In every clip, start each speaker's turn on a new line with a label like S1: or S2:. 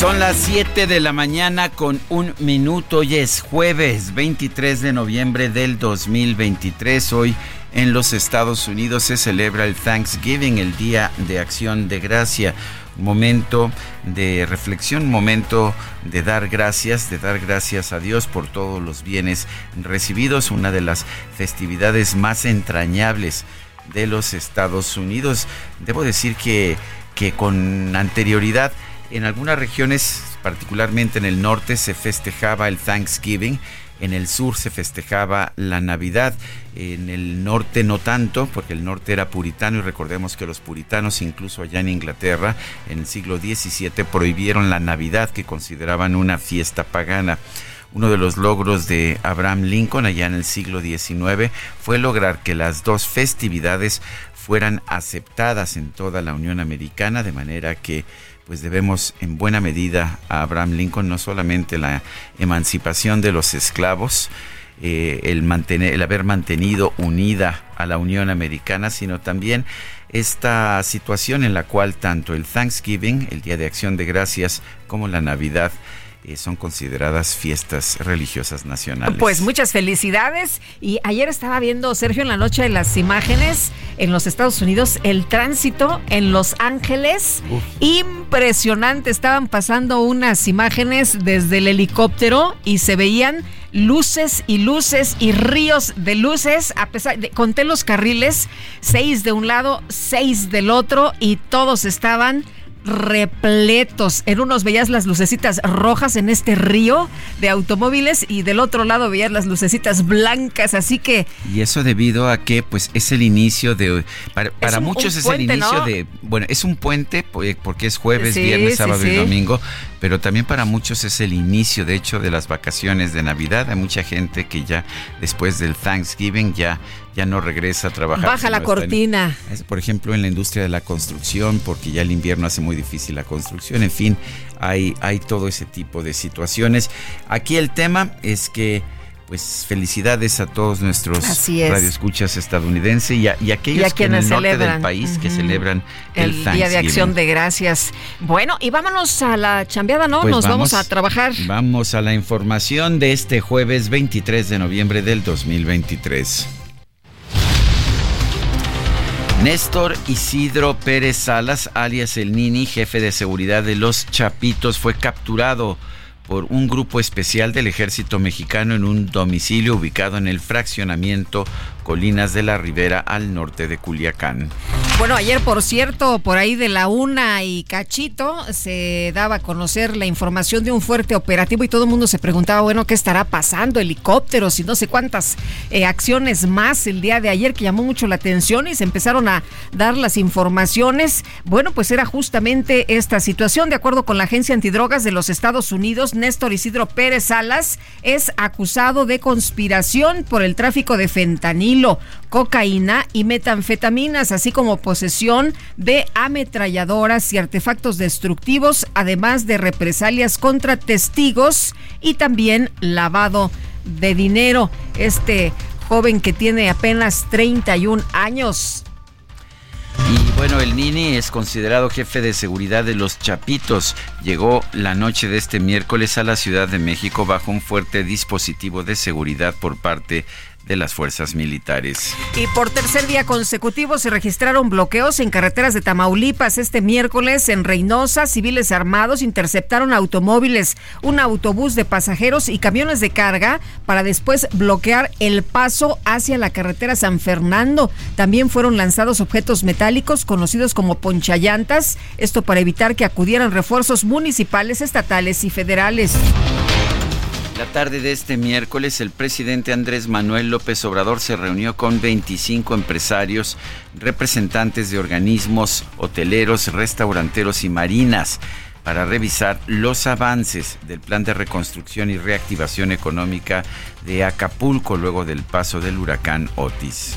S1: Son las 7 de la mañana con un minuto. Hoy es jueves 23 de noviembre del 2023. Hoy en los Estados Unidos se celebra el Thanksgiving, el Día de Acción de Gracia. Momento de reflexión, momento de dar gracias, de dar gracias a Dios por todos los bienes recibidos. Una de las festividades más entrañables de los Estados Unidos. Debo decir que, que con anterioridad en algunas regiones, particularmente en el norte, se festejaba el Thanksgiving. En el sur se festejaba la Navidad, en el norte no tanto, porque el norte era puritano y recordemos que los puritanos, incluso allá en Inglaterra, en el siglo XVII, prohibieron la Navidad, que consideraban una fiesta pagana. Uno de los logros de Abraham Lincoln allá en el siglo XIX fue lograr que las dos festividades fueran aceptadas en toda la Unión Americana, de manera que pues debemos en buena medida a Abraham Lincoln no solamente la emancipación de los esclavos, eh, el, mantener, el haber mantenido unida a la Unión Americana, sino también esta situación en la cual tanto el Thanksgiving, el Día de Acción de Gracias, como la Navidad eh, son consideradas fiestas religiosas nacionales.
S2: Pues muchas felicidades. Y ayer estaba viendo, Sergio, en la noche de las imágenes en los Estados Unidos, el tránsito en Los Ángeles. Impresionante. Estaban pasando unas imágenes desde el helicóptero y se veían luces y luces y ríos de luces. A pesar de, conté los carriles, seis de un lado, seis del otro, y todos estaban repletos. En unos veías las lucecitas rojas en este río de automóviles y del otro lado veías las lucecitas blancas, así que...
S1: Y eso debido a que pues es el inicio de... Para, muchos es el inicio de... Bueno, es un puente porque es jueves, viernes, sábado y domingo, pero también para muchos es el inicio, de hecho, de las vacaciones de Navidad. Hay mucha gente que ya después del Thanksgiving ya ya no regresa a trabajar.
S2: Baja la cortina.
S1: por ejemplo, en la industria de la construcción, porque ya el invierno hace muy difícil la construcción. En fin, hay, hay todo ese tipo de situaciones. Aquí el tema es que pues felicidades a todos nuestros radioescuchas estadounidenses y, a, aquellos que en el norte del país que celebran el,
S2: Día de Acción de Gracias. Bueno, y vámonos a la chambeada, ¿no? Pues Nos vamos, a trabajar.
S1: Vamos a la información de este jueves 23 de noviembre del 2023. Néstor Isidro Pérez Salas, alias El Nini, jefe de seguridad de los Chapitos, fue capturado por un grupo especial del ejército mexicano en un domicilio ubicado en el fraccionamiento Colinas de la Ribera al norte de Culiacán.
S2: Bueno, ayer, por cierto, por ahí de la una y cachito, se daba a conocer la información de un fuerte operativo y todo el mundo se preguntaba, bueno, ¿qué estará pasando? Helicópteros y no sé cuántas eh, acciones más el día de ayer que llamó mucho la atención y se empezaron a dar las informaciones. Bueno, pues era justamente esta situación. De acuerdo con la Agencia Antidrogas de los Estados Unidos, Néstor Isidro Pérez Salas es acusado de conspiración por el tráfico de fentanil cocaína y metanfetaminas, así como posesión de ametralladoras y artefactos destructivos, además de represalias contra testigos y también lavado de dinero. Este joven que tiene apenas 31 años.
S1: Y Bueno, el Nini es considerado jefe de seguridad de los Chapitos. Llegó la noche de este miércoles a la Ciudad de México bajo un fuerte dispositivo de seguridad por parte de las fuerzas militares.
S2: Y por tercer día consecutivo se registraron bloqueos en carreteras de Tamaulipas. Este miércoles en Reynosa, civiles armados interceptaron automóviles, un autobús de pasajeros y camiones de carga para después bloquear el paso hacia la carretera San Fernando. También fueron lanzados objetos metálicos conocidos como ponchallantas, esto para evitar que acudieran refuerzos municipales, estatales y federales.
S1: La tarde de este miércoles, el presidente Andrés Manuel López Obrador se reunió con 25 empresarios, representantes de organismos hoteleros, restauranteros y marinas para revisar los avances del plan de reconstrucción y reactivación económica de Acapulco luego del paso del huracán Otis.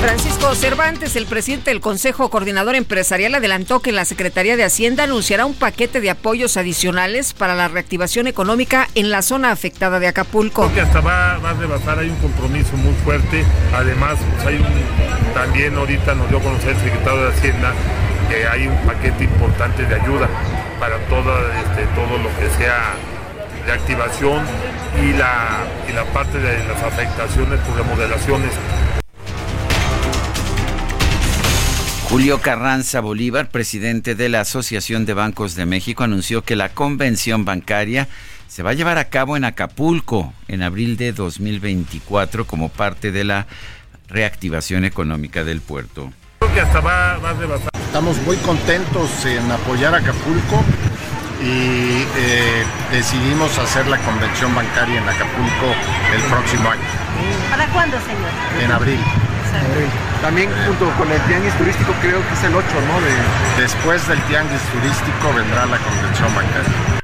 S2: Francisco Cervantes, el presidente del Consejo Coordinador Empresarial, adelantó que la Secretaría de Hacienda anunciará un paquete de apoyos adicionales para la reactivación económica en la zona afectada de Acapulco.
S3: Creo que hasta va, a rebasar, hay un compromiso muy fuerte. Además, pues hay un, también ahorita nos dio a conocer el secretario de Hacienda que hay un paquete importante de ayuda para toda, este, todo lo que sea reactivación y la, y la parte de las afectaciones por remodelaciones.
S1: Julio Carranza Bolívar, presidente de la Asociación de Bancos de México, anunció que la convención bancaria se va a llevar a cabo en Acapulco en abril de 2024 como parte de la reactivación económica del puerto.
S3: Creo que hasta va, va a rebasar.
S4: Estamos muy contentos en apoyar a Acapulco y eh, decidimos hacer la convención bancaria en Acapulco el próximo año.
S5: ¿Para cuándo, señor?
S4: En abril.
S6: También junto con el tianguis turístico creo que es el 8, ¿no?
S4: De... Después del tianguis turístico vendrá la convención bancaria.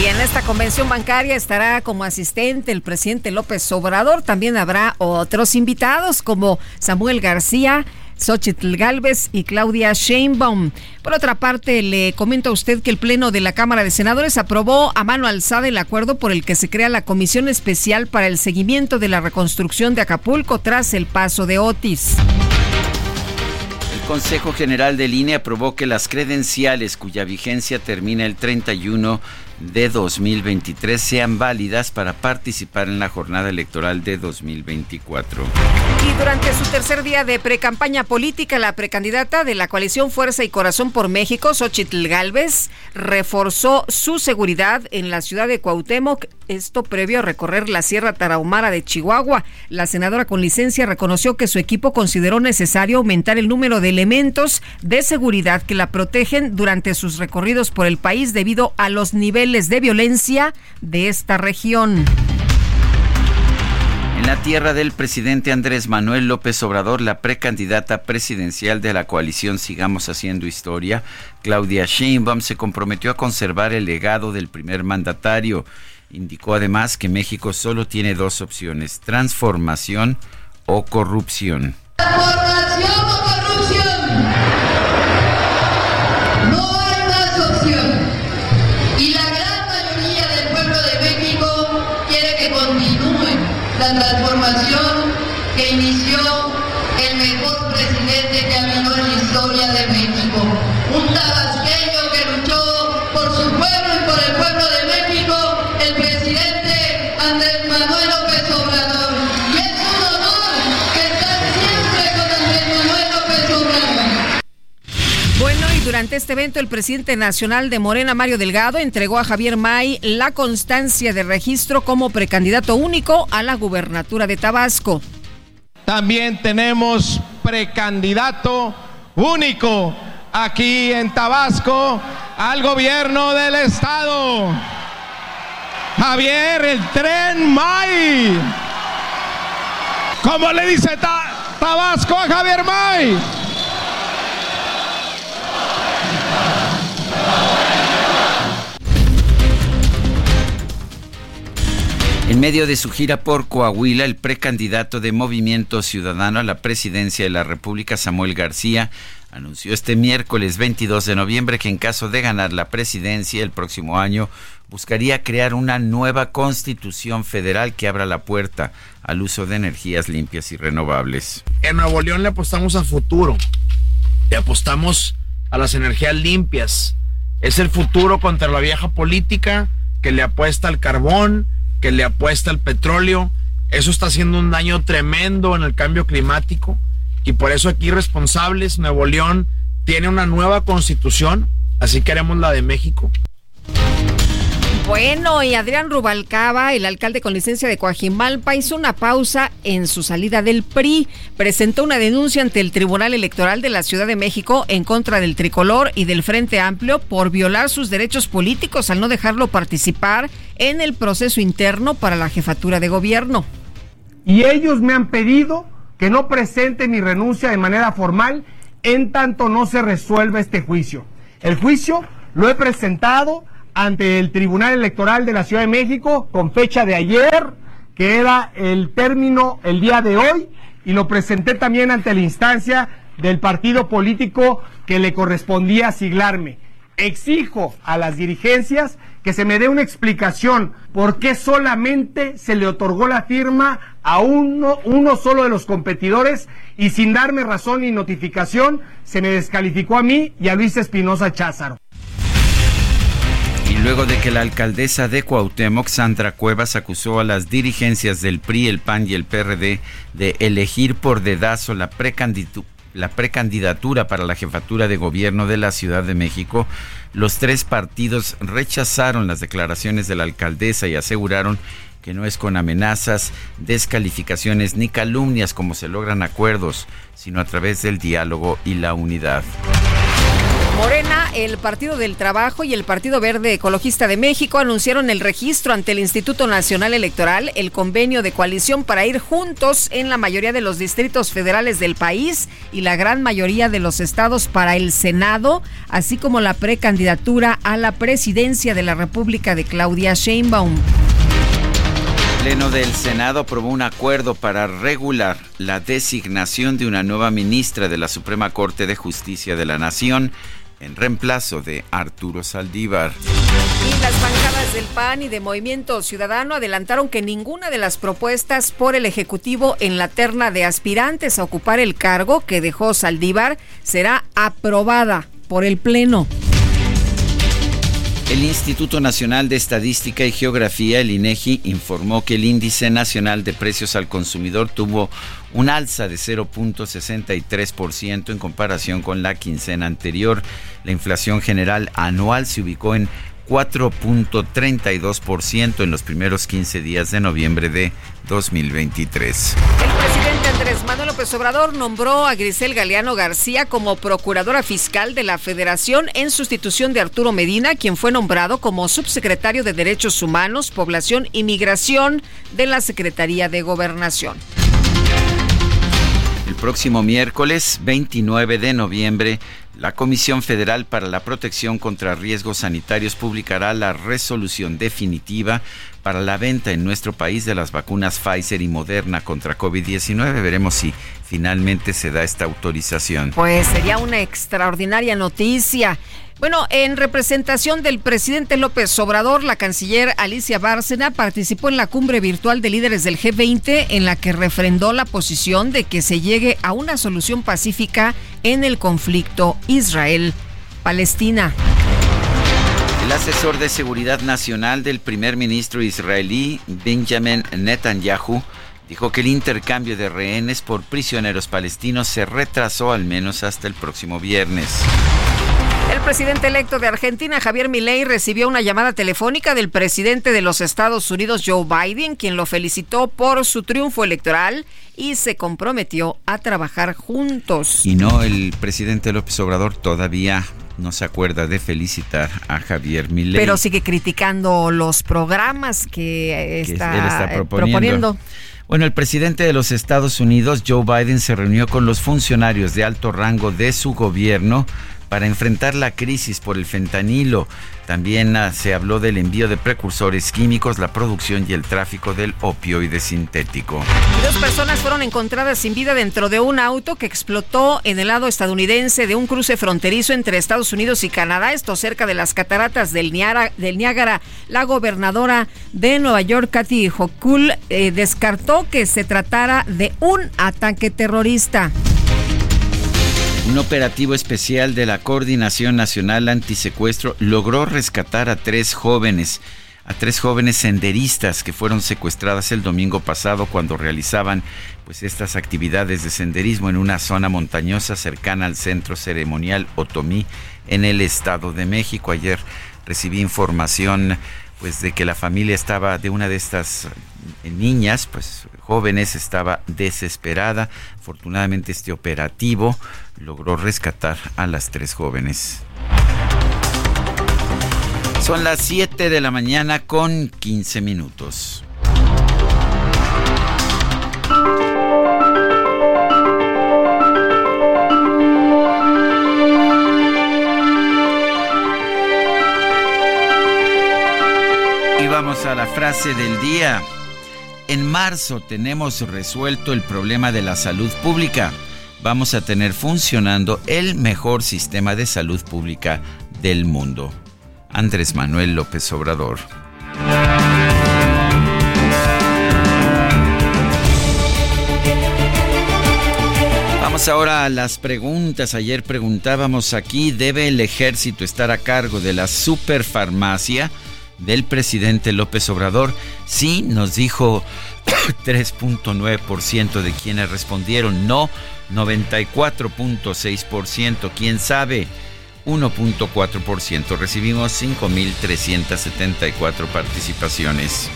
S2: Y en esta convención bancaria estará como asistente el presidente López Obrador. También habrá otros invitados como Samuel García, Xochitl Galvez y Claudia Sheinbaum. Por otra parte, le comento a usted que el Pleno de la Cámara de Senadores aprobó a mano alzada el acuerdo por el que se crea la Comisión Especial para el Seguimiento de la Reconstrucción de Acapulco tras el paso de Otis.
S1: El Consejo General de Línea aprobó que las credenciales cuya vigencia termina el 31 de 2023 sean válidas para participar en la jornada electoral de 2024.
S2: Y durante su tercer día de precampaña política, la precandidata de la coalición Fuerza y Corazón por México, Xochitl Galvez, reforzó su seguridad en la ciudad de Cuauhtémoc, esto previo a recorrer la Sierra Tarahumara de Chihuahua. La senadora con licencia reconoció que su equipo consideró necesario aumentar el número de elementos de seguridad que la protegen durante sus recorridos por el país debido a los niveles de violencia de esta región.
S1: En la tierra del presidente Andrés Manuel López Obrador, la precandidata presidencial de la coalición Sigamos Haciendo Historia, Claudia Sheinbaum, se comprometió a conservar el legado del primer mandatario. Indicó además que México solo tiene dos opciones, transformación o corrupción.
S7: Transformación
S2: durante este evento el presidente nacional de Morena, Mario Delgado, entregó a Javier May la constancia de registro como precandidato único a la gubernatura de Tabasco.
S8: También tenemos precandidato único aquí en Tabasco al gobierno del estado. Javier, el tren May. ¿Cómo le dice Ta- Tabasco a Javier May?
S1: En medio de su gira por Coahuila, el precandidato de Movimiento Ciudadano a la presidencia de la República, Samuel García, anunció este miércoles 22 de noviembre que en caso de ganar la presidencia el próximo año buscaría crear una nueva constitución federal que abra la puerta al uso de energías limpias y renovables.
S9: En Nuevo León le apostamos a futuro, le apostamos a las energías limpias. Es el futuro contra la vieja política que le apuesta al carbón, que le apuesta al petróleo. Eso está haciendo un daño tremendo en el cambio climático y por eso aquí responsables, Nuevo León tiene una nueva constitución, así que haremos la de México.
S2: Bueno, y Adrián Rubalcaba, el alcalde con licencia de Coajimalpa, hizo una pausa en su salida del PRI. Presentó una denuncia ante el Tribunal Electoral de la Ciudad de México en contra del tricolor y del Frente Amplio por violar sus derechos políticos al no dejarlo participar en el proceso interno para la jefatura de gobierno.
S10: Y ellos me han pedido que no presente mi renuncia de manera formal en tanto no se resuelva este juicio. El juicio lo he presentado ante el Tribunal Electoral de la Ciudad de México con fecha de ayer, que era el término el día de hoy, y lo presenté también ante la instancia del partido político que le correspondía siglarme. Exijo a las dirigencias que se me dé una explicación por qué solamente se le otorgó la firma a uno, uno solo de los competidores y sin darme razón ni notificación se me descalificó a mí y a Luis Espinosa Cházaro.
S1: Luego de que la alcaldesa de Cuauhtémoc, Sandra Cuevas, acusó a las dirigencias del PRI, el PAN y el PRD de elegir por dedazo la la precandidatura para la jefatura de gobierno de la Ciudad de México, los tres partidos rechazaron las declaraciones de la alcaldesa y aseguraron que no es con amenazas, descalificaciones ni calumnias como se logran acuerdos, sino a través del diálogo y la unidad.
S2: Morena, el Partido del Trabajo y el Partido Verde Ecologista de México anunciaron el registro ante el Instituto Nacional Electoral, el convenio de coalición para ir juntos en la mayoría de los distritos federales del país y la gran mayoría de los estados para el Senado, así como la precandidatura a la presidencia de la República de Claudia Sheinbaum.
S1: El Pleno del Senado aprobó un acuerdo para regular la designación de una nueva ministra de la Suprema Corte de Justicia de la Nación en reemplazo de Arturo Saldívar.
S2: Y las bancadas del PAN y de Movimiento Ciudadano adelantaron que ninguna de las propuestas por el Ejecutivo en la terna de aspirantes a ocupar el cargo que dejó Saldívar será aprobada por el Pleno.
S1: El Instituto Nacional de Estadística y Geografía, el INEGI, informó que el índice nacional de precios al consumidor tuvo un alza de 0.63% en comparación con la quincena anterior. La inflación general anual se ubicó en 4.32% en los primeros 15 días de noviembre de 2023.
S2: El presidente Andrés Manuel López Obrador nombró a Grisel Galeano García como procuradora fiscal de la Federación en sustitución de Arturo Medina, quien fue nombrado como subsecretario de Derechos Humanos, Población y Migración de la Secretaría de Gobernación.
S1: El próximo miércoles 29 de noviembre, la Comisión Federal para la Protección contra Riesgos Sanitarios publicará la resolución definitiva para la venta en nuestro país de las vacunas Pfizer y Moderna contra COVID-19. Veremos si finalmente se da esta autorización.
S2: Pues sería una extraordinaria noticia. Bueno, en representación del presidente López Obrador, la canciller Alicia Bárcena participó en la cumbre virtual de líderes del G20 en la que refrendó la posición de que se llegue a una solución pacífica en el conflicto Israel-Palestina.
S1: El asesor de seguridad nacional del primer ministro israelí, Benjamin Netanyahu, dijo que el intercambio de rehenes por prisioneros palestinos se retrasó al menos hasta el próximo viernes.
S2: El presidente electo de Argentina, Javier Milei, recibió una llamada telefónica del presidente de los Estados Unidos, Joe Biden, quien lo felicitó por su triunfo electoral y se comprometió a trabajar juntos.
S1: Y no, el presidente López Obrador todavía no se acuerda de felicitar a Javier Milei.
S2: Pero sigue criticando los programas que, está, eh, proponiendo.
S1: Bueno, el presidente de los Estados Unidos, Joe Biden, se reunió con los funcionarios de alto rango de su gobierno para enfrentar la crisis por el fentanilo. También ah, se habló del envío de precursores químicos, la producción y el tráfico del opioide sintético.
S2: Dos personas fueron encontradas sin vida dentro de un auto que explotó en el lado estadounidense de un cruce fronterizo entre Estados Unidos y Canadá, esto cerca de las cataratas del, Niágara. La gobernadora de Nueva York, Kathy Hochul, eh, descartó que se tratara de un ataque terrorista.
S1: Un operativo especial de la Coordinación Nacional Antisecuestro logró rescatar a tres jóvenes, a tres jóvenes senderistas que fueron secuestradas el domingo pasado cuando realizaban pues estas actividades de senderismo en una zona montañosa cercana al centro ceremonial Otomí en el Estado de México. Ayer recibí información pues de que la familia estaba de una de estas niñas, pues jóvenes, estaba desesperada. Afortunadamente este operativo logró rescatar a las tres jóvenes. Son las 7 de la mañana con 15 minutos. Y vamos a la frase del día. En marzo tenemos resuelto el problema de la salud pública. Vamos a tener funcionando el mejor sistema de salud pública del mundo. Andrés Manuel López Obrador. Vamos ahora a las preguntas. Ayer preguntábamos aquí, ¿debe el ejército estar a cargo de la superfarmacia? Del presidente López Obrador. Sí, nos dijo 3.9% de quienes respondieron, no 94.6%, quién sabe 1.4%. Recibimos 5.374 participaciones.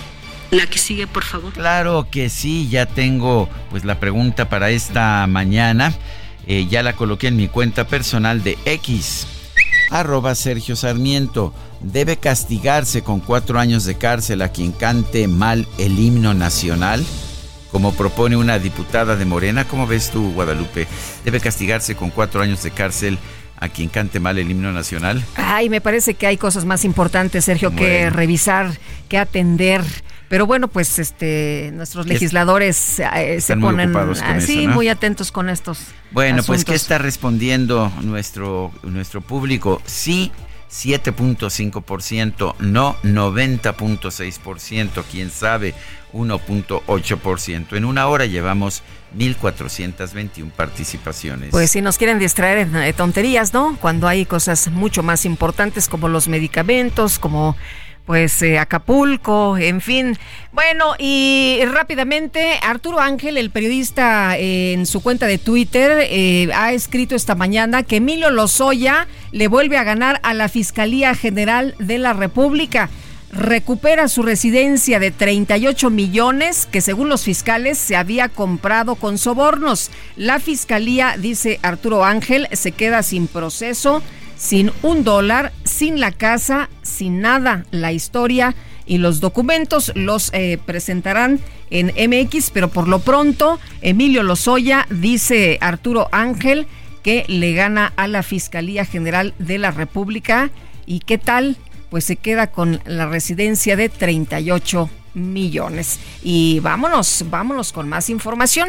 S11: La que sigue, por favor.
S1: Claro que sí, ya tengo pues la pregunta para esta mañana. Eh, ya la coloqué en mi cuenta personal de X, arroba Sergio Sarmiento debe castigarse con cuatro años de cárcel a quien cante mal el himno nacional, como propone una diputada de Morena. ¿Cómo ves tú, Guadalupe? ¿Debe castigarse con cuatro años de cárcel a quien cante mal el himno nacional?
S2: Ay, me parece que hay cosas más importantes, Sergio, que revisar, que atender. Pero bueno, pues este nuestros legisladores eh, se ponen así muy atentos con estos.
S1: Bueno, pues ¿qué está respondiendo nuestro nuestro público? Sí 7.5%, no 90.6%, quién sabe 1.8%. En una hora llevamos 1.421 participaciones.
S2: Pues si nos quieren distraer en eh, tonterías, ¿no? Cuando hay cosas mucho más importantes como los medicamentos, como pues eh, Acapulco, en fin. Bueno, y rápidamente, Arturo Ángel, el periodista en su cuenta de Twitter, eh, ha escrito esta mañana que Emilio Lozoya le vuelve a ganar a la Fiscalía General de la República. Recupera su residencia de 38 millones que según los fiscales se había comprado con sobornos. La Fiscalía, dice Arturo Ángel, se queda sin proceso sin un dólar, sin la casa, sin nada. La historia y los documentos los eh, presentarán en MX, pero por lo pronto Emilio Lozoya dice Arturo Ángel que le gana a la Fiscalía General de la República y qué tal, pues se queda con la residencia de 38 millones. Y vámonos, vámonos con más información.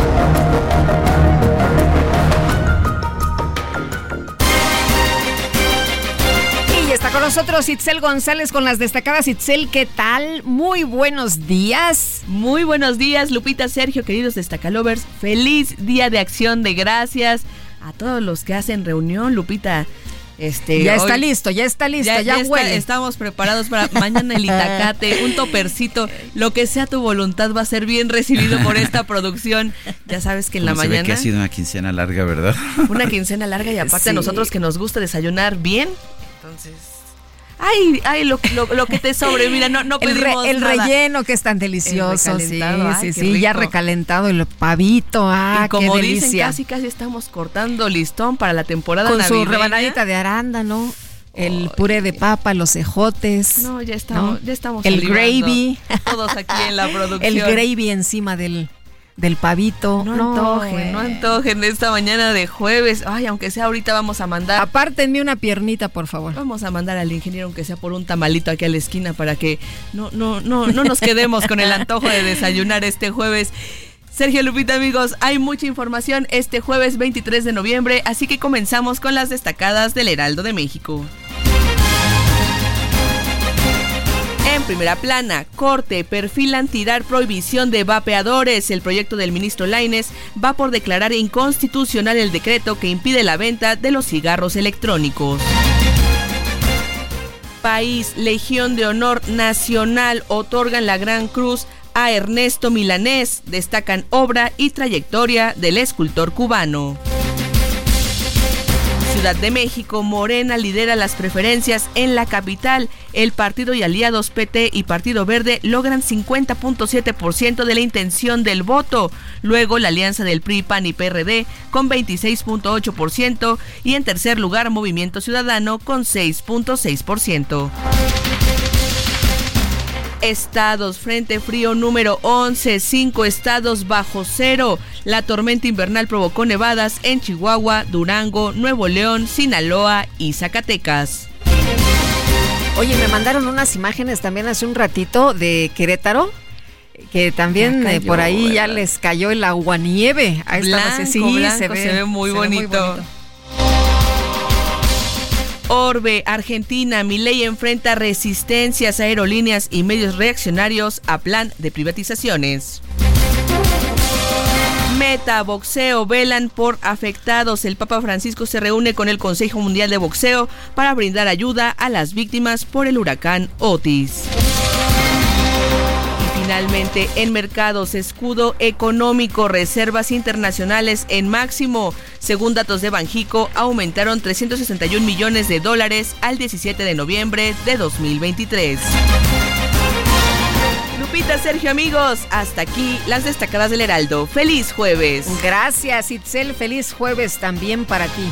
S2: Está con nosotros Itzel González con las destacadas. Itzel, ¿qué tal? Muy buenos días.
S12: Muy buenos días, Lupita, Sergio, queridos destacalovers. Feliz día de acción de gracias a todos los que hacen reunión, Lupita.
S2: Este, ya está listo, ya está listo, ya, huele.
S12: estamos preparados para mañana el Itacate, un topercito, lo que sea tu voluntad va a ser bien recibido por esta producción. Ya sabes que en la mañana.
S1: que ha sido una quincena larga, ¿verdad?
S12: Una quincena larga y aparte a nosotros que nos gusta desayunar bien, entonces. Ay, ay, lo, lo, que te sobre, mira, no, no pedimos
S2: El, relleno que es tan delicioso, sí, sí, sí, ya recalentado el pavito, ah, y como dicen,
S12: casi, casi estamos cortando listón para la temporada
S2: Con su rebanadita de arándano el puré de papa, los ejotes.
S12: No, ya estamos, ya estamos.
S2: El gravy.
S12: Todos aquí en la producción.
S2: El gravy encima del, del pavito.
S12: No, antojen, no antojen esta mañana de jueves. Ay, aunque sea ahorita vamos a mandar.
S2: Apártenme una piernita, por favor.
S12: Vamos a mandar al ingeniero, aunque sea por un tamalito aquí a la esquina, para que no, no, no, no nos quedemos con el antojo de desayunar este jueves. Sergio Lupita, amigos, hay mucha información este jueves 23 de noviembre, así que comenzamos con las destacadas del Heraldo de México. En primera plana, Corte perfilan tirar prohibición de vapeadores. El proyecto del ministro Laines va por declarar inconstitucional el decreto que impide la venta de los cigarros electrónicos. País, Legión de Honor Nacional otorgan la Gran Cruz a Ernesto Milanés, destacan obra y trayectoria del escultor cubano. Ciudad de México, Morena lidera las preferencias en la capital. El partido y aliados PT y Partido Verde logran 50.7% de la intención del voto. Luego la alianza del PRI, PAN y PRD con 26.8% y en tercer lugar Movimiento Ciudadano con 6.6% estados. Frente frío número 11, 5 estados bajo cero. La tormenta invernal provocó nevadas en Chihuahua, Durango, Nuevo León, Sinaloa y Zacatecas.
S2: Oye, me mandaron unas imágenes también hace un ratito de Querétaro que también eh, por ahí ya les cayó el aguanieve.
S12: Ahí está, sí, se, ve, muy bonito. Orbe, Argentina, Milei enfrenta resistencias a aerolíneas y medios reaccionarios a plan de privatizaciones. Boxeo, velan por afectados. El Papa Francisco se reúne con el Consejo Mundial de Boxeo para brindar ayuda a las víctimas por el huracán Otis. Finalmente, en mercados, escudo económico, reservas internacionales en máximo. Según datos de Banjico, aumentaron 361 millones de dólares al 17 de noviembre de 2023. Lupita, Sergio, amigos, hasta aquí las destacadas del Heraldo. ¡Feliz jueves!
S2: Gracias, Itzel. Feliz jueves también para ti.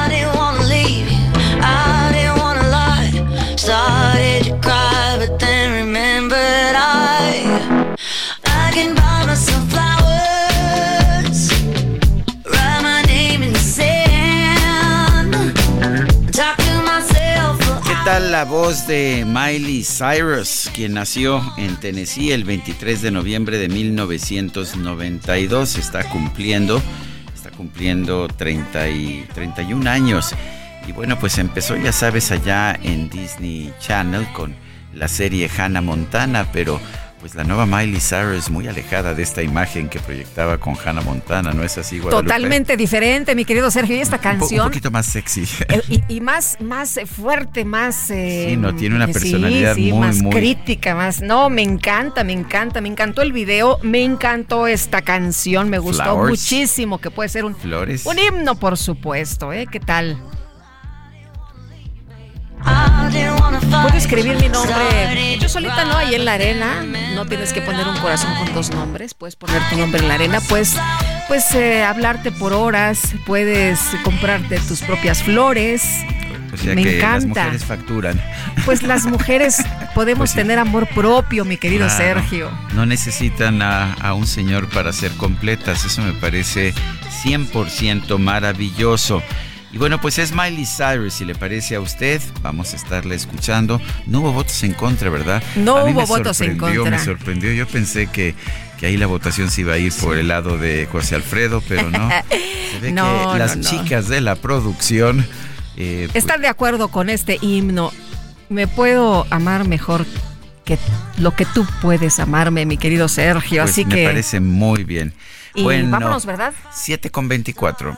S13: tal la voz de Miley Cyrus, quien nació en Tennessee el 23 de noviembre de 1992? Está cumpliendo, está cumpliendo 30 y 31 años. Y bueno, pues empezó, ya sabes, allá en Disney Channel con la serie Hannah Montana, pero pues la nueva Miley Cyrus muy alejada de esta imagen que proyectaba con Hannah Montana, ¿no es así, Guadalupe?
S2: Totalmente diferente, mi querido Sergio. Y esta canción.
S13: Un, poquito más sexy.
S2: Eh, y, más, más fuerte, más.
S13: Eh, sí, no, tiene una personalidad sí,
S2: más crítica, más. No, me encanta, me encanta. Me encantó el video, me encantó esta canción, me gustó muchísimo. Que puede ser un.
S13: Flores.
S2: Un himno, por supuesto, ¿eh? ¿Qué tal? Puedo escribir mi nombre. Yo solita no, ahí en la arena. No tienes que poner un corazón con dos nombres. Puedes poner tu nombre en la arena. Pues, pues eh, hablarte por horas. Puedes comprarte tus propias flores.
S13: Me encanta. Las mujeres facturan.
S2: Pues las mujeres podemos pues tener amor propio, mi querido Sergio.
S13: No necesitan a, a, un señor para ser completas. Eso me parece 100% maravilloso.
S1: Y bueno, pues es Miley Cyrus, si le parece a usted, vamos a estarle escuchando. No hubo votos en contra, ¿verdad?
S2: No hubo votos en contra.
S1: Me sorprendió, yo pensé que, que ahí la votación se iba a ir por el lado de José Alfredo, pero no. Se ve que las chicas de la producción...
S2: Eh, pues Están de acuerdo con este himno. Me puedo amar mejor que lo que tú puedes amarme, mi querido Sergio.
S1: Pues
S2: así
S1: me
S2: que.
S1: Me parece muy bien.
S2: Y bueno, vámonos, ¿verdad?
S1: 7 con 24.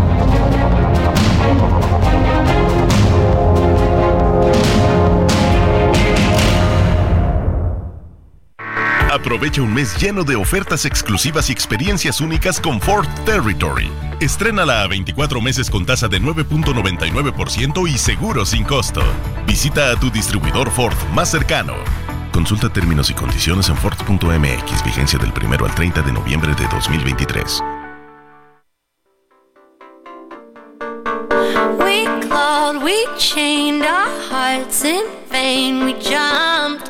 S14: Aprovecha un mes lleno de ofertas exclusivas y experiencias únicas con Ford Territory. Estrénala a 24 meses con tasa de 9.99% y seguro sin costo. Visita a tu distribuidor Ford más cercano. Consulta términos y condiciones en Ford.mx, vigencia del 1 al 30 de noviembre de 2023. We we chained our hearts in vain, we jumped.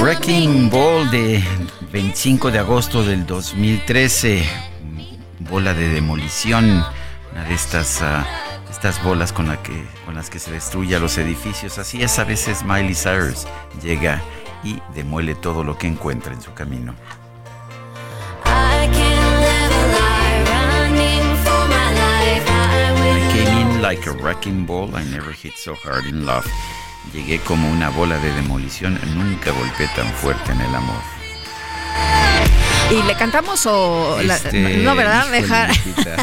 S14: Wrecking Ball de 25 de agosto del 2013. Bola de demolición. Una de estas, uh, estas bolas con, la que, con las que se destruye los edificios. Así es, a veces Miley Cyrus llega y demuele todo lo que encuentra en su camino. I came in like a wrecking ball. I never hit so hard in love. Llegué como una bola de demolición, nunca golpeé tan fuerte en el amor.
S2: ¿Y le cantamos o este, no, verdad? Dejar.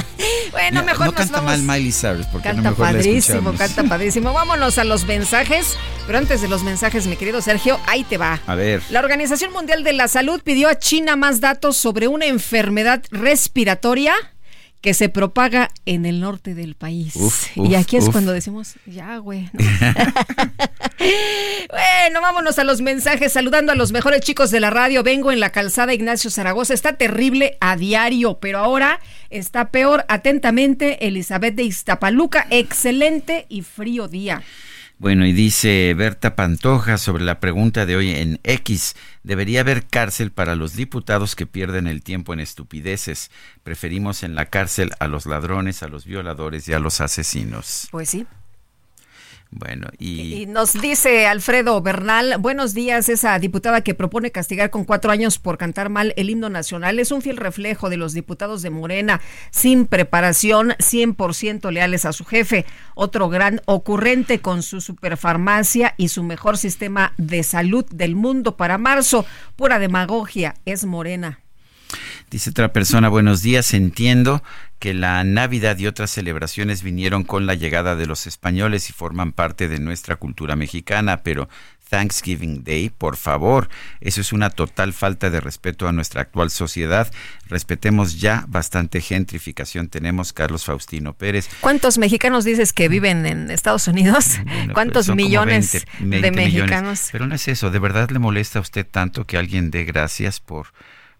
S2: bueno, mejor
S1: no, canta mal Miley Cyrus porque canta
S2: no padrísimo, canta padrísimo. Vámonos a los mensajes, pero antes de los mensajes, mi querido Sergio, ahí te va.
S1: A ver.
S2: La Organización Mundial de la Salud pidió a China más datos sobre una enfermedad respiratoria que se propaga en el norte del país. y aquí es cuando decimos, ya, güey. bueno, vámonos a los mensajes, saludando a los mejores chicos de la radio. Vengo en la calzada Ignacio Zaragoza. Está terrible a diario, pero ahora está peor. Atentamente, Elizabeth de Iztapaluca. Excelente y frío día.
S1: Bueno, y dice Berta Pantoja sobre la pregunta de hoy en X, debería haber cárcel para los diputados que pierden el tiempo en estupideces. Preferimos en la cárcel a los ladrones, a los violadores y a los asesinos.
S2: Pues sí.
S1: Bueno, y...
S2: nos dice Alfredo Bernal, buenos días, esa diputada que propone castigar con cuatro años por cantar mal el himno nacional es un fiel reflejo de los diputados de Morena, sin preparación, 100% leales a su jefe, otro gran ocurrente con su superfarmacia y su mejor sistema de salud del mundo para marzo, pura demagogia, es Morena.
S1: Dice otra persona, buenos días, entiendo que la Navidad y otras celebraciones vinieron con la llegada de los españoles y forman parte de nuestra cultura mexicana, pero Thanksgiving Day. Por favor, eso es una total falta de respeto a nuestra actual sociedad. Respetemos ya bastante gentrificación. Tenemos Carlos Faustino Pérez.
S2: ¿Cuántos mexicanos dices que viven en Estados Unidos? ¿Cuántos millones de mexicanos?
S1: Pero no es eso, ¿de verdad le molesta a usted tanto que alguien dé gracias por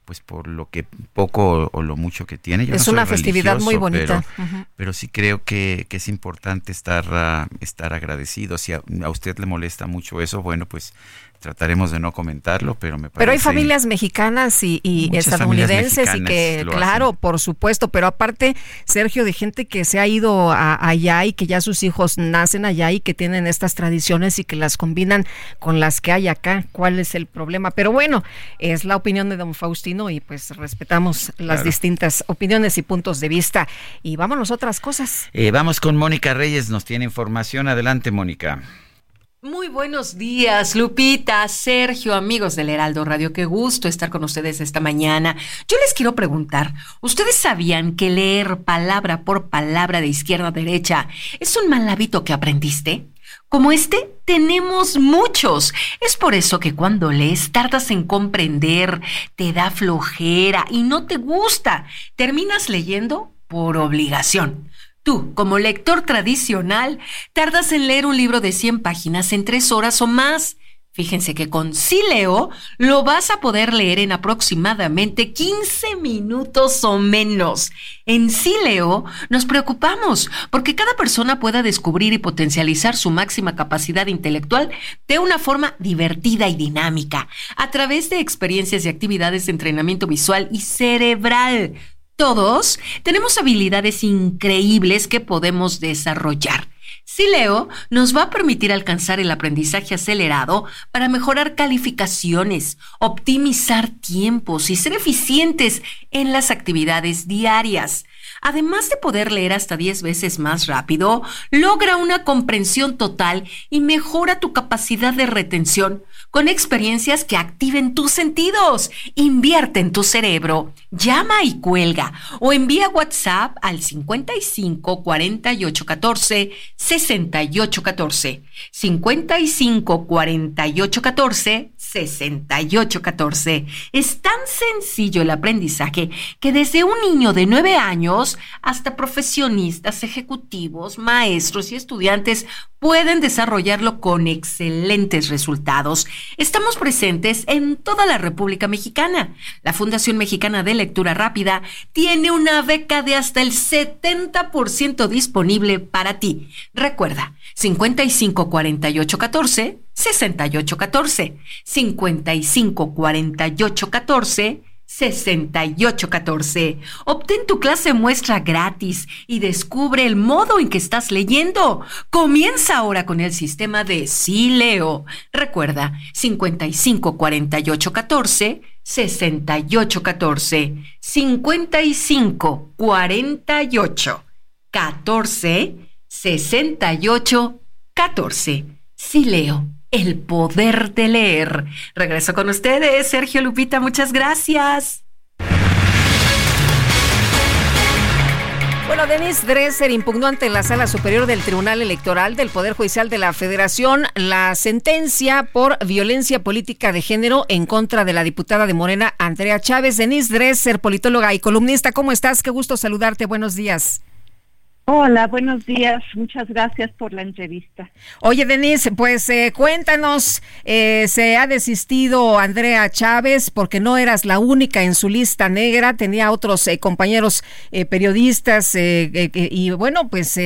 S1: pues por lo que poco o lo mucho que tiene.
S2: es una festividad muy bonita.
S1: Pero, sí creo que, es importante estar, uh, estar agradecido. Si a, usted le molesta mucho eso, bueno, pues trataremos de no comentarlo, pero me parece...
S2: Pero hay familias mexicanas y, estadounidenses y que, claro, por supuesto, pero aparte, Sergio, de gente que se ha ido allá y que ya sus hijos nacen allá y que tienen estas tradiciones y que las combinan con las que hay acá. ¿Cuál es el problema? Pero bueno, es la opinión de don Faustino y pues respetamos las distintas opiniones y puntos de vista. Y vámonos a otras cosas.
S1: Eh, vamos con Mónica Reyes, nos tiene información. Adelante, Mónica.
S15: Muy buenos días, Lupita, Sergio, amigos del Heraldo Radio. Qué gusto estar con ustedes esta mañana. Yo les quiero preguntar, ¿ustedes sabían que leer palabra por palabra de izquierda a derecha es un mal hábito que aprendiste? Como este, tenemos muchos. Es por eso que cuando lees tardas en comprender, te da flojera y no te gusta. Terminas leyendo por obligación. Tú, como lector tradicional, tardas en leer un libro de 100 páginas en tres horas o más. Fíjense que con Sileo lo vas a poder leer en aproximadamente 15 minutos o menos. En Sileo nos preocupamos porque cada persona pueda descubrir y potencializar su máxima capacidad intelectual de una forma divertida y dinámica, a través de experiencias y actividades de entrenamiento visual y cerebral todos tenemos habilidades increíbles que podemos desarrollar. Sileo nos va a permitir alcanzar el aprendizaje acelerado para mejorar calificaciones, optimizar tiempos y ser eficientes en las actividades diarias. Además de poder leer hasta 10 veces más rápido, logra una comprensión total y mejora tu capacidad de retención con experiencias que activen tus sentidos. Invierte en tu cerebro. Llama y cuelga o envía WhatsApp al 55 48 14 68 14. 55 48 14 68 14. Es tan sencillo el aprendizaje que desde un niño de 9 años hasta profesionistas, ejecutivos, maestros y estudiantes pueden desarrollarlo con excelentes resultados. Estamos presentes en toda la República Mexicana. La Fundación Mexicana de Lectura Rápida tiene una beca de hasta el 70% disponible para ti. Recuerda, 55 48 14 68 14 55 48 14 6814. Obtén tu clase muestra gratis y descubre el modo en que estás leyendo. Comienza ahora con el sistema de Sí Leo. Recuerda, 55 48 14 68 14 55 48 14 68 14. Sí Leo el poder de leer. Regreso con ustedes, Sergio Lupita, muchas gracias.
S2: Bueno, Denis Dresser impugnó ante la Sala Superior del Tribunal Electoral del Poder Judicial de la Federación la sentencia por violencia política de género en contra de la diputada de Morena, Andrea Chávez. Denis Dresser, politóloga y columnista, ¿cómo estás? Qué gusto saludarte. Buenos días.
S16: Hola, buenos días. Muchas gracias por la entrevista.
S2: Oye, Denise, pues eh, cuéntanos, eh, se ha desistido Andrea Chávez porque no eras la única en su lista negra, tenía otros eh, compañeros periodistas y bueno, pues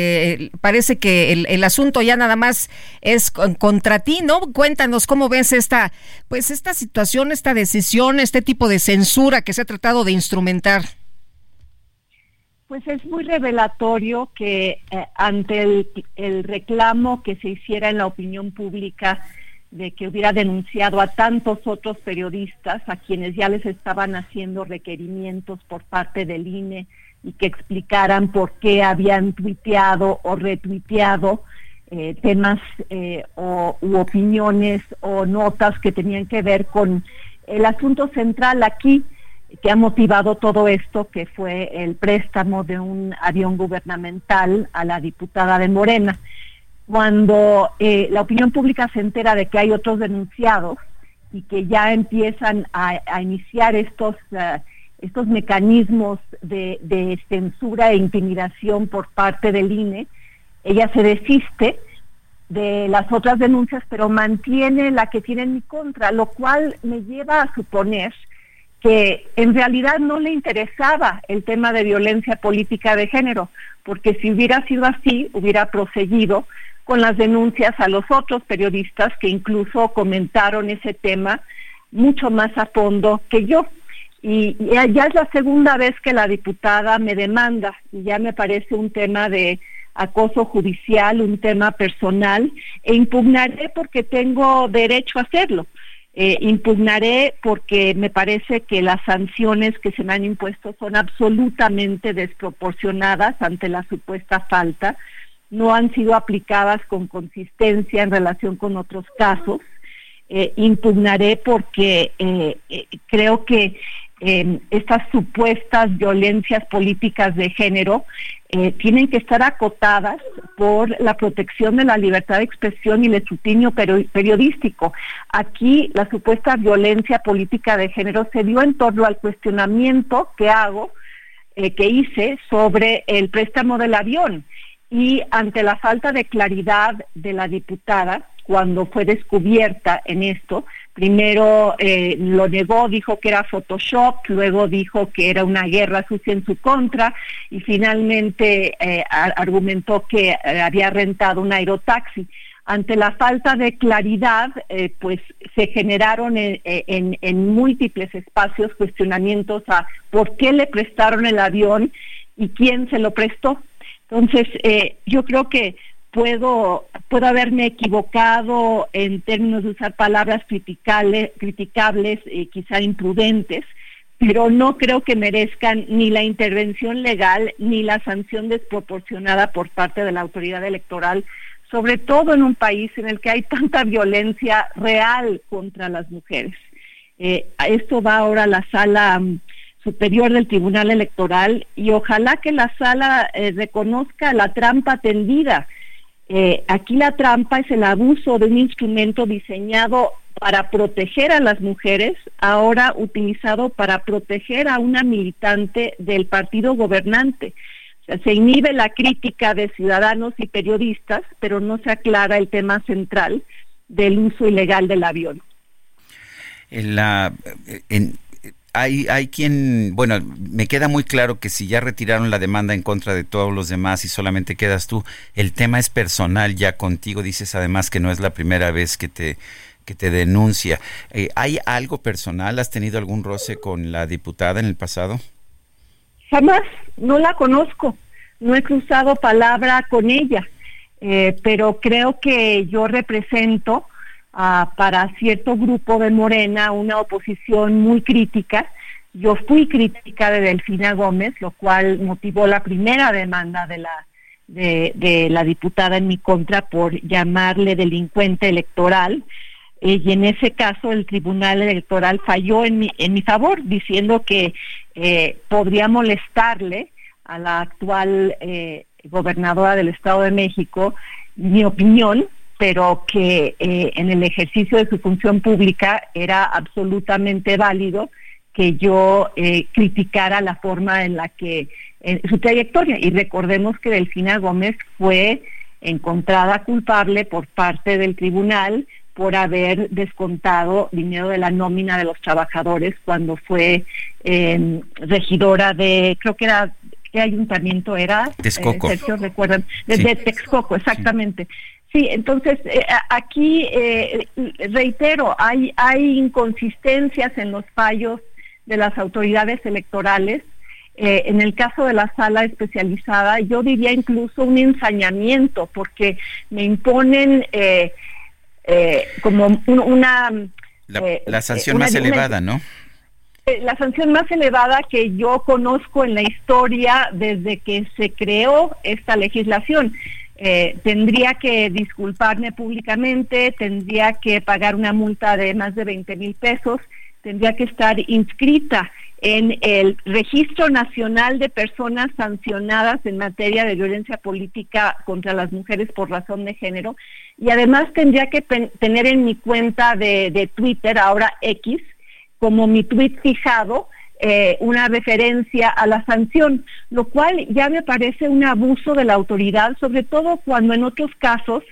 S2: parece que el, el, asunto ya nada más es contra ti, ¿no? Cuéntanos cómo ves esta, pues esta situación, esta decisión, este tipo de censura que se ha tratado de instrumentar.
S16: Pues es muy revelatorio que eh, ante el, reclamo que se hiciera en la opinión pública de que hubiera denunciado a tantos otros periodistas a quienes ya les estaban haciendo requerimientos por parte del INE y que explicaran por qué habían tuiteado o retuiteado eh, temas eh, o, u opiniones o notas que tenían que ver con el asunto central aquí, que ha motivado todo esto, que fue el préstamo de un avión gubernamental a la diputada de Morena. cuando eh, la opinión pública se entera de que hay otros denunciados y que ya empiezan a, iniciar estos, eh, estos mecanismos de, de, censura e intimidación por parte del INE, ella se desiste de las otras denuncias, pero mantiene la que tiene en mi contra, lo cual me lleva a suponer que en realidad no le interesaba el tema de violencia política de género, porque si hubiera sido así, hubiera proseguido con las denuncias a los otros periodistas que incluso comentaron ese tema mucho más a fondo que yo. Y, ya es la segunda vez que la diputada me demanda y ya me parece un tema de acoso judicial, un tema personal, e impugnaré porque tengo derecho a hacerlo. Eh, impugnaré porque me parece que las sanciones que se me han impuesto son absolutamente desproporcionadas ante la supuesta falta no han sido aplicadas con consistencia en relación con otros casos. Eh, impugnaré porque eh, creo que estas supuestas violencias políticas de género tienen que estar acotadas por la protección de la libertad de expresión y el escrutinio periodístico. Aquí la supuesta violencia política de género se dio en torno al cuestionamiento que hago, que hice sobre el préstamo del avión y ante la falta de claridad de la diputada, cuando fue descubierta en esto, primero eh, lo negó, dijo que era Photoshop, luego dijo que era una guerra sucia en su contra y finalmente eh, argumentó que eh, había rentado un aerotaxi. Ante la falta de claridad, pues se generaron en múltiples espacios cuestionamientos a por qué le prestaron el avión y quién se lo prestó. Entonces, yo creo que puedo, puedo haberme equivocado en términos de usar palabras criticables, criticables y quizá imprudentes, pero no creo que merezcan ni la intervención legal ni la sanción desproporcionada por parte de la autoridad electoral, sobre todo en un país en el que hay tanta violencia real contra las mujeres. Eh, esto va ahora a la sala Superior del Tribunal Electoral y ojalá que la sala eh, reconozca la trampa tendida. Eh, aquí la trampa es el abuso de un instrumento diseñado para proteger a las mujeres, ahora utilizado para proteger a una militante del partido gobernante. se inhibe la crítica de ciudadanos y periodistas, pero no se aclara el tema central del uso ilegal del avión.
S1: En la, hay, hay quien, bueno, me queda muy claro que si ya retiraron la demanda en contra de todos los demás y solamente quedas tú, el tema es personal ya contigo. Dices además que no es la primera vez que te que te denuncia. Eh, ¿Hay algo personal? ¿Has tenido algún roce con la diputada en el pasado?
S16: Jamás, no la conozco, no he cruzado palabra con ella, eh, pero creo que yo represento para cierto grupo de Morena una oposición muy crítica. Yo fui crítica de Delfina Gómez, lo cual motivó la primera demanda de la de, la diputada en mi contra por llamarle delincuente electoral. Eh, y en ese caso el Tribunal Electoral falló en mi, en mi favor, diciendo que eh, podría molestarle a la actual eh, gobernadora del Estado de México mi opinión pero que eh, en el ejercicio de su función pública era absolutamente válido que yo eh, criticara la forma en la que su trayectoria. Y recordemos que Delfina Gómez fue encontrada culpable por parte del tribunal por haber descontado dinero de la nómina de los trabajadores cuando fue em, regidora de, creo que era, ¿qué ayuntamiento era?
S1: Texcoco.
S16: Eh, recuerdan, de, Texcoco, exactamente. Sí, entonces eh, aquí eh, reitero, hay, hay inconsistencias en los fallos de las autoridades electorales. Eh, en el caso de la sala especializada, yo diría incluso un ensañamiento, porque me imponen como una...
S1: La, sanción más elevada, ¿no?
S16: la sanción más elevada que yo conozco en la historia desde que se creó esta legislación. Eh, tendría que disculparme públicamente, tendría que pagar una multa de más de 20 mil pesos, tendría que estar inscrita en el Registro Nacional de Personas Sancionadas en materia de violencia política contra las mujeres por razón de género. Y además tendría que tener en mi cuenta de, Twitter, ahora X, como mi tweet fijado, eh, una referencia a la sanción, lo cual ya me parece un abuso de la autoridad, sobre todo cuando en otros casos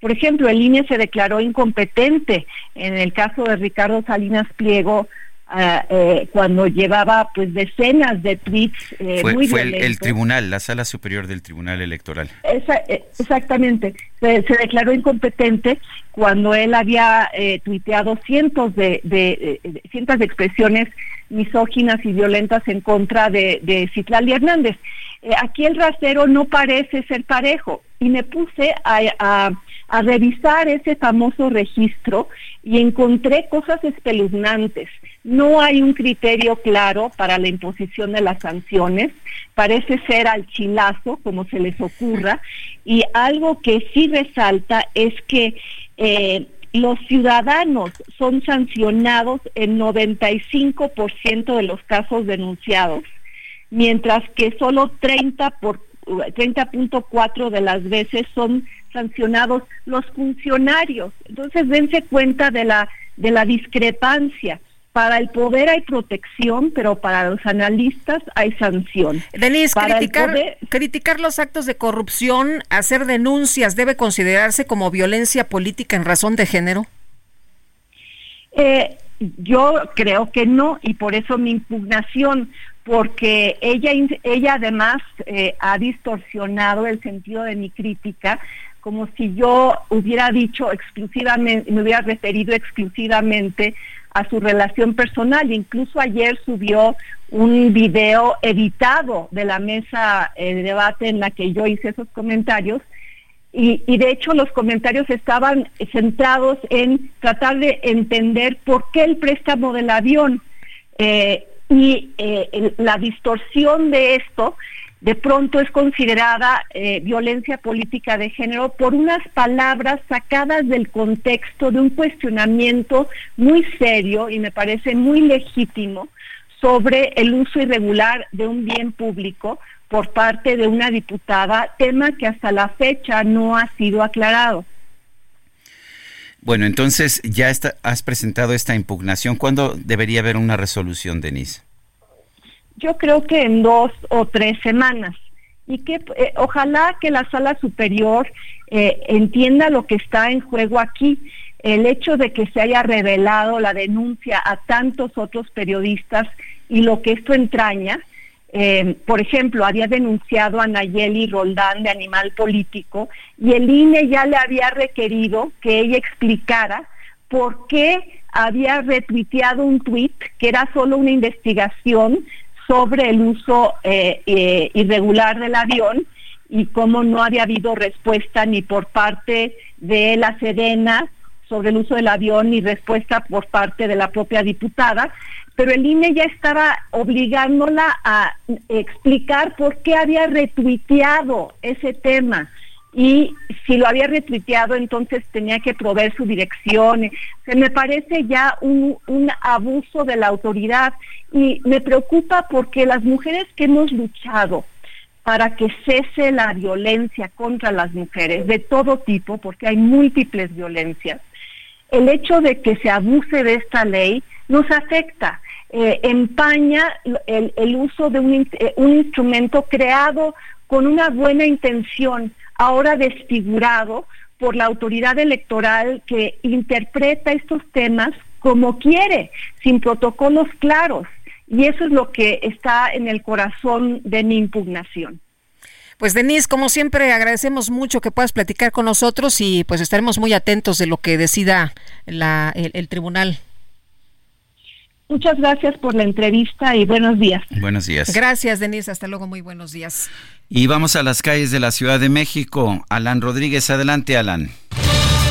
S16: por ejemplo, el INE se declaró incompetente. En el caso de Ricardo Salinas Pliego Ah, eh, cuando llevaba pues decenas de tweets
S1: eh, fue, fue el, tribunal, la sala superior del tribunal electoral.
S16: Eh, exactamente, se, declaró incompetente cuando él había eh, tuiteado cientos de, de, cientos de expresiones misóginas y violentas en contra de, de Citlali Hernández. aquí el rasero no parece ser parejo y me puse a a revisar ese famoso registro y encontré cosas espeluznantes. No hay un criterio claro para la imposición de las sanciones, parece ser al chilazo, como se les ocurra, y algo que sí resalta es que eh, los ciudadanos son sancionados en 95% de los casos denunciados, mientras que solo 30 por 30.4 de las veces son sancionados los funcionarios. Entonces, dense cuenta de la, de la discrepancia. Para el poder hay protección, pero para los analistas hay sanción.
S2: Denise, criticar, criticar los actos de corrupción, hacer denuncias, ¿debe considerarse como violencia política en razón de género?
S16: Eh, yo creo que no, y por eso mi impugnación, porque ella, ella además eh, ha distorsionado el sentido de mi crítica como si yo hubiera dicho exclusivamente, me hubiera referido exclusivamente a su relación personal. Incluso ayer subió un video editado de la mesa de debate en la que yo hice esos comentarios. Y, de hecho los comentarios estaban centrados en tratar de entender por qué el préstamo del avión eh, y eh, la distorsión de esto de pronto es considerada eh, violencia política de género por unas palabras sacadas del contexto de un cuestionamiento muy serio y me parece muy legítimo sobre el uso irregular de un bien público por parte de una diputada, tema que hasta la fecha no ha sido aclarado.
S1: Bueno, entonces ya has presentado esta impugnación. ¿Cuándo debería haber una resolución, Denise?
S16: Yo creo que en dos o tres semanas. Y que eh, ojalá que la sala superior eh, entienda lo que está en juego aquí. El hecho de que se haya revelado la denuncia a tantos otros periodistas y lo que esto entraña, eh, por ejemplo, había denunciado a Nayeli Roldán de Animal Político y el INE ya le había requerido que ella explicara por qué había retuiteado un tuit que era solo una investigación sobre el uso eh, eh, irregular del avión y cómo no había habido respuesta ni por parte de la Sedena sobre el uso del avión ni respuesta por parte de la propia diputada, pero el INE ya estaba obligándola a explicar por qué había retuiteado ese tema y si lo había retuiteado entonces tenía que proveer su dirección. Se me parece ya un, abuso de la autoridad y me preocupa porque las mujeres que hemos luchado para que cese la violencia contra las mujeres de todo tipo, porque hay múltiples violencias, el hecho de que se abuse de esta ley nos afecta. Eh, empaña el, uso de eh, un instrumento creado con una buena intención, ahora desfigurado por la autoridad electoral que interpreta estos temas como quiere, sin protocolos claros. Y eso es lo que está en el corazón de mi impugnación.
S2: Pues Denise, como siempre, agradecemos mucho que puedas platicar con nosotros y pues estaremos muy atentos de lo que decida la, el, tribunal.
S16: Muchas gracias por la entrevista y buenos días.
S1: Buenos días.
S2: Gracias, Denise. Hasta luego. Muy buenos días.
S1: Y vamos a las calles de la Ciudad de México. Alan Rodríguez, adelante, Alan.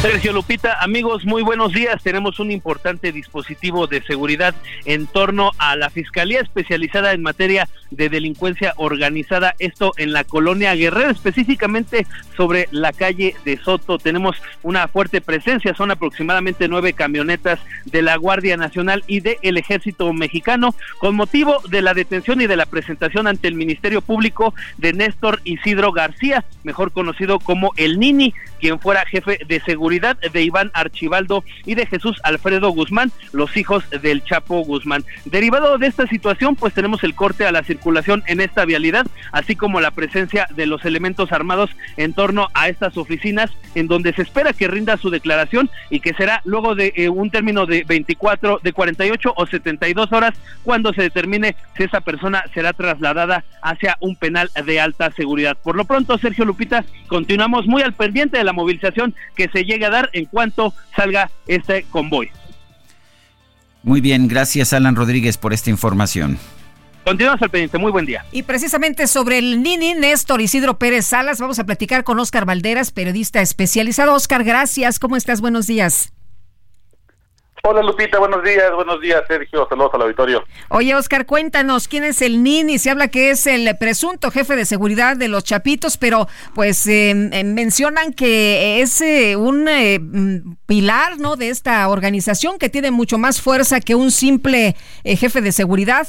S17: Sergio Lupita, amigos, muy buenos días. Tenemos un importante dispositivo de seguridad en torno a la Fiscalía especializada en materia de delincuencia organizada, esto en la colonia Guerrero, específicamente sobre la calle de Soto. Tenemos una fuerte presencia, son aproximadamente nueve camionetas de la Guardia Nacional y del Ejército Mexicano, con motivo de la detención y de la presentación ante el Ministerio Público de Néstor Isidro García, mejor conocido como el Nini, quien fuera jefe de seguridad de Iván Archibaldo y de Jesús Alfredo Guzmán, los hijos del Chapo Guzmán. Derivado de esta situación, pues tenemos el corte a la circulación en esta vialidad, así como la presencia de los elementos armados en torno a estas oficinas, en donde se espera que rinda su declaración y que será luego de eh, un término de 24, de 48 o 72 horas, cuando se determine si esa persona será trasladada hacia un penal de alta seguridad. Por lo pronto, Sergio Lupita, continuamos muy al pendiente de la movilización que se llegue a dar en cuanto salga este convoy.
S1: Muy bien, gracias Alan Rodríguez por esta información.
S17: Continuamos al pendiente, muy buen día.
S2: Y precisamente sobre el Nini, Néstor Isidro Pérez Salas, vamos a platicar con Oscar Valderas, periodista especializado. Oscar, gracias, ¿cómo estás? Buenos días.
S18: Hola Lupita, buenos días, buenos días Sergio, saludos al auditorio.
S2: Oye Oscar, cuéntanos, ¿quién es el Nini? Se habla que es el presunto jefe de seguridad de los Chapitos, pero pues em, mencionan que es eh, un eh, mm, pilar ¿no? de esta organización que tiene mucho más fuerza que un simple eh, jefe de seguridad.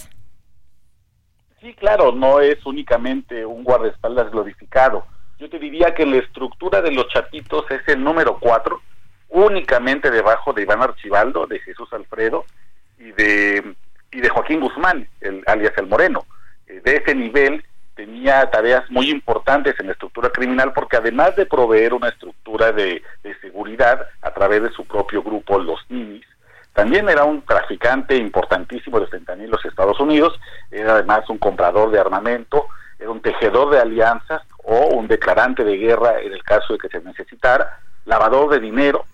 S18: Sí, claro, no es únicamente un guardaespaldas glorificado. Yo te diría que la estructura de los Chapitos es el número cuatro únicamente debajo de Iván Archibaldo, de Jesús Alfredo y de, y de Joaquín Guzmán, el, alias El Moreno. Eh, de ese nivel tenía tareas muy importantes en la estructura criminal porque además de proveer una estructura de, seguridad a través de su propio grupo, los NIMIS, también era un traficante importantísimo de fentanil en los Estados Unidos, era además un comprador de armamento, era un tejedor de alianzas o un declarante de guerra en el caso de que se necesitara, lavador de dinero,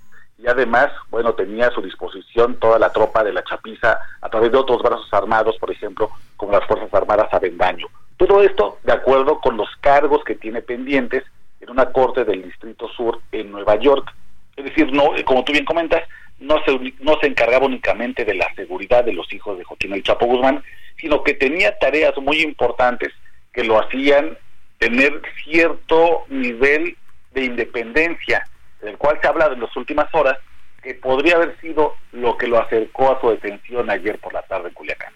S18: y además, bueno, tenía a su disposición toda la tropa de la Chapiza a través de otros brazos armados, por ejemplo, como las Fuerzas Armadas Avendaño. Todo esto de acuerdo con los cargos que tiene pendientes en una corte del Distrito Sur en Nueva York. Es decir, no, como tú bien comentas, no se, no se encargaba únicamente de la seguridad de los hijos de Joaquín El Chapo Guzmán, sino que tenía tareas muy importantes que lo hacían tener cierto nivel de independencia del cual se habla en las últimas horas, que podría haber sido lo que lo acercó a su detención ayer por la tarde en Culiacán.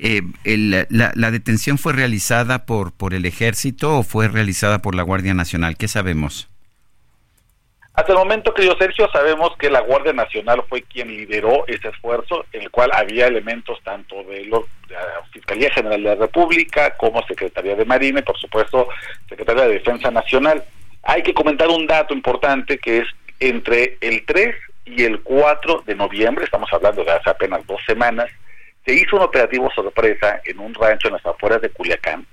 S1: Eh, la, detención fue realizada por, por el ejército o fue realizada por la Guardia Nacional? ¿Qué sabemos?
S18: Hasta el momento, querido Sergio, sabemos que la Guardia Nacional fue quien lideró ese esfuerzo, en el cual había elementos tanto de, la Fiscalía General de la República como Secretaría de Marina y, por supuesto, Secretaría de Defensa Nacional. Hay que comentar un dato importante que es entre el 3 y el 4 de noviembre, estamos hablando de hace apenas dos semanas, se hizo un operativo sorpresa en un rancho en las afueras de Culiacán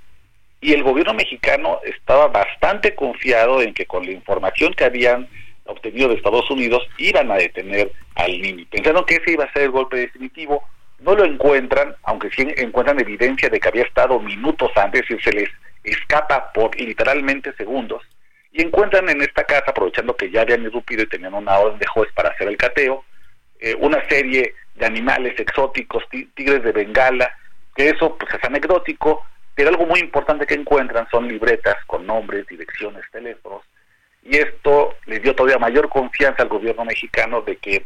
S18: y el gobierno mexicano estaba bastante confiado en que con la información que habían obtenido de Estados Unidos iban a detener al niño. Pensaron que ese iba a ser el golpe definitivo, no lo encuentran, aunque sí encuentran evidencia de que había estado minutos antes y se les escapa por literalmente segundos y encuentran en esta casa, aprovechando que ya habían irrumpido y tenían una orden de juez para hacer el cateo, eh, una serie de animales exóticos, tigres de Bengala, que eso pues es anecdótico, pero algo muy importante que encuentran son libretas con nombres, direcciones, teléfonos, y esto le dio todavía mayor confianza al gobierno mexicano de que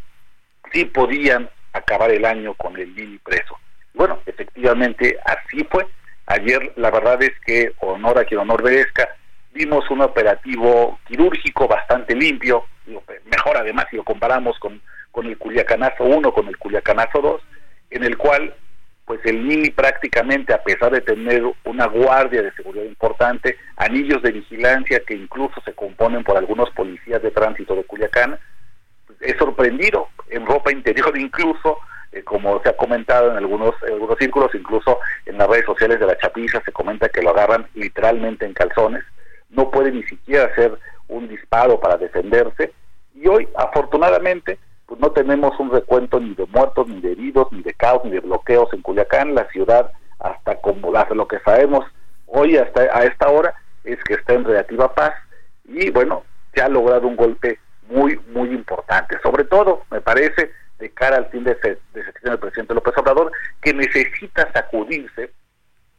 S18: sí podían acabar el año con el Lili preso. bueno, efectivamente así fue. Ayer la verdad es que honor a quien honor merezca, vimos un operativo quirúrgico bastante limpio, mejor además si lo comparamos con, con el Culiacanazo 1, con el Culiacanazo 2, en el cual pues el Mini prácticamente, a pesar de tener una guardia de seguridad importante, anillos de vigilancia que incluso se componen por algunos policías de tránsito de Culiacán, pues, es sorprendido en ropa interior incluso, eh, como se ha comentado en algunos, en algunos círculos, incluso en las redes sociales de la Chapiza se comenta que lo agarran literalmente en calzones, no puede ni siquiera hacer un disparo para defenderse y hoy afortunadamente pues no tenemos un recuento ni de muertos, ni de heridos, ni de caos, ni de bloqueos en Culiacán, la ciudad hasta como lo que sabemos hoy hasta a esta hora es que está en relativa paz y bueno, se ha logrado un golpe muy, muy importante. Sobre todo, me parece, de cara al fin de, de del presidente López Obrador, que necesita sacudirse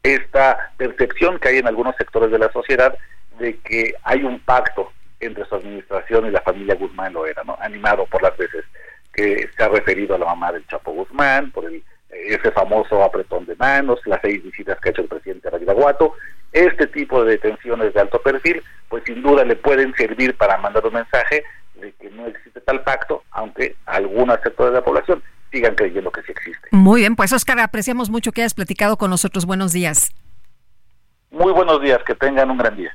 S18: esta percepción que hay en algunos sectores de la sociedad de que hay un pacto entre su administración y la familia Guzmán lo era, ¿no? Animado por las veces que se ha referido a la mamá del Chapo Guzmán, por el, ese famoso apretón de manos, las seis visitas que ha hecho el presidente Guato, este tipo de detenciones de alto perfil, pues sin duda le pueden servir para mandar un mensaje de que no existe tal pacto, aunque algunos sectores de la población sigan creyendo que sí existe.
S2: Muy bien, pues Oscar, apreciamos mucho que hayas platicado con nosotros. Buenos días.
S18: Muy buenos días, que tengan un gran día.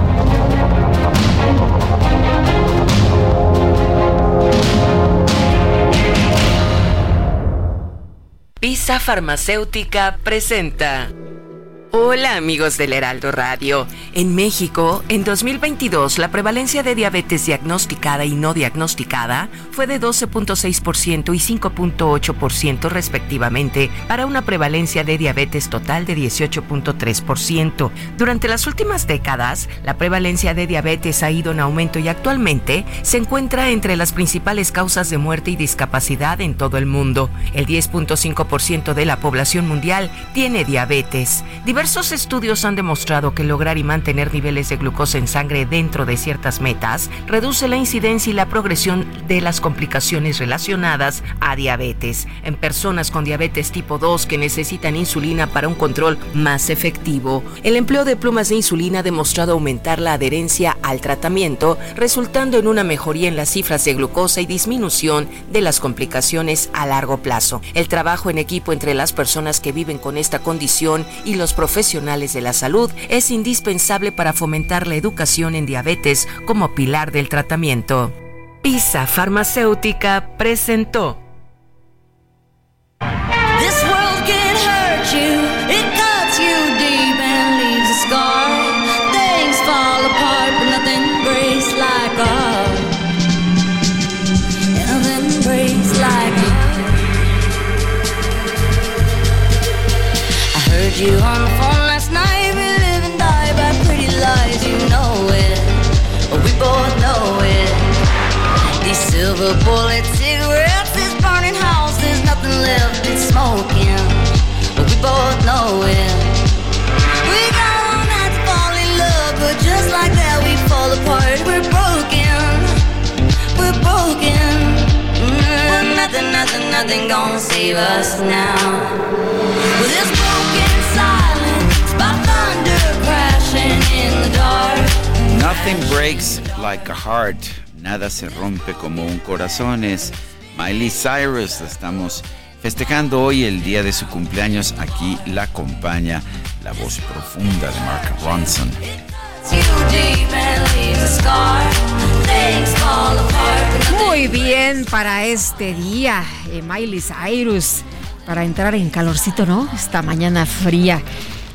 S19: Pisa Farmacéutica presenta. Hola amigos del Heraldo Radio. En México, en 2022, la prevalencia de diabetes diagnosticada y no diagnosticada fue de 12.6% y 5.8% respectivamente, para una prevalencia de diabetes total de 18.3%. Durante las últimas décadas, la prevalencia de diabetes ha ido en aumento y actualmente se encuentra entre las principales causas de muerte y discapacidad en todo el mundo. El 10.5% de la población mundial tiene diabetes. Estudios han demostrado que lograr y mantener niveles de glucosa en sangre dentro de ciertas metas reduce la incidencia y la progresión de las complicaciones relacionadas a diabetes. En personas con diabetes tipo 2 que necesitan insulina para un control más efectivo, el empleo de plumas de insulina ha demostrado aumentar la adherencia al tratamiento, resultando en una mejoría en las cifras de glucosa y disminución de las complicaciones a largo plazo. El trabajo en equipo entre las personas que viven con esta condición y los profesionales profesionales de la salud es indispensable para fomentar la educación en diabetes como pilar del tratamiento. PISA Farmacéutica presentó. You, it cuts silver bullet cigarettes, this burning house, there's nothing left, smoking. We both know it. We got all night to fall in love, but just like that we fall apart. We're broken. We're broken. Mm, nothing, nothing, nothing gonna save us now. This broken silence, by thunder crashing in the dark.
S1: Nothing breaks like a heart. Nada se rompe como un corazón. Es Miley Cyrus. La estamos festejando hoy el día de su cumpleaños. Aquí la acompaña la voz profunda de Mark Ronson.
S2: Muy bien para este día, eh, Miley Cyrus, para entrar en calorcito, ¿no? Esta mañana fría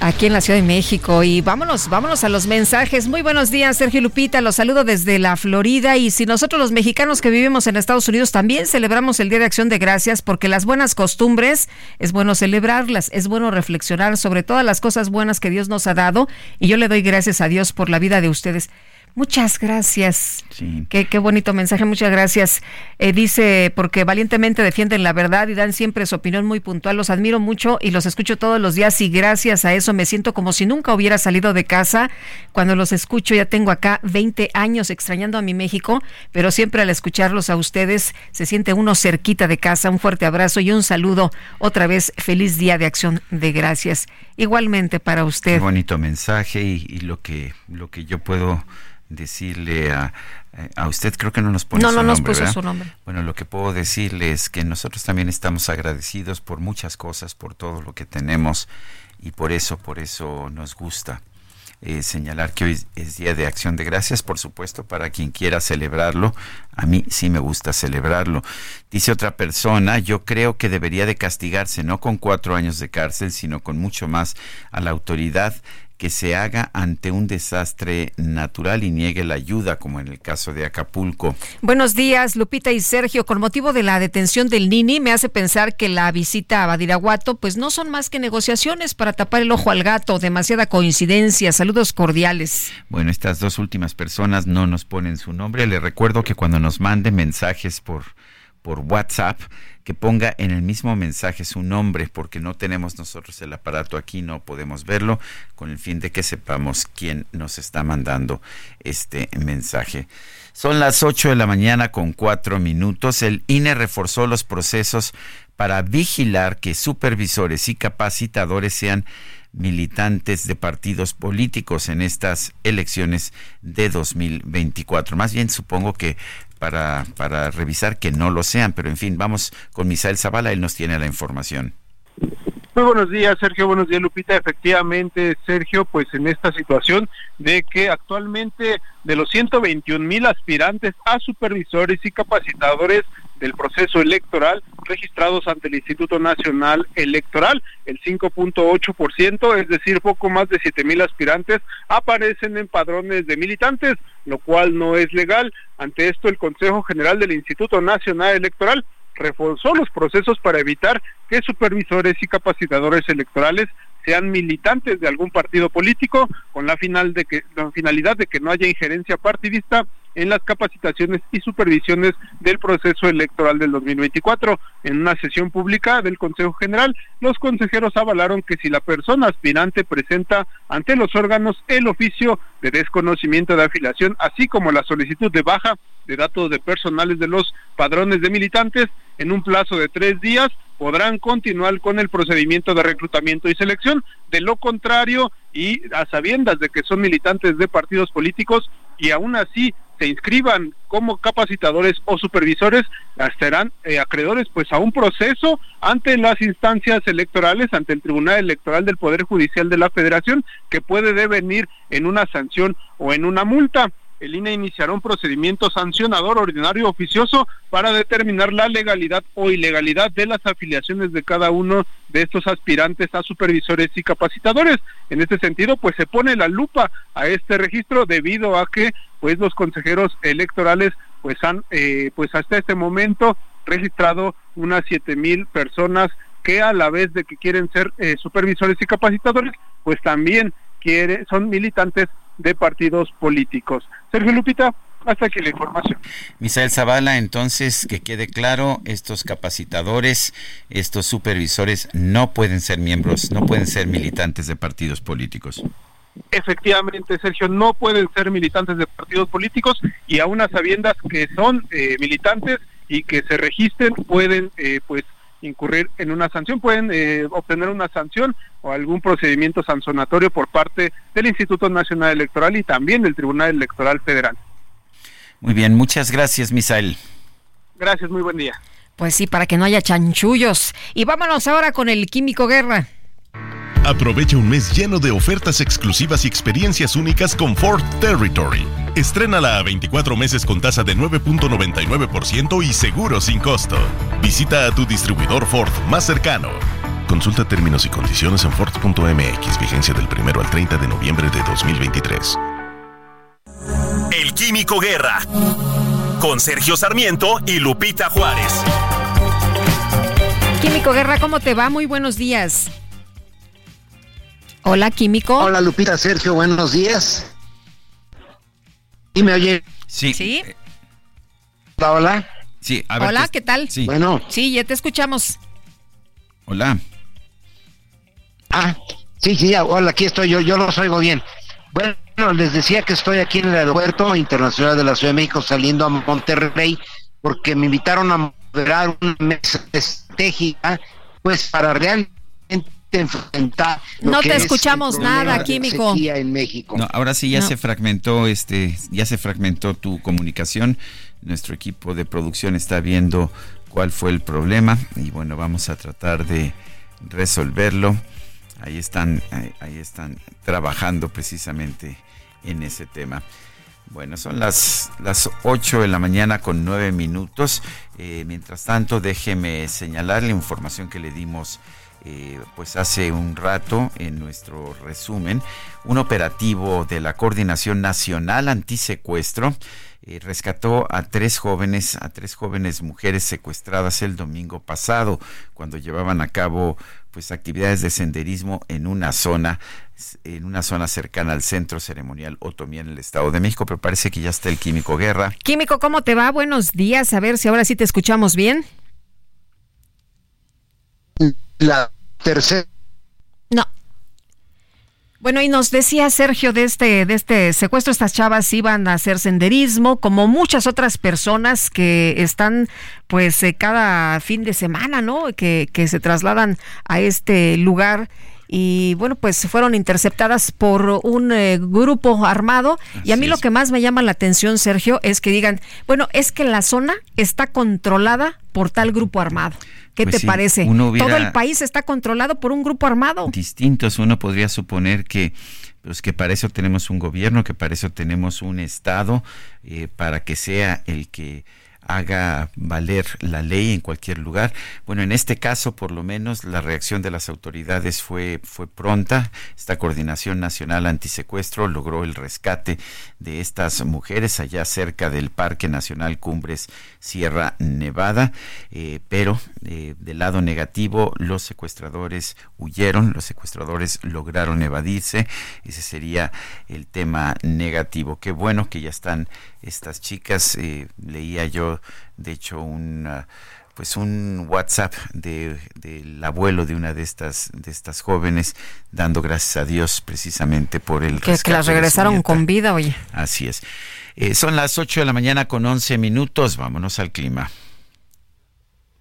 S2: aquí en la Ciudad de México. Y vámonos, vámonos a los mensajes. Muy buenos días, Sergio Lupita. Los saludo desde la Florida. Y si nosotros los mexicanos que vivimos en Estados Unidos también celebramos el Día de Acción de Gracias, porque las buenas costumbres es bueno celebrarlas, es bueno reflexionar sobre todas las cosas buenas que Dios nos ha dado. Y yo le doy gracias a Dios por la vida de ustedes. Muchas gracias. Qué, qué, bonito mensaje, muchas gracias. Eh, dice, porque valientemente defienden la verdad y dan siempre su opinión muy puntual. Los admiro mucho y los escucho todos los días y gracias a eso me siento como si nunca hubiera salido de casa. Cuando los escucho ya tengo acá 20 años extrañando a mi México, pero siempre al escucharlos a ustedes se siente uno cerquita de casa. Un fuerte abrazo y un saludo. Otra vez, feliz día de acción de gracias. Igualmente para usted.
S1: Qué bonito mensaje y, y lo que lo que yo puedo decirle a, a usted, creo que no nos pone
S2: no,
S1: su
S2: no
S1: nombre.
S2: nos puso su nombre.
S1: Bueno, lo que puedo decirle es que nosotros también estamos agradecidos por muchas cosas, por todo lo que tenemos y por eso, por eso nos gusta eh, señalar que hoy es Día de Acción de Gracias, por supuesto, para quien quiera celebrarlo. A mí sí me gusta celebrarlo. Dice otra persona, yo creo que debería de castigarse no con cuatro años de cárcel, sino con mucho más a la autoridad que se haga ante un desastre natural y niegue la ayuda, como en el caso de Acapulco.
S2: Buenos días, Lupita y Sergio. Con motivo de la detención del Nini, me hace pensar que la visita a Badiraguato, pues no son más que negociaciones para tapar el ojo al gato. Demasiada coincidencia. Saludos cordiales.
S1: Bueno, estas dos últimas personas no nos ponen su nombre. Les recuerdo que cuando nos manden mensajes por, por WhatsApp, que ponga en el mismo mensaje su nombre, porque no tenemos nosotros el aparato aquí, no podemos verlo, con el fin de que sepamos quién nos está mandando este mensaje. Son las 8 de la mañana con cuatro minutos. El INE reforzó los procesos para vigilar que supervisores y capacitadores sean militantes de partidos políticos en estas elecciones de 2024. Más bien supongo que para, para revisar que no lo sean. Pero en fin, vamos con Misael Zavala, él nos tiene la información.
S20: Muy buenos días, Sergio. Buenos días, Lupita. Efectivamente, Sergio, pues en esta situación de que actualmente de los 121 mil aspirantes a supervisores y capacitadores del proceso electoral registrados ante el Instituto Nacional Electoral. El 5.8%, es decir, poco más de 7 mil aspirantes, aparecen en padrones de militantes, lo cual no es legal. Ante esto, el Consejo General del Instituto Nacional Electoral reforzó los procesos para evitar que supervisores y capacitadores electorales sean militantes de algún partido político con la final de que la finalidad de que no haya injerencia partidista en las capacitaciones y supervisiones del proceso electoral del 2024. En una sesión pública del Consejo General, los consejeros avalaron que si la persona aspirante presenta ante los órganos el oficio de desconocimiento de afiliación, así como la solicitud de baja de datos de personales de los padrones de militantes en un plazo de tres días, podrán continuar con el procedimiento de reclutamiento y selección. De lo contrario, y a sabiendas de que son militantes de partidos políticos y aún así se inscriban como capacitadores o supervisores, estarán eh, acreedores pues a un proceso ante las instancias electorales, ante el Tribunal Electoral del Poder Judicial de la Federación, que puede devenir en una sanción o en una multa el INE iniciará un procedimiento sancionador ordinario oficioso para determinar la legalidad o ilegalidad de las afiliaciones de cada uno de estos aspirantes a supervisores y capacitadores. En este sentido, pues se pone la lupa a este registro debido a que pues los consejeros electorales pues han eh, pues hasta este momento registrado unas siete mil personas que a la vez de que quieren ser eh, supervisores y capacitadores, pues también quiere, son militantes de partidos políticos. Sergio Lupita, hasta aquí la información.
S1: Misael Zavala, entonces, que quede claro, estos capacitadores, estos supervisores no pueden ser miembros, no pueden ser militantes de partidos políticos.
S20: Efectivamente, Sergio, no pueden ser militantes de partidos políticos y aún a sabiendas que son eh, militantes y que se registren, pueden eh, pues incurrir en una sanción, pueden eh, obtener una sanción o algún procedimiento sancionatorio por parte del Instituto Nacional Electoral y también del Tribunal Electoral Federal.
S1: Muy bien, muchas gracias, Misael.
S20: Gracias, muy buen día.
S2: Pues sí, para que no haya chanchullos. Y vámonos ahora con el Químico Guerra.
S21: Aprovecha un mes lleno de ofertas exclusivas y experiencias únicas con Ford Territory. Estrénala a 24 meses con tasa de 9.99% y seguro sin costo. Visita a tu distribuidor Ford más cercano. Consulta términos y condiciones en Ford.mx, vigencia del 1 al 30 de noviembre de 2023.
S22: El Químico Guerra. Con Sergio Sarmiento y Lupita Juárez.
S2: Químico Guerra, ¿cómo te va? Muy buenos días. Hola, Químico.
S23: Hola, Lupita, Sergio, buenos días. ¿Y me oye?
S1: Sí.
S2: Sí.
S23: Hola, hola.
S1: Sí,
S2: a ver, Hola, ¿qué tal?
S1: Sí.
S23: Bueno.
S2: Sí, ya te escuchamos.
S1: Hola.
S23: Ah, sí, sí, hola, aquí estoy yo, yo los oigo bien. Bueno, les decía que estoy aquí en el Aeropuerto Internacional de la Ciudad de México saliendo a Monterrey porque me invitaron a moderar una mesa estratégica pues para realmente enfrentar
S2: no te escuchamos nada químico
S23: en México.
S1: No, ahora sí ya se fragmentó este ya se fragmentó tu comunicación nuestro equipo de producción está viendo cuál fue el problema y bueno vamos a tratar de resolverlo ahí están, ahí están trabajando precisamente en ese tema. Bueno, son las, las 8 de la mañana con 9 minutos. Eh, mientras tanto, déjeme señalar la información que le dimos eh, pues hace un rato en nuestro resumen. Un operativo de la Coordinación Nacional Antisecuestro eh, rescató a tres jóvenes, a tres jóvenes mujeres secuestradas el domingo pasado, cuando llevaban a cabo pues actividades de senderismo en una zona en una zona cercana al centro ceremonial Otomí en el Estado de México, pero parece que ya está el Químico Guerra.
S2: Químico, ¿cómo te va? Buenos días, a ver si ahora sí te escuchamos bien.
S23: La tercera.
S2: No, bueno, y nos decía Sergio de este, de este secuestro, estas chavas iban a hacer senderismo, como muchas otras personas que están, pues, eh, cada fin de semana, ¿no? Que, que se trasladan a este lugar y bueno, pues fueron interceptadas por un eh, grupo armado. y a mí lo que más me llama la atención, Sergio, es que digan, bueno, es que la zona está controlada por tal grupo armado. ¿Qué pues te parece? Todo el país está controlado por un grupo armado.
S1: Distintos, uno podría suponer que pues que para eso tenemos un gobierno, que para eso tenemos un Estado, eh, para que sea el que haga valer la ley en cualquier lugar. Bueno, en este caso, por lo menos, la reacción de las autoridades fue, fue pronta. Esta Coordinación Nacional Antisecuestro logró el rescate de estas mujeres allá cerca del Parque Nacional Cumbres Sierra Nevada, eh, pero eh, del lado negativo, los secuestradores huyeron, los secuestradores lograron evadirse. Ese sería el tema negativo. Qué bueno que ya están estas chicas. Eh, leía yo, de hecho, un pues un WhatsApp de, del abuelo de una de estas de estas jóvenes dando gracias a Dios precisamente por el
S2: que, que las regresaron con vida oye.
S1: Así es. Eh, son las 8 de la mañana con 11 minutos. Vámonos al clima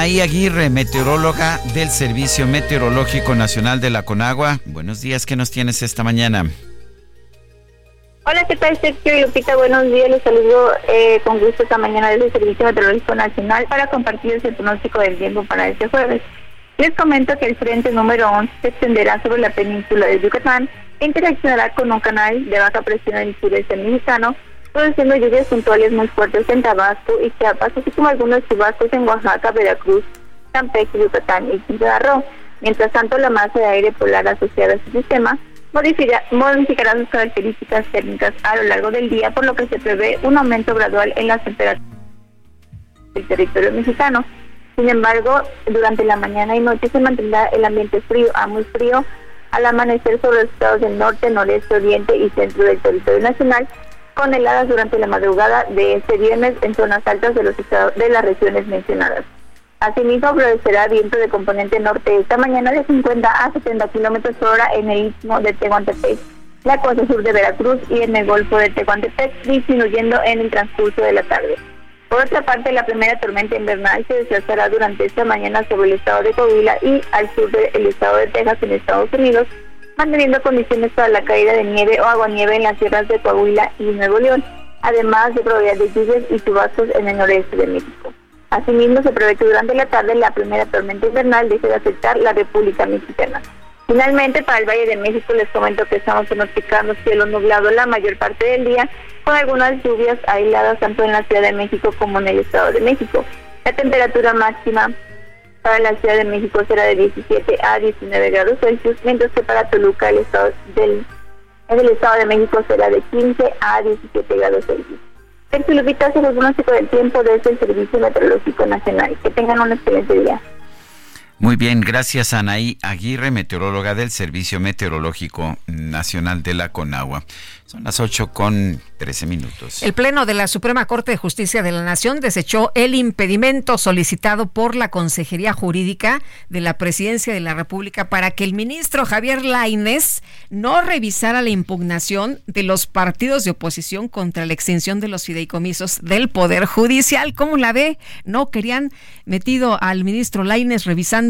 S1: Anaí Aguirre, meteoróloga del Servicio Meteorológico Nacional de la Conagua. Buenos días, ¿qué nos tienes esta mañana?
S24: Hola, ¿qué tal Sergio y Lupita? Buenos días, les saludo eh, con gusto esta mañana desde el Servicio Meteorológico Nacional para compartir el pronóstico del tiempo para este jueves. Les comento que el frente número 11 se extenderá sobre la península de Yucatán e interaccionará con un canal de baja presión en el sureste mexicano produciendo lluvias puntuales muy fuertes en Tabasco y Chiapas, así como algunos chubascos en Oaxaca, Veracruz, Campeche, Yucatán y Quintana Roo. Mientras tanto, la masa de aire polar asociada a este sistema modificará sus características térmicas a lo largo del día, por lo que se prevé un aumento gradual en las temperaturas del territorio mexicano. Sin embargo, durante la mañana y noche se mantendrá el ambiente frío a muy frío al amanecer sobre los estados del norte, noreste, oriente y centro del territorio nacional, con heladas durante la madrugada de este viernes en zonas altas de los estados de las regiones mencionadas. Asimismo, florecerá viento de componente norte esta mañana de 50 a 70 kilómetros por hora en el istmo de Tehuantepec, la costa sur de Veracruz y en el golfo de Tehuantepec, disminuyendo en el transcurso de la tarde. Por otra parte, la primera tormenta invernal se desplazará durante esta mañana sobre el estado de Coahuila y al sur del estado de Texas en Estados Unidos, manteniendo condiciones para la caída de nieve o aguanieve en las tierras de Coahuila y Nuevo León, además de probabilidad de lluvias y chubascos en el noreste de México. Asimismo, se prevé que durante la tarde la primera tormenta invernal deje de afectar la República Mexicana. Finalmente, para el Valle de México les comento que estamos pronosticando cielo nublado la mayor parte del día, con algunas lluvias aisladas tanto en la Ciudad de México como en el Estado de México. La temperatura máxima para la Ciudad de México será de 17 a 19 grados Celsius, mientras que para Toluca el estado del, el Estado de México será de 15 a 17 grados Celsius. Sergio Lupita el pronóstico del tiempo desde el Servicio Meteorológico Nacional. Que tengan un excelente día.
S1: Muy bien, gracias Anaí Aguirre, meteoróloga del Servicio Meteorológico Nacional de la Conagua. Son las 8 con 13 minutos.
S2: El Pleno de la Suprema Corte de Justicia de la Nación desechó el impedimento solicitado por la Consejería Jurídica de la Presidencia de la República para que el ministro Javier Lainez no revisara la impugnación de los partidos de oposición contra la extinción de los fideicomisos del Poder Judicial. ¿Cómo la ve? No querían metido al ministro Lainez revisando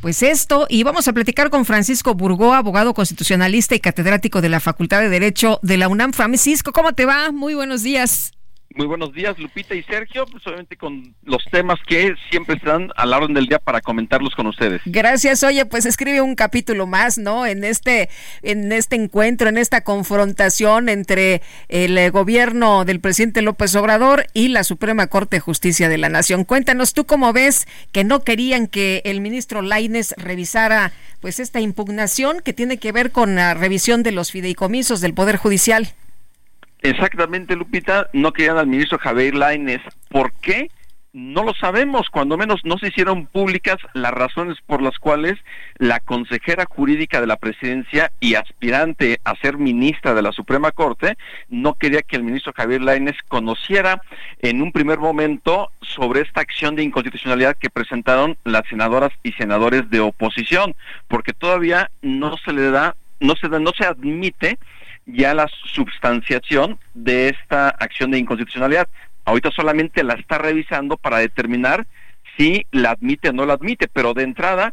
S2: pues esto. Y vamos a platicar con Francisco Burgó, abogado constitucionalista y catedrático de la Facultad de Derecho de la UNAM. Francisco, ¿cómo te va? Muy buenos días.
S25: Muy buenos días, Lupita y Sergio, pues obviamente con los temas que siempre están a la orden del día para comentarlos con ustedes.
S2: Gracias. Oye, pues escribe un capítulo más, ¿no? En este en este encuentro, en esta confrontación entre el eh, gobierno del presidente López Obrador y la Suprema Corte de Justicia de la Nación. Cuéntanos tú cómo ves que no querían que el ministro Laines revisara pues esta impugnación que tiene que ver con la revisión de los fideicomisos del Poder Judicial.
S25: Exactamente, Lupita, no querían al ministro Javier Lainez. ¿Por qué? No lo sabemos, cuando menos no se hicieron públicas las razones por las cuales la consejera jurídica de la presidencia y aspirante a ser ministra de la Suprema Corte no quería que el ministro Javier Lainez conociera en un primer momento sobre esta acción de inconstitucionalidad que presentaron las senadoras y senadores de oposición, porque todavía no se le da, no se da, no se admite ya la substanciación de esta acción de inconstitucionalidad. Ahorita solamente la está revisando para determinar si la admite o no la admite, pero de entrada,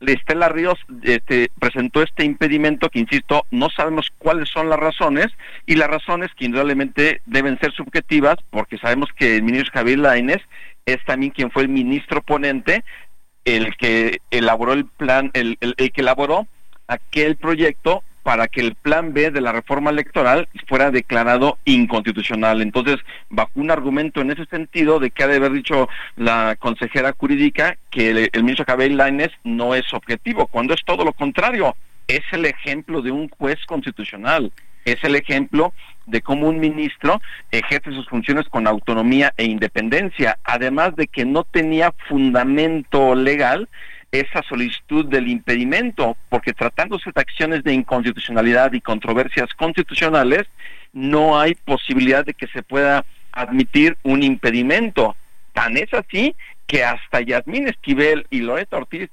S25: Estela Ríos este, presentó este impedimento que, insisto, no sabemos cuáles son las razones y las razones que indudablemente deben ser subjetivas porque sabemos que el ministro Javier Lainez es también quien fue el ministro ponente, el que elaboró el plan, el, el que elaboró aquel proyecto para que el plan B de la reforma electoral fuera declarado inconstitucional. Entonces, bajo un argumento en ese sentido de que ha de haber dicho la consejera jurídica que el, ministro Cabell no es objetivo, cuando es todo lo contrario, es el ejemplo de un juez constitucional, es el ejemplo de cómo un ministro ejerce sus funciones con autonomía e independencia, además de que no tenía fundamento legal esa solicitud del impedimento, porque tratándose de acciones de inconstitucionalidad y controversias constitucionales, no hay posibilidad de que se pueda admitir un impedimento. Tan es así que hasta Yasmín Esquivel y Loreto Ortiz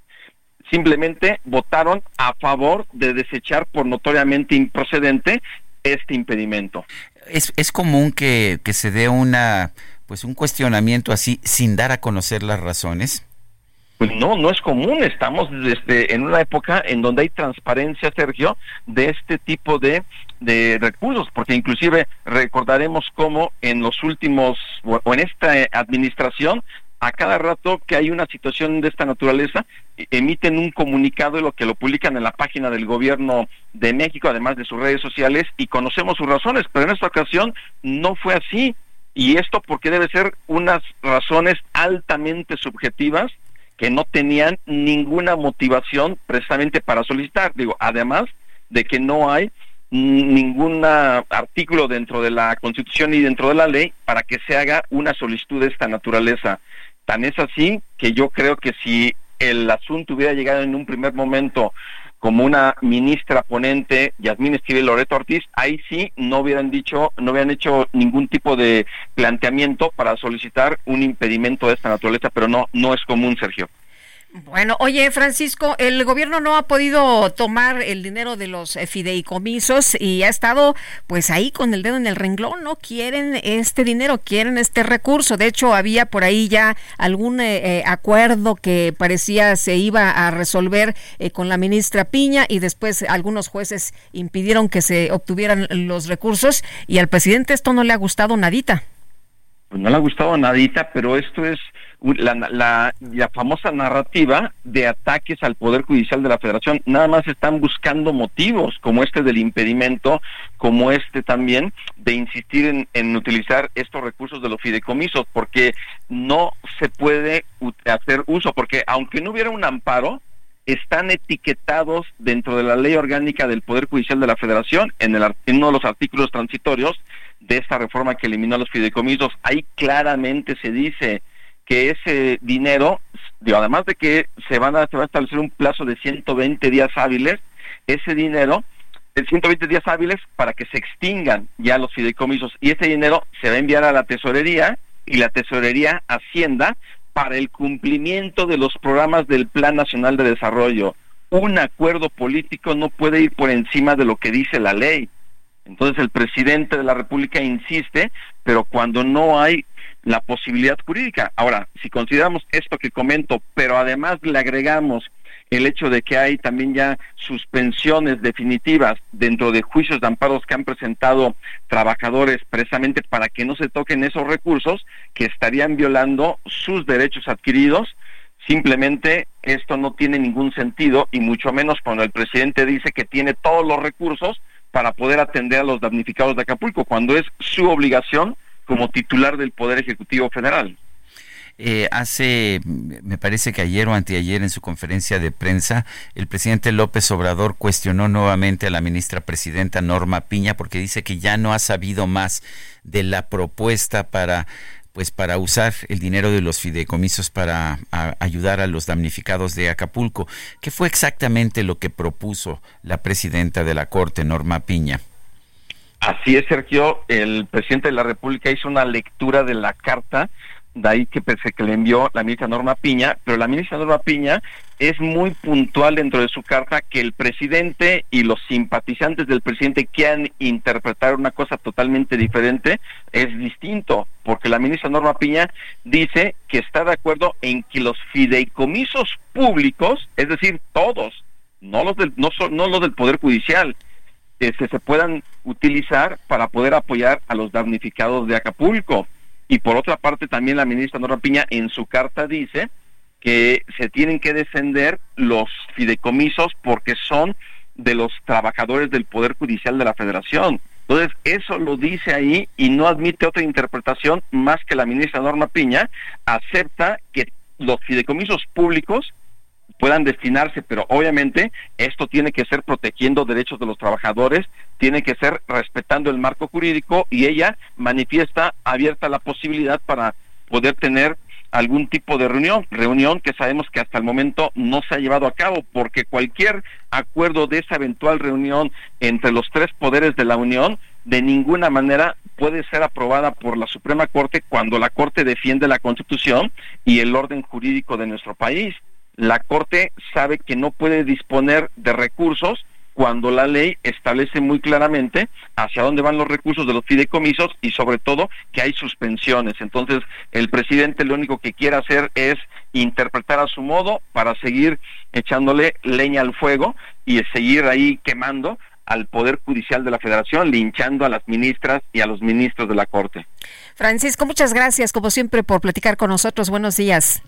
S25: simplemente votaron a favor de desechar por notoriamente improcedente este impedimento.
S1: Es, es común que, que se dé una pues un cuestionamiento así sin dar a conocer las razones.
S25: Pues no, no es común. Estamos en una época en donde hay transparencia, Sergio, de este tipo de, de recursos, porque inclusive recordaremos cómo en los últimos, o en esta administración, a cada rato que hay una situación de esta naturaleza, e, emiten un comunicado y lo que lo publican en la página del gobierno de México, además de sus redes sociales, y conocemos sus razones, pero en esta ocasión no fue así. Y esto porque debe ser unas razones altamente subjetivas que no tenían ninguna motivación precisamente para solicitar. Digo, además de que no hay ningún artículo dentro de la Constitución y dentro de la ley para que se haga una solicitud de esta naturaleza. Tan es así que yo creo que si el asunto hubiera llegado en un primer momento como una ministra ponente, Yasmín Esquivel Loreto Ortiz, ahí sí no hubieran dicho, no hubieran hecho ningún tipo de planteamiento para solicitar un impedimento de esta naturaleza, pero no, no es común, Sergio.
S2: Bueno, oye Francisco, el gobierno no ha podido tomar el dinero de los eh, fideicomisos y ha estado pues ahí con el dedo en el renglón, no quieren este dinero, quieren este recurso. De hecho, había por ahí ya algún eh, eh, acuerdo que parecía se iba a resolver con la ministra Piña y después algunos jueces impidieron que se obtuvieran los recursos y al presidente esto no le ha gustado nadita.
S25: Pues no le ha gustado nadita, pero esto es la, famosa narrativa de ataques al Poder Judicial de la Federación. Nada más están buscando motivos como este del impedimento, como este también de insistir en, en utilizar estos recursos de los fideicomisos, porque no se puede hacer uso, porque aunque no hubiera un amparo, están etiquetados dentro de la ley orgánica del Poder Judicial de la Federación, en, el, en uno de los artículos transitorios de esta reforma que eliminó los fideicomisos. Ahí claramente se dice que ese dinero, además de que se, van a, se va a establecer un plazo de 120 días hábiles, ese dinero, de 120 días hábiles para que se extingan ya los fideicomisos y ese dinero se va a enviar a la tesorería y la tesorería Hacienda para el cumplimiento de los programas del Plan Nacional de Desarrollo. Un acuerdo político no puede ir por encima de lo que dice la ley. Entonces el presidente de la República insiste, pero cuando no hay la posibilidad jurídica. Ahora, si consideramos esto que comento, pero además le agregamos el hecho de que hay también ya suspensiones definitivas dentro de juicios de amparos que han presentado trabajadores precisamente para que no se toquen esos recursos que estarían violando sus derechos adquiridos. Simplemente esto no tiene ningún sentido y mucho menos cuando el presidente dice que tiene todos los recursos para poder atender a los damnificados de Acapulco, cuando es su obligación como titular del Poder Ejecutivo Federal.
S1: Eh, hace, me parece que ayer o anteayer en su conferencia de prensa, el presidente López Obrador cuestionó nuevamente a la ministra presidenta Norma Piña porque dice que ya no ha sabido más de la propuesta para pues para usar el dinero de los fideicomisos para ayudar a los damnificados de Acapulco. ¿Qué fue exactamente lo que propuso la presidenta de la Corte, Norma Piña?
S25: Así es, Sergio. El presidente de la República hizo una lectura de la carta de ahí que, que le envió la ministra Norma Piña, pero la ministra Norma Piña es muy puntual dentro de su carta que el presidente y los simpatizantes del presidente quieran interpretar una cosa totalmente diferente, es distinto, porque la ministra Norma Piña dice que está de acuerdo en que los fideicomisos públicos, es decir, todos, no los del, no, no los del Poder Judicial, este, se puedan utilizar para poder apoyar a los damnificados de Acapulco. Y por otra parte, también la ministra Nora Piña en su carta dice que se tienen que defender los fideicomisos porque son de los trabajadores del Poder Judicial de la Federación. Entonces, eso lo dice ahí y no admite otra interpretación más que la ministra Norma Piña acepta que los fideicomisos públicos puedan destinarse, pero obviamente esto tiene que ser protegiendo derechos de los trabajadores, tiene que ser respetando el marco jurídico y ella manifiesta abierta la posibilidad para poder tener algún tipo de reunión, reunión que sabemos que hasta el momento no se ha llevado a cabo, porque cualquier acuerdo de esa eventual reunión entre los tres poderes de la Unión de ninguna manera puede ser aprobada por la Suprema Corte cuando la Corte defiende la Constitución y el orden jurídico de nuestro país la Corte sabe que no puede disponer de recursos cuando la ley establece muy claramente hacia dónde van los recursos de los fideicomisos y sobre todo que hay suspensiones. Entonces, el presidente lo único que quiere hacer es interpretar a su modo para seguir echándole leña al fuego y seguir ahí quemando al Poder Judicial de la Federación, linchando a las ministras y a los ministros de la Corte.
S2: Francisco, muchas gracias, como siempre, por platicar con nosotros. Buenos días.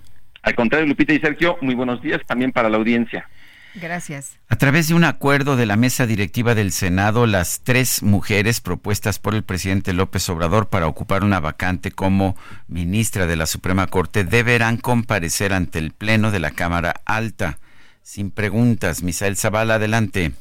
S25: Al contrario, Lupita y Sergio, muy buenos días también para la audiencia.
S2: Gracias.
S1: A través de un acuerdo de la mesa directiva del Senado, las tres mujeres propuestas por el presidente López Obrador para ocupar una vacante como ministra de la Suprema Corte deberán comparecer ante el Pleno de la Cámara Alta. Sin preguntas, Misael Zavala, adelante.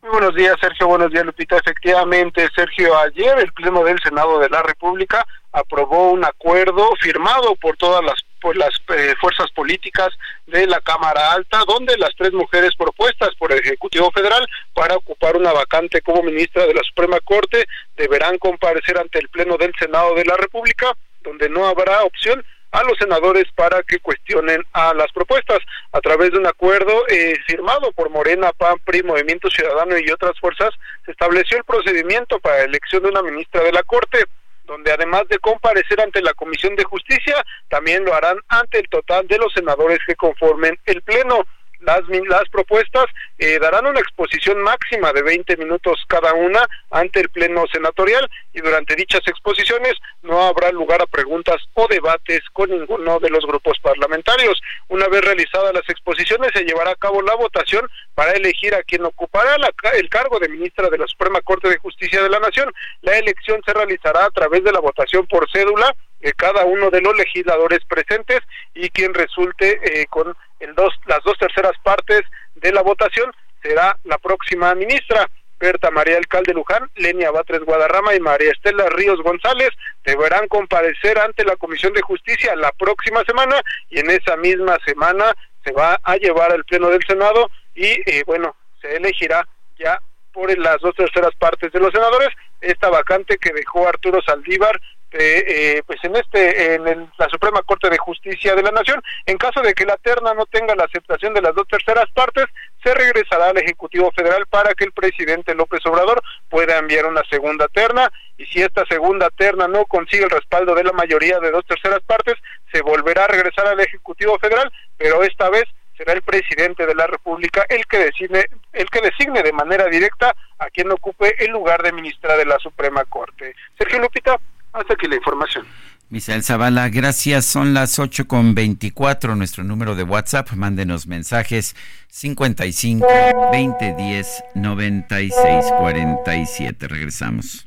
S20: Muy buenos días, Sergio. Buenos días, Lupita. Efectivamente, Sergio, ayer el Pleno del Senado de la República aprobó un acuerdo firmado por todas las por las eh, fuerzas políticas de la Cámara Alta, donde las tres mujeres propuestas por el Ejecutivo Federal para ocupar una vacante como ministra de la Suprema Corte deberán comparecer ante el Pleno del Senado de la República, donde no habrá opción a los senadores para que cuestionen a las propuestas. A través de un acuerdo eh, firmado por Morena, PAN, PRI, Movimiento Ciudadano y otras fuerzas, se estableció el procedimiento para la elección de una ministra de la Corte donde además de comparecer ante la Comisión de Justicia, también lo harán ante el total de los senadores que conformen el Pleno. Las, las propuestas eh, darán una exposición máxima de 20 minutos cada una ante el Pleno Senatorial y durante dichas exposiciones no habrá lugar a preguntas o debates con ninguno de los grupos parlamentarios. Una vez realizadas las exposiciones se llevará a cabo la votación para elegir a quien ocupará el cargo de ministra de la Suprema Corte de Justicia de la Nación. La elección se realizará a través de la votación por cédula de cada uno de los legisladores presentes y quien resulte eh, con el dos, las dos terceras partes de la votación será la próxima ministra. Berta María Alcalde Luján, Lenia Batres Guadarrama y María Estela Ríos González deberán comparecer ante la Comisión de Justicia la próxima semana y en esa misma semana se va a llevar al Pleno del Senado y eh, bueno, se elegirá ya por las dos terceras partes de los senadores esta vacante que dejó Arturo Saldívar eh, pues en este en la Suprema Corte de Justicia de la Nación en caso de que la terna no tenga la aceptación de las dos terceras partes se regresará al Ejecutivo Federal para que el presidente López Obrador pueda enviar una segunda terna y si esta segunda terna no consigue el respaldo de la mayoría de dos terceras partes se volverá a regresar al Ejecutivo Federal pero esta vez será el presidente de la República el que designe, el que designe de manera directa a quien ocupe el lugar de ministra de la Suprema Corte. Sergio Lupita, hasta aquí la información.
S1: Misael Zavala, gracias. Son las 8 con 24. Nuestro número de WhatsApp. Mándenos mensajes 55 2010 96 47. Regresamos.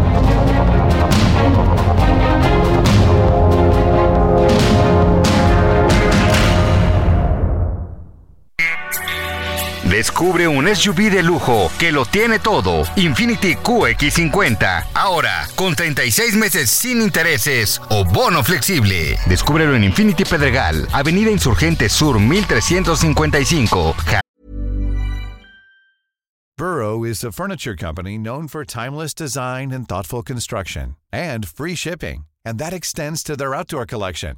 S13: Descubre un SUV de lujo que lo tiene todo. Infinity QX50. Ahora, con 36 meses sin intereses o bono flexible. Descúbrelo en Infinity Pedregal, Avenida Insurgente Sur 1355.
S26: Burrow is a furniture company known for timeless design and thoughtful construction and free shipping, and that extends to their outdoor collection.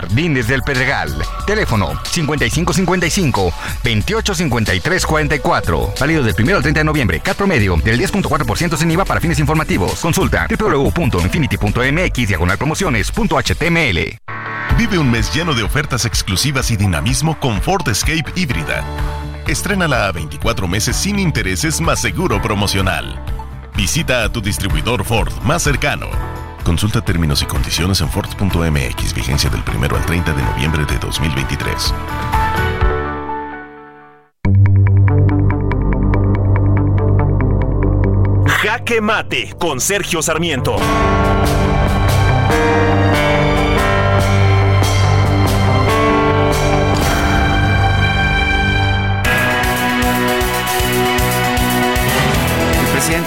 S13: Jardines del Pedregal. Teléfono 5555-285344. Válido del 1 al 30 de noviembre. Cat promedio del 10.4% sin IVA para fines informativos. Consulta www.infinity.mx diagonal promociones.html.
S21: Vive un mes lleno de ofertas exclusivas y dinamismo con Ford Escape híbrida. Estrénala a 24 meses sin intereses más seguro promocional. Visita a tu distribuidor Ford más cercano. Consulta términos y condiciones en Ford.mx, vigencia del 1 al 30 de noviembre de 2023.
S22: Jaque Mate con Sergio Sarmiento.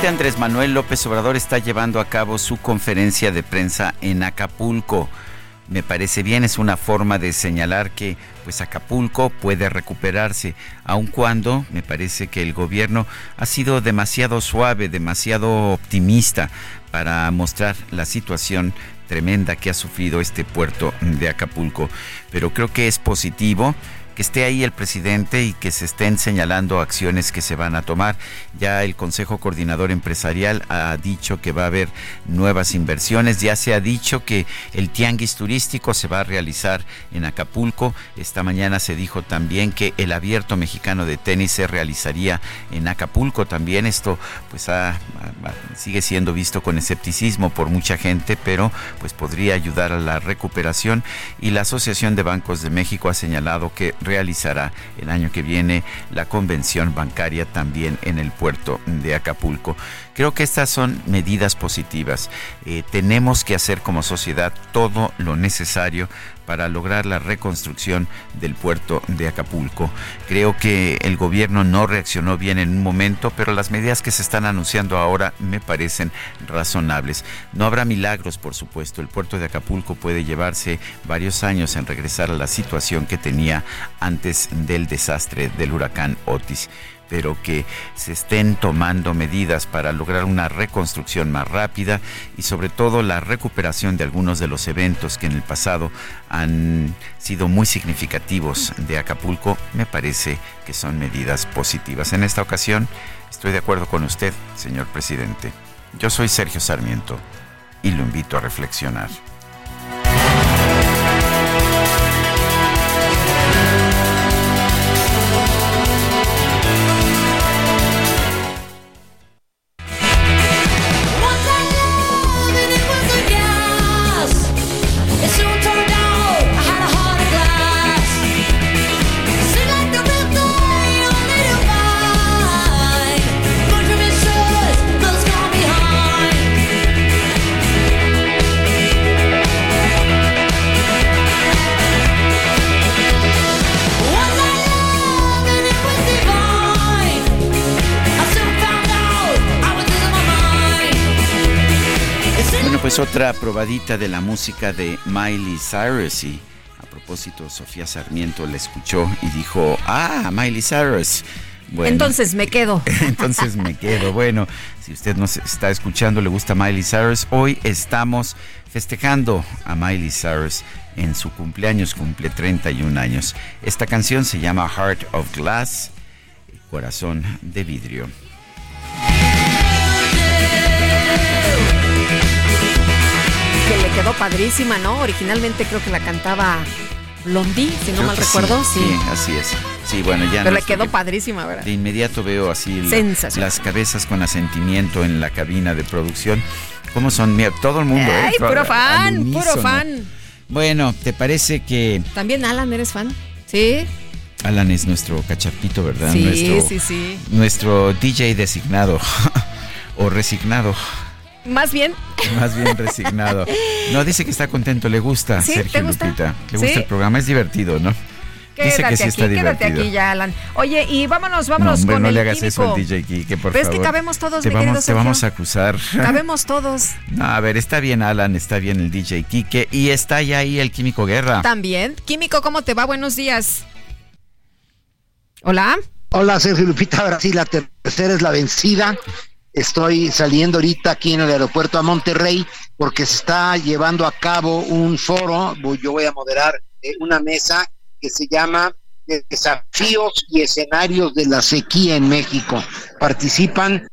S1: Andrés Manuel López Obrador está llevando a cabo su conferencia de prensa en Acapulco. Me parece bien, es una forma de señalar que pues Acapulco puede recuperarse, aun cuando me parece que el gobierno ha sido demasiado suave, demasiado optimista para mostrar la situación tremenda que ha sufrido este puerto de Acapulco. Pero creo que es positivo que esté ahí el presidente y que se estén señalando acciones que se van a tomar. Ya el Consejo Coordinador Empresarial ha dicho que va a haber nuevas inversiones, ya se ha dicho que el tianguis turístico se va a realizar en Acapulco. Esta mañana se dijo también que el abierto mexicano de tenis se realizaría en Acapulco también. Esto pues sigue siendo visto con escepticismo por mucha gente, pero pues podría ayudar a la recuperación y la Asociación de Bancos de México ha señalado que realizará el año que viene la convención bancaria también en el puerto de Acapulco. Creo que estas son medidas positivas. Eh, tenemos que hacer como sociedad todo lo necesario para lograr la reconstrucción del puerto de Acapulco. Creo que el gobierno no reaccionó bien en un momento, pero las medidas que se están anunciando ahora me parecen razonables. No habrá milagros, por supuesto. El puerto de Acapulco puede llevarse varios años en regresar a la situación que tenía antes del desastre del huracán Otis pero que se estén tomando medidas para lograr una reconstrucción más rápida y sobre todo la recuperación de algunos de los eventos que en el pasado han sido muy significativos de Acapulco, me parece que son medidas positivas. En esta ocasión estoy de acuerdo con usted, señor presidente. Yo soy Sergio Sarmiento y lo invito a reflexionar. Otra probadita de la música de Miley Cyrus y a propósito Sofía Sarmiento le escuchó y dijo, ah, Miley Cyrus.
S2: Bueno, entonces me quedo.
S1: entonces me quedo. Bueno, si usted nos está escuchando, le gusta Miley Cyrus, hoy estamos festejando a Miley Cyrus en su cumpleaños, cumple 31 años. Esta canción se llama Heart of Glass, corazón de vidrio.
S2: Quedó padrísima, ¿no? Originalmente creo que la cantaba Blondie, si no mal recuerdo. Sí.
S1: así es. Sí, bueno, ya.
S2: Pero le quedó padrísima, ¿verdad?
S1: De inmediato veo así las cabezas con asentimiento en la cabina de producción. ¿Cómo son? todo el mundo,
S2: ¿eh? Ay, puro fan, puro fan.
S1: Bueno, ¿te parece que.
S2: También Alan, ¿eres fan? Sí.
S1: Alan es nuestro cachapito, ¿verdad?
S2: Sí, sí, sí.
S1: Nuestro DJ designado o resignado.
S2: Más bien.
S1: Más bien resignado. No, dice que está contento, le gusta Sergio Lupita. Le gusta el programa, es divertido, ¿no?
S2: dice que sí está divertido. Quédate aquí ya, Alan. Oye, y vámonos, vámonos no, con no
S1: le hagas eso al DJ Kike, por
S2: Pero
S1: favor.
S2: es que cabemos todos,
S1: te vamos, Te vamos a acusar.
S2: Cabemos todos.
S1: No, a ver, está bien Alan, está bien el DJ Kike y está ya ahí el Químico Guerra.
S2: También. Químico, ¿cómo te va? Buenos días. Hola.
S23: Hola, Sergio Lupita. Ahora sí, la tercera es la vencida. Estoy saliendo ahorita aquí en el aeropuerto a Monterrey porque se está llevando a cabo un foro, yo voy a moderar eh, una mesa que se llama Desafíos y escenarios de la sequía en México. Participan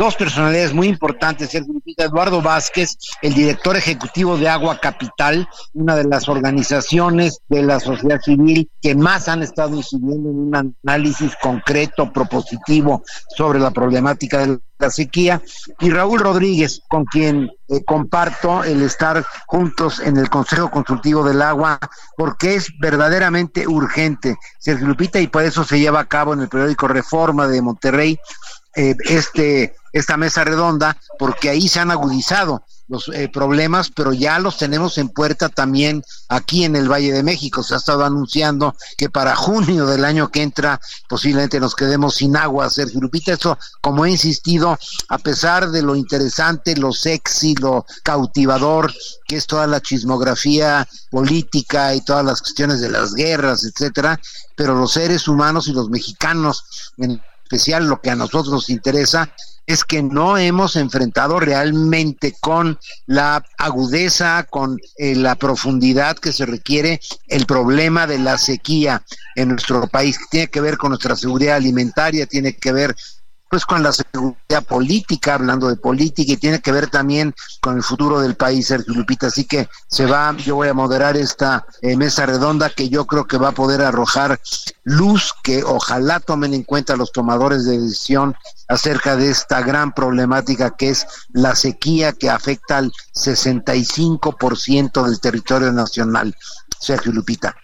S23: dos personalidades muy importantes, el Eduardo Vázquez, el director ejecutivo de Agua Capital, una de las organizaciones de la sociedad civil que más han estado incidiendo en un análisis concreto, propositivo sobre la problemática de la sequía, y Raúl Rodríguez, con quien eh, comparto el estar juntos en el Consejo Consultivo del Agua, porque es verdaderamente urgente. Sergio Lupita, y por eso se lleva a cabo en el periódico Reforma de Monterrey eh, este, esta mesa redonda, porque ahí se han agudizado los eh, problemas, pero ya los tenemos en puerta también aquí en el Valle de México. Se ha estado anunciando que para junio del año que entra posiblemente nos quedemos sin agua, Sergio Lupita. Eso, como he insistido, a pesar de lo interesante, lo sexy, lo cautivador, que es toda la chismografía política y todas las cuestiones de las guerras, etcétera, pero los seres humanos y los mexicanos en especial lo que a nosotros nos interesa es que no hemos enfrentado realmente con la agudeza, con eh, la profundidad que se requiere el problema de la sequía en nuestro país. Tiene que ver con nuestra seguridad alimentaria, tiene que ver pues con la seguridad política, hablando de política, y tiene que ver también con el futuro del país, Sergio Lupita. Así que se va, yo voy a moderar esta eh, mesa redonda que yo creo que va a poder arrojar luz, que ojalá tomen en cuenta los tomadores de decisión acerca de esta gran problemática que es la sequía que afecta al 65% del territorio nacional. Sergio Lupita.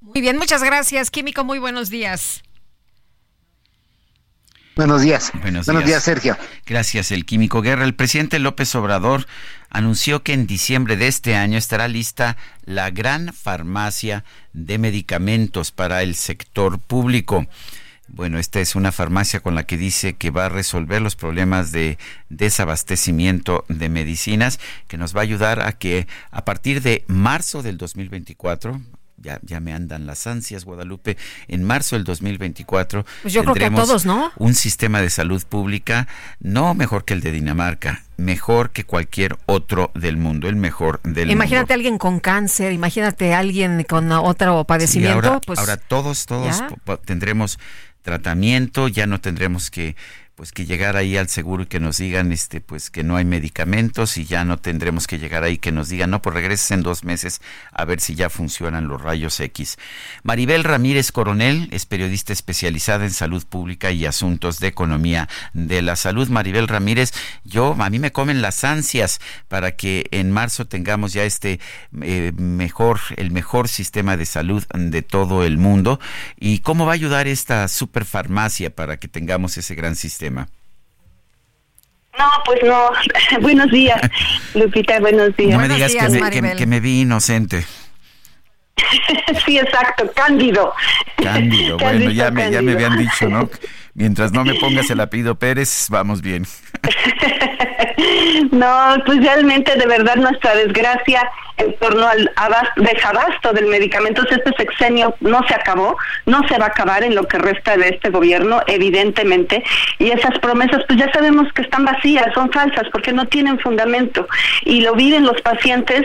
S2: Muy bien, muchas gracias, Químico, muy buenos días.
S23: Buenos días. Buenos, días. Sergio.
S1: Gracias, el Químico Guerra. El presidente López Obrador anunció que en diciembre de este año estará lista la gran farmacia de medicamentos para el sector público. Bueno, esta es una farmacia con la que dice que va a resolver los problemas de desabastecimiento de medicinas, que nos va a ayudar a que a partir de marzo del 2024, ya, ya me andan las ansias, Guadalupe. En marzo del 2024
S2: pues yo creo que todos, ¿no?
S1: un sistema de salud pública no mejor que el de Dinamarca, mejor que cualquier otro del mundo, el mejor del
S2: mundo. Imagínate alguien con cáncer, imagínate alguien con otro padecimiento.
S1: ahora,
S2: pues,
S1: ahora todos, todos tendremos tratamiento, ya no tendremos que pues que llegar ahí al seguro y que nos digan este pues que no hay medicamentos y ya no tendremos que llegar ahí que nos digan no pues regreses en dos meses a ver si ya funcionan los rayos X. Maribel Ramírez Coronel es periodista especializada en salud pública y asuntos de economía de la salud. Maribel Ramírez, yo a mí me comen las ansias para que en marzo tengamos ya este eh, mejor el mejor sistema de salud de todo el mundo y cómo va a ayudar esta superfarmacia para que tengamos ese gran sistema.
S27: No, pues no. buenos días, Lupita, buenos días.
S1: No me digas que, me, vi inocente.
S27: sí, exacto, Cándido.
S1: Cándido, bueno, ya me, ya me habían dicho, ¿no? Mientras no me pongas el apellido Pérez, vamos bien.
S27: no, pues realmente, de verdad, nuestra desgracia en torno al desabasto del medicamento. Este sexenio no se acabó, no se va a acabar en lo que resta de este gobierno, evidentemente, y esas promesas pues ya sabemos que están vacías, son falsas, porque no tienen fundamento, y lo viven los pacientes,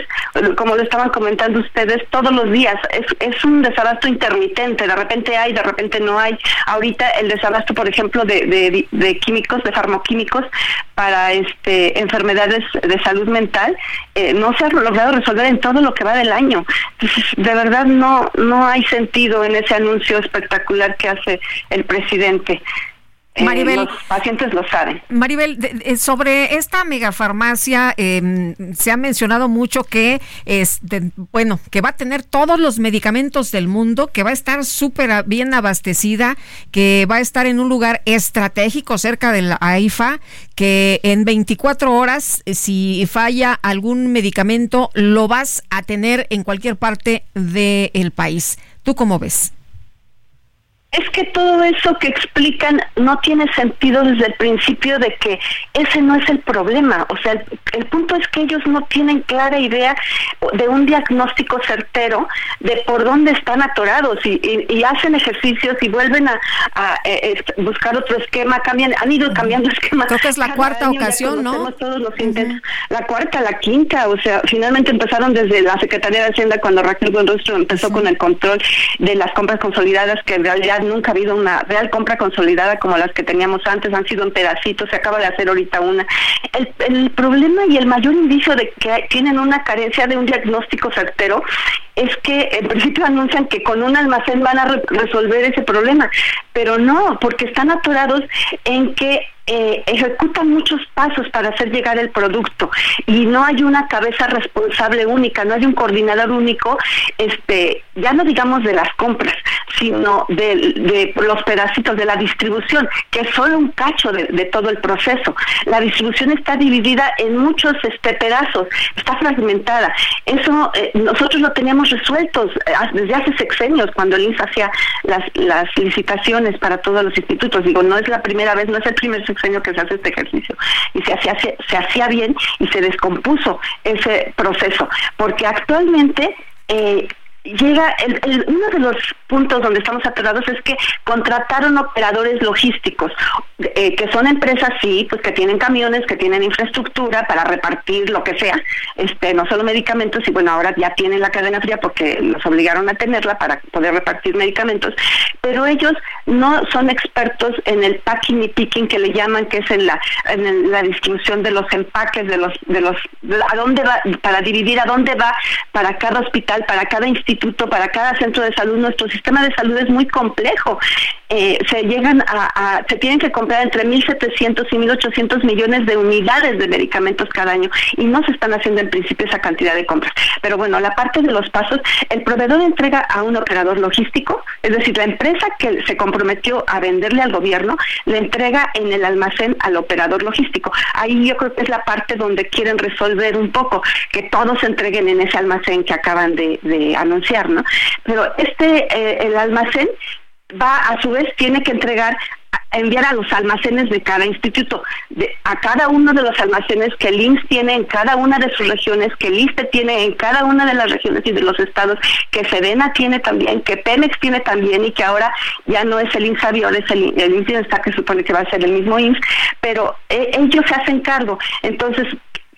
S27: como lo estaban comentando ustedes, todos los días. Es, un desabasto intermitente, de repente hay, de repente no hay. Ahorita el desabasto, por ejemplo, de, de, de químicos, de farmoquímicos, para este enfermedades de salud mental, eh, no se ha logrado resolver en todo lo que va del año. Entonces, de verdad no, no hay sentido en ese anuncio espectacular que hace el presidente. Eh, Maribel, los pacientes lo saben.
S2: Maribel, sobre esta megafarmacia eh, se ha mencionado mucho que es bueno que va a tener todos los medicamentos del mundo, que va a estar súper bien abastecida, que va a estar en un lugar estratégico cerca de la AIFA, que en 24 horas eh, si falla algún medicamento lo vas a tener en cualquier parte del país. ¿Tú cómo ves?
S27: Es que todo eso que explican no tiene sentido desde el principio de que ese no es el problema. O sea, el, punto es que ellos no tienen clara idea de un diagnóstico certero de por dónde están atorados y, hacen ejercicios y vuelven a, eh, buscar otro esquema, cambian, han ido cambiando esquemas.
S2: Creo que es la cuarta ocasión, ¿no?
S27: Todos los intentos. La cuarta, la quinta, o sea, finalmente empezaron desde la Secretaría de Hacienda cuando Raquel Buenrostro empezó con el control de las compras consolidadas que en realidad nunca ha habido una real compra consolidada como las que teníamos antes, han sido en pedacitos, se acaba de hacer ahorita una. El, problema y el mayor indicio de que tienen una carencia de un diagnóstico certero es que en principio anuncian que con un almacén van a resolver ese problema, pero no, porque están atorados en que eh, ejecutan muchos pasos para hacer llegar el producto y no hay una cabeza responsable única, no hay un coordinador único, este, ya no digamos de las compras, sino de, los pedacitos de la distribución, que es solo un cacho de, todo el proceso. La distribución está dividida en muchos este, pedazos, está fragmentada. Eso eh, nosotros lo teníamos resueltos eh, desde hace sexenios cuando el INSS hacía las, las licitaciones para todos los institutos. Digo, no es la primera vez, no es el primer año que se hace este ejercicio. Y se hacía, se, hacía bien y se descompuso ese proceso, porque actualmente eh, llega el, uno de los puntos donde estamos atorados es que contrataron operadores logísticos eh, que son empresas sí pues que tienen camiones que tienen infraestructura para repartir lo que sea este no solo medicamentos y bueno ahora ya tienen la cadena fría porque los obligaron a tenerla para poder repartir medicamentos pero ellos no son expertos en el packing y picking que le llaman que es en la en la distribución de los empaques de los de los a dónde va para dividir a dónde va para cada hospital para cada instituto instituto, para cada centro de salud. Nuestro sistema de salud es muy complejo. Eh, se llegan a, se tienen que comprar entre 1.700 y 1.800 millones de unidades de medicamentos cada año y no se están haciendo en principio esa cantidad de compras. Pero bueno, la parte de los pasos, el proveedor entrega a un operador logístico, es decir, la empresa que se comprometió a venderle al gobierno le entrega en el almacén al operador logístico. Ahí yo creo que es la parte donde quieren resolver un poco, que todos se entreguen en ese almacén que acaban de, anunciar, Pero este, eh, el almacén va a su vez tiene que entregar enviar a los almacenes de cada instituto, a cada uno de los almacenes que el IMSS tiene en cada una de sus regiones, que el ISTE tiene en cada una de las regiones y de los estados, que Sedena tiene también, que Pemex tiene también y que ahora ya no es el INSABI, ahora es el, el IMSS está que supone que va a ser el mismo IMSS, pero eh, ellos se hacen cargo. Entonces,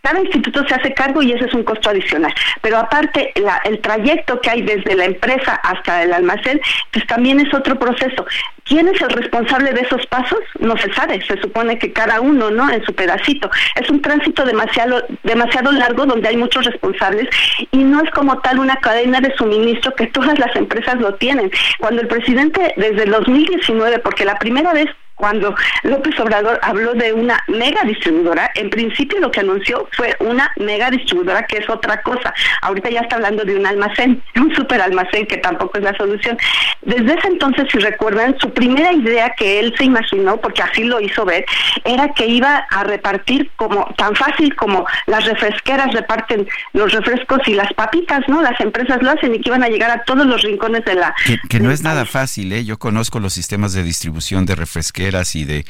S27: cada instituto se hace cargo y ese es un costo adicional. Pero aparte, el trayecto que hay desde la empresa hasta el almacén, pues también es otro proceso. ¿Quién es el responsable de esos pasos? No se sabe, se supone que cada uno, ¿no? En su pedacito. Es un tránsito demasiado, demasiado largo donde hay muchos responsables y no es como tal una cadena de suministro que todas las empresas lo tienen. Cuando el presidente desde el 2019, porque la primera vez cuando López Obrador habló de una mega distribuidora, en principio lo que anunció fue una mega distribuidora, que es otra cosa. Ahorita ya está hablando de un almacén, un super almacén, que tampoco es la solución. Desde ese entonces, si recuerdan, su primera idea que él se imaginó, porque así lo hizo ver, era que iba a repartir como tan fácil como las refresqueras reparten los refrescos y las papitas, ¿no? Las empresas lo hacen y que iban a llegar a todos los rincones de la...
S1: Que, no es nada fácil, ¿eh? Yo conozco los sistemas de distribución de refresqueras y de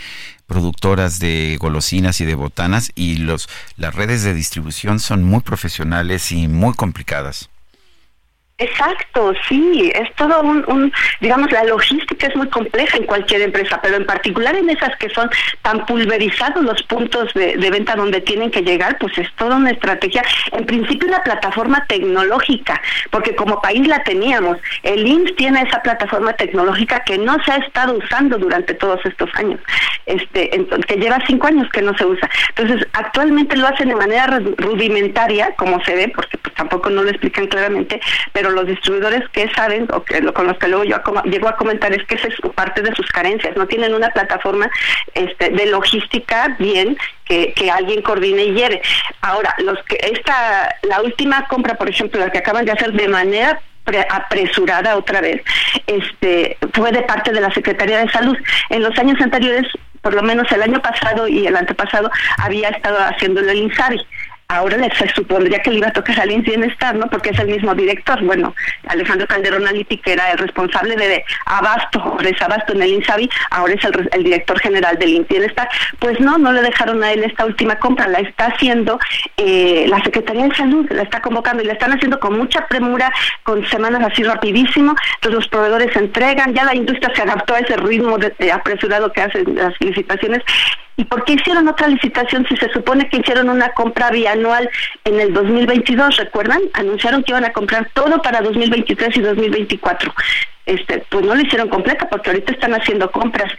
S1: productoras de golosinas y de botanas y los las redes de distribución son muy profesionales y muy complicadas.
S27: Exacto, sí, es todo un, digamos, la logística es muy compleja en cualquier empresa, pero en particular en esas que son tan pulverizados los puntos de, venta donde tienen que llegar, pues es toda una estrategia, en principio una plataforma tecnológica, porque como país la teníamos, el IMSS tiene esa plataforma tecnológica que no se ha estado usando durante todos estos años, este, que lleva cinco años que no se usa. Entonces, actualmente lo hacen de manera rudimentaria, como se ve, porque pues, tampoco no lo explican claramente, pero los distribuidores que saben, o que, con los que luego yo llego a comentar, es que esa es parte de sus carencias, no tienen una plataforma este, de logística bien que, alguien coordine y lleve. Ahora, los que esta, la última compra, por ejemplo, la que acaban de hacer de manera apresurada otra vez, este, fue de parte de la Secretaría de Salud. En los años anteriores, por lo menos el año pasado y el antepasado, había estado haciéndolo el INSABI ahora se supondría que le iba a tocar al Bienestar, ¿no? Porque es el mismo director. Bueno, Alejandro Calderón Aliti, que era el responsable de abasto desabasto en el INSABI, ahora es el, director general del Bienestar. Pues no, no le dejaron a él esta última compra, la está haciendo eh, la Secretaría de Salud, la está convocando y la están haciendo con mucha premura, con semanas así rapidísimo. Entonces los proveedores se entregan, ya la industria se adaptó a ese ritmo apresurado que hacen las licitaciones ¿Y por qué hicieron otra licitación si se supone que hicieron una compra bianual en el 2022? ¿Recuerdan? Anunciaron que iban a comprar todo para 2023 y 2024. Este, pues no lo hicieron completa porque ahorita están haciendo compras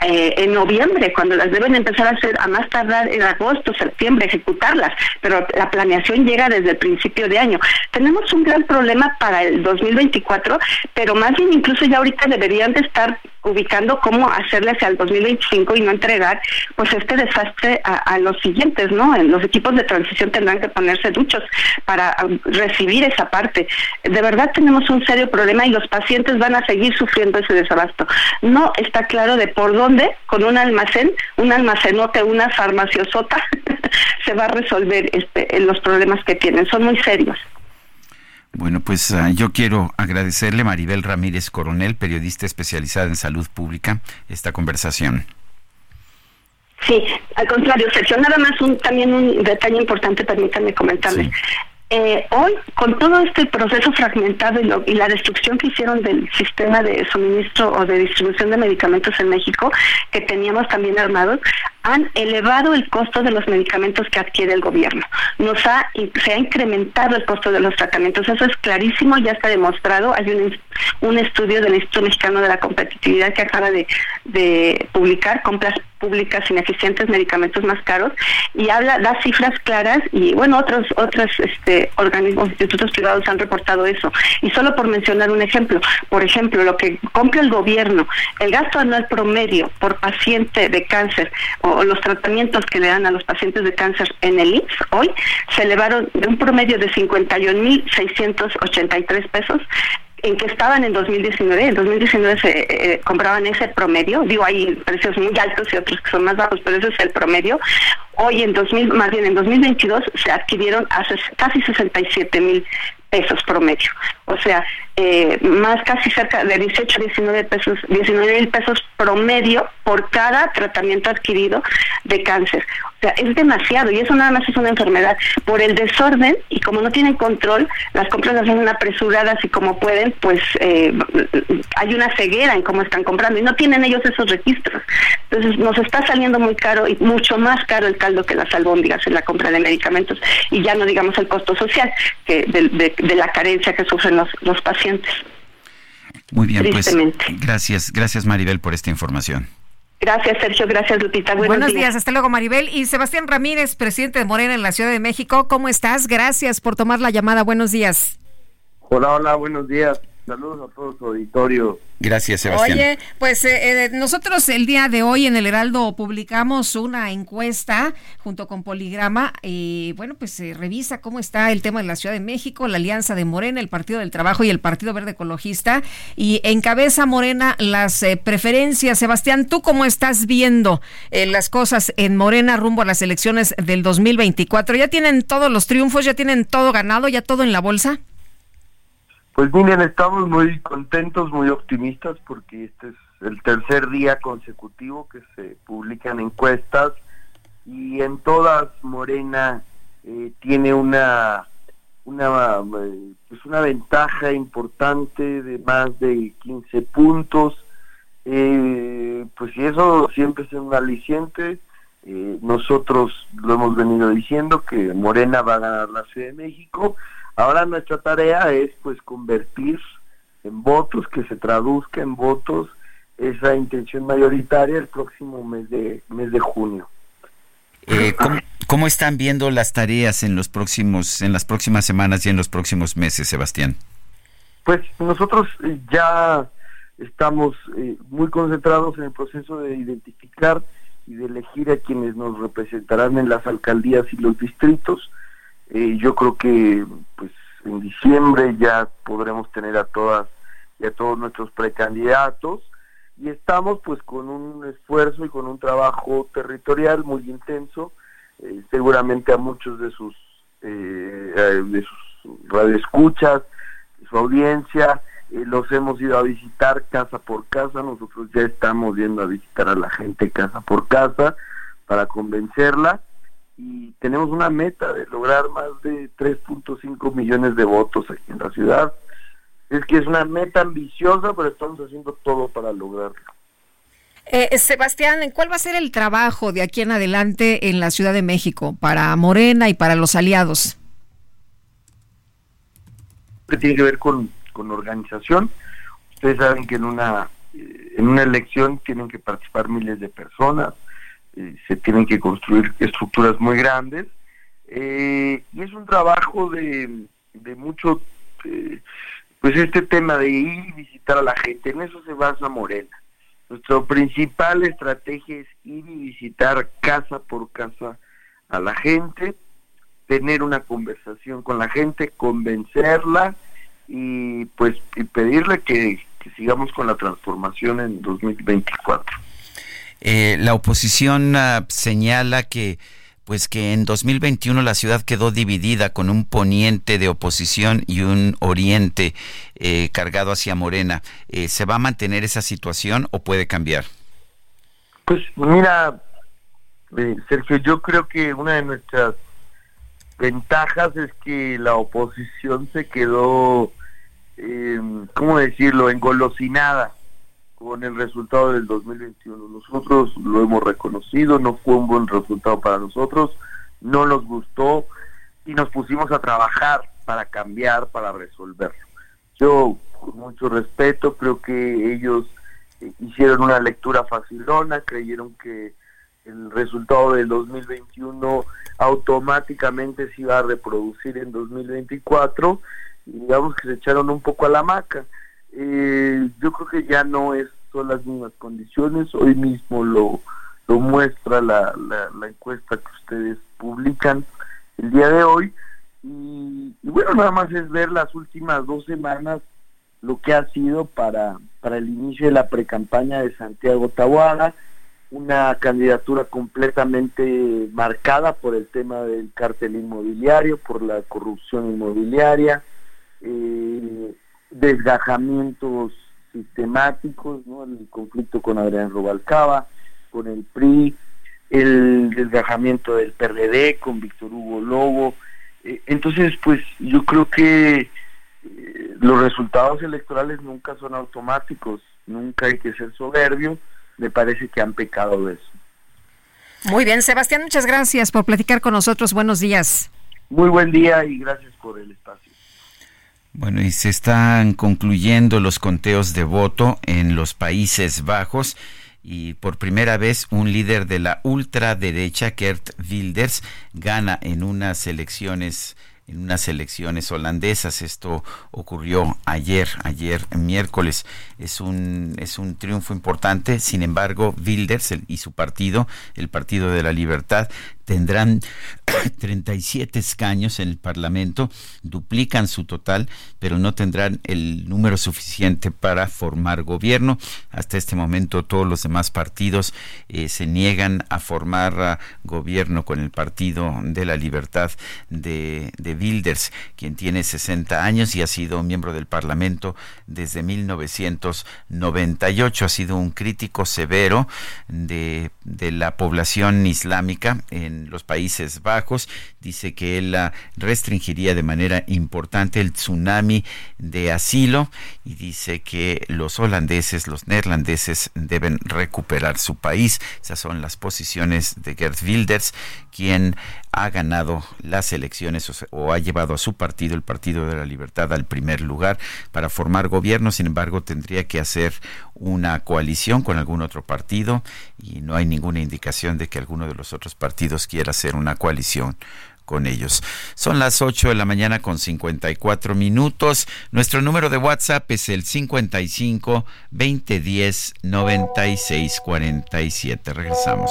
S27: eh, en noviembre, cuando las deben empezar a hacer a más tardar en agosto, septiembre, ejecutarlas, pero la planeación llega desde el principio de año. Tenemos un gran problema para el 2024, pero más bien incluso ya ahorita deberían de estar ubicando cómo hacerle hacia el 2025 y no entregar pues este desastre a, los siguientes, ¿no? En los equipos de transición tendrán que ponerse duchos para um, recibir esa parte. De verdad tenemos un serio problema y los pacientes van a seguir sufriendo ese desabasto. No está claro de por dónde con un almacén, un almacenote, una farmaciosota, se va a resolver este, los problemas que tienen. Son muy serios.
S1: Bueno, pues ah, yo quiero agradecerle Maribel Ramírez Coronel, periodista especializada en salud pública, esta conversación.
S27: Sí, al contrario, Sergio, nada más un, también un detalle importante, permítanme comentarle. Eh, hoy, con todo este proceso fragmentado y, la destrucción que hicieron del sistema de suministro o de distribución de medicamentos en México, que teníamos también armados, han elevado el costo de los medicamentos que adquiere el gobierno. Nos ha, se ha incrementado el costo de los tratamientos. Eso es clarísimo, ya está demostrado. Hay un, un estudio del Instituto Mexicano de la Competitividad que acaba de, de publicar compras públicas ineficientes, medicamentos más caros, y habla, da cifras claras y bueno, otros, otros este, organismos, institutos privados han reportado eso. Y solo por mencionar un ejemplo, por ejemplo, lo que compra el gobierno, el gasto anual promedio por paciente de cáncer o los tratamientos que le dan a los pacientes de cáncer en el IMSS hoy se elevaron de un promedio de 51.683 pesos en que estaban en 2019. En 2019 se eh, eh, compraban ese promedio. Digo, hay precios muy altos y otros que son más bajos, pero ese es el promedio. Hoy, en 2000, más bien en 2022, se adquirieron a casi 67 mil pesos promedio. O sea, eh, más casi cerca de 18 19 pesos, 19 mil pesos promedio por cada tratamiento adquirido de cáncer. O sea, es demasiado y eso nada más es una enfermedad. Por el desorden y como no tienen control, las compras las hacen apresuradas y como pueden, pues eh, hay una ceguera en cómo están comprando y no tienen ellos esos registros. Entonces nos está saliendo muy caro y mucho más caro el caldo que las albóndigas en la compra de medicamentos y ya no digamos el costo social de, la carencia que sufren los, los pacientes.
S1: Muy bien, pues gracias, gracias Maribel por esta información.
S27: Gracias, Sergio. Gracias, Lupita.
S2: Buenos, días. Hasta luego, Maribel. Y Sebastián Ramírez, presidente de Morena en la Ciudad de México. ¿Cómo estás? Gracias por tomar la llamada. Buenos días.
S28: Hola, hola, buenos días. Saludos a todo su auditorio.
S1: Gracias, Sebastián.
S2: Oye, pues eh, eh, nosotros el día de hoy en el Heraldo publicamos una encuesta junto con Poligrama y bueno, pues se revisa cómo está el tema de la Ciudad de México, la alianza de Morena, el Partido del Trabajo y el Partido Verde Ecologista y encabeza Morena las eh, preferencias. Sebastián, ¿tú cómo estás viendo las cosas en Morena rumbo a las elecciones del 2024? ¿Ya tienen todos los triunfos, ya tienen todo ganado, ya todo en la bolsa?
S28: Pues miren, estamos muy contentos, muy optimistas porque este es el tercer día consecutivo que se publican encuestas y en todas Morena eh, tiene una una eh, pues una ventaja importante de más de 15 puntos. Eh, pues y eso siempre es un aliciente. Nosotros lo hemos venido diciendo que Morena va a ganar la Ciudad de México Ahora nuestra tarea es pues convertir en votos, que se traduzca en votos esa intención mayoritaria el próximo mes de mes de junio.
S1: Eh, ¿cómo, están viendo las tareas en los próximos en las próximas semanas y en los próximos meses, Sebastián?
S28: Pues nosotros eh, ya estamos eh, muy concentrados en el proceso de identificar y de elegir a quienes nos representarán en las alcaldías y los distritos. Eh, yo creo que pues en diciembre ya podremos tener a todas y a todos nuestros precandidatos. Y estamos pues con un esfuerzo y con un trabajo territorial muy intenso. Eh, seguramente a muchos de sus eh, de sus radioescuchas de su audiencia los hemos ido a visitar casa por casa. Nosotros ya estamos yendo a visitar a la gente casa por casa para convencerla y tenemos una meta de lograr más de 3.5 millones de votos aquí en la ciudad. Es que es una meta ambiciosa, pero estamos haciendo todo para lograrlo.
S2: Eh, Sebastián, ¿cuál va a ser el trabajo de aquí en adelante en la Ciudad de México para Morena y para los aliados?
S28: Que tiene que ver con, con organización. Ustedes saben que en una eh, en una elección tienen que participar miles de personas se tienen que construir estructuras muy grandes eh, y es un trabajo de, de mucho eh, pues este tema de ir y visitar a la gente en eso se basa Morena. Nuestra principal estrategia es ir y visitar casa por casa a la gente tener una conversación con la gente convencerla y pues y pedirle que sigamos con la transformación en 2024
S1: eh, la oposición ah, señala que pues que en 2021 la ciudad quedó dividida con un poniente de oposición y un oriente eh, cargado hacia Morena. Eh, ¿Se va a mantener esa situación o puede cambiar?
S28: Pues mira, Sergio, yo creo que una de nuestras ventajas es que la oposición se quedó, ¿cómo decirlo?, engolosinada con el resultado del 2021. Nosotros lo hemos reconocido, no fue un buen resultado para nosotros, no nos gustó y nos pusimos a trabajar para cambiar, para resolverlo. Yo, con mucho respeto, creo que ellos eh, hicieron una lectura facilona, creyeron que el resultado del 2021 automáticamente se iba a reproducir en 2024 y digamos que se echaron un poco a la maca. Eh, yo creo que ya no es, son las mismas condiciones, hoy mismo lo, lo muestra la, la, encuesta que ustedes publican el día de hoy. Y, bueno, nada más es ver las últimas dos semanas lo que ha sido para, para el inicio de la precampaña de Santiago Taboada, una candidatura completamente marcada por el tema del cártel inmobiliario, por la corrupción inmobiliaria, eh, desgajamientos sistemáticos, ¿no? el conflicto con Adrián Robalcaba, con el PRI, el desgajamiento del PRD con Víctor Hugo Lobo. Eh, entonces, pues yo creo que eh, los resultados electorales nunca son automáticos, nunca hay que ser soberbio me parece que han pecado de eso.
S2: Muy bien, Sebastián, muchas gracias por platicar con nosotros. Buenos días.
S28: Muy buen día y gracias por el espacio.
S1: Bueno, y se están concluyendo los conteos de voto en los Países Bajos y por primera vez un líder de la ultraderecha, Kert Wilders, gana en unas elecciones en unas elecciones holandesas. Esto ocurrió ayer, ayer miércoles. Es un, es un triunfo importante. Sin embargo, Wilders y su partido, el Partido de la Libertad, tendrán 37 escaños en el Parlamento, duplican su total, pero no tendrán el número suficiente para formar gobierno. Hasta este momento todos los demás partidos eh, se niegan a formar ah, gobierno con el Partido de la Libertad de, de Wilders, quien tiene 60 años y ha sido miembro del Parlamento desde 1998. Ha sido un crítico severo de, de la población islámica en los Países Bajos. Dice que él restringiría de manera importante el tsunami de asilo y dice que los holandeses, los neerlandeses deben recuperar su país. Esas son las posiciones de Gert Wilders, quien ha ganado las elecciones o, ha llevado a su partido, el Partido de la Libertad, al primer lugar para formar gobierno. Sin embargo, tendría que hacer una coalición con algún otro partido y no hay ninguna indicación de que alguno de los otros partidos quiera hacer una coalición con ellos. Son las 8 de la mañana con 54 minutos. Nuestro número de WhatsApp es el 55 2010 96 47. Regresamos.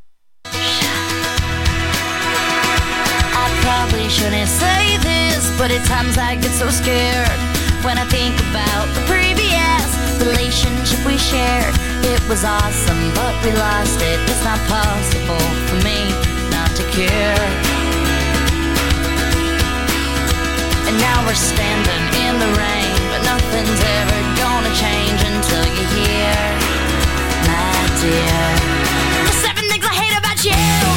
S13: shouldn't say this, but at times I get so scared when I think about the previous relationship we shared. It was awesome, but we lost it. It's not possible for me not to care. And now we're standing in the rain, but nothing's ever gonna change until you hear, my dear. The seven things I hate about you.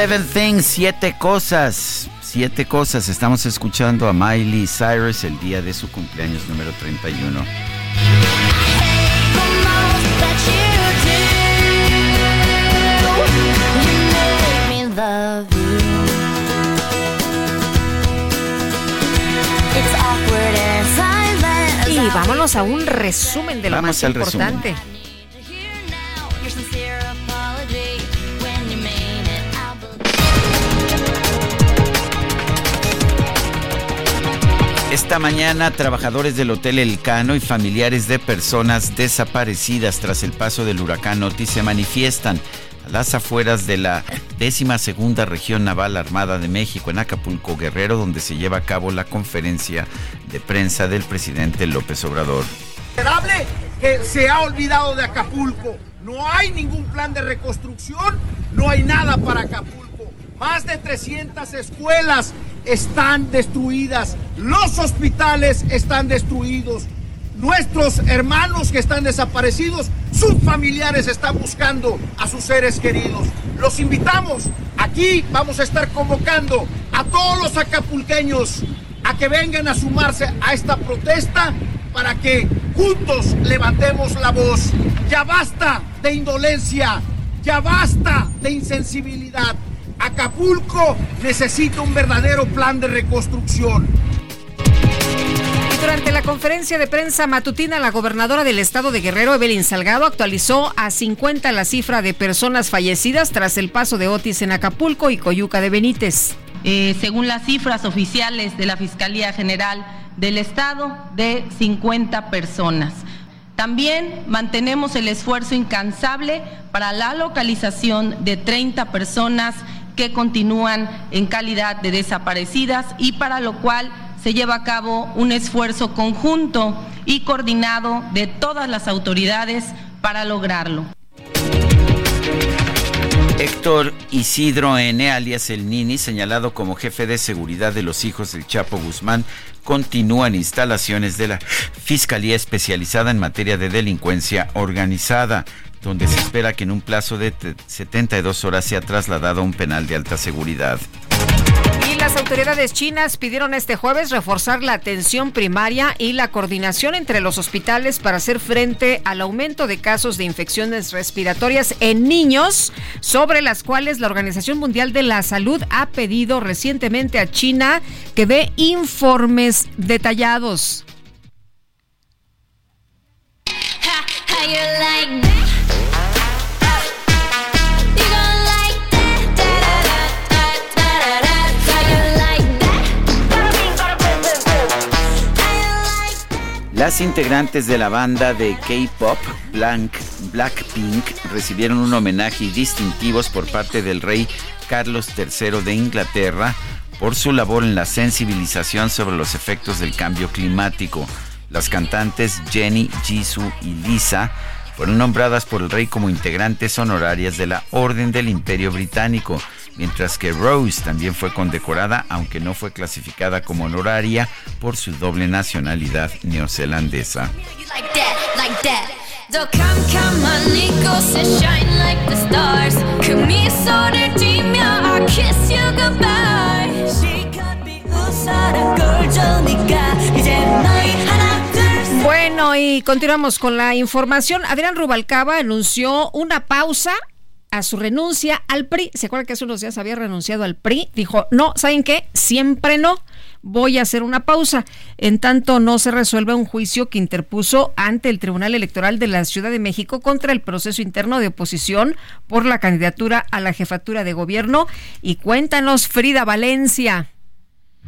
S1: Seven Things, siete cosas. Siete cosas. Estamos escuchando a Miley Cyrus el día de su cumpleaños número 31.
S2: Y vámonos a un resumen de lo más importante.
S1: Esta mañana, trabajadores del Hotel Elcano y familiares de personas desaparecidas tras el paso del huracán Otis se manifiestan las afueras de la décima segunda región naval armada de México en Acapulco, Guerrero, donde se lleva a cabo la conferencia de prensa del presidente López Obrador.
S29: que se ha olvidado de Acapulco. No hay ningún plan de reconstrucción, no hay nada para Acapulco. Más de 300 escuelas están destruidas, los hospitales están destruidos, nuestros hermanos que están desaparecidos, sus familiares están buscando a sus seres queridos. Los invitamos, aquí vamos a estar convocando a todos los acapulqueños a que vengan a sumarse a esta protesta para que juntos levantemos la voz. Ya basta de indolencia, ya basta de insensibilidad. Acapulco necesita un verdadero plan de reconstrucción.
S2: Durante la conferencia de prensa matutina, la gobernadora del estado de Guerrero, Evelyn Salgado, actualizó a 50 la cifra de personas fallecidas tras el paso de Otis en Acapulco y Coyuca de Benítez.
S30: Eh, según las cifras oficiales de la Fiscalía General del Estado, de 50 personas. También mantenemos el esfuerzo incansable para la localización de 30 personas que continúan en calidad de desaparecidas y para lo cual se lleva a cabo un esfuerzo conjunto y coordinado de todas las autoridades para lograrlo.
S1: Héctor Isidro N., alias El Nini, señalado como jefe de seguridad de los hijos del Chapo Guzmán, continúa en instalaciones de la Fiscalía Especializada en Materia de Delincuencia Organizada donde se espera que en un plazo de 72 horas sea trasladado a un penal de alta seguridad.
S2: Las autoridades chinas pidieron este jueves reforzar la atención primaria y la coordinación entre los hospitales para hacer frente al aumento de casos de infecciones respiratorias en niños, sobre las cuales la Organización Mundial de la Salud ha pedido recientemente a China que dé informes detallados.
S1: Las integrantes de la banda de K-pop Blackpink recibieron un homenaje y distintivos por parte del rey Carlos III de Inglaterra por su labor en la sensibilización sobre los efectos del cambio climático. Las cantantes Jenny, Jisoo y Lisa fueron nombradas por el rey como integrantes honorarias de la Orden del Imperio Británico mientras que Rose también fue condecorada, aunque no fue clasificada como honoraria por su doble nacionalidad neozelandesa.
S2: Bueno, y continuamos con la información. Adrián Rubalcaba anunció una pausa a su renuncia al PRI. ¿Se acuerdan que hace unos días había renunciado al PRI? Dijo, no, ¿saben qué? Siempre no. Voy a hacer una pausa. En tanto no se resuelve un juicio que interpuso ante el Tribunal Electoral de la Ciudad de México contra el proceso interno de oposición por la candidatura a la jefatura de gobierno. Y cuéntanos, Frida Valencia.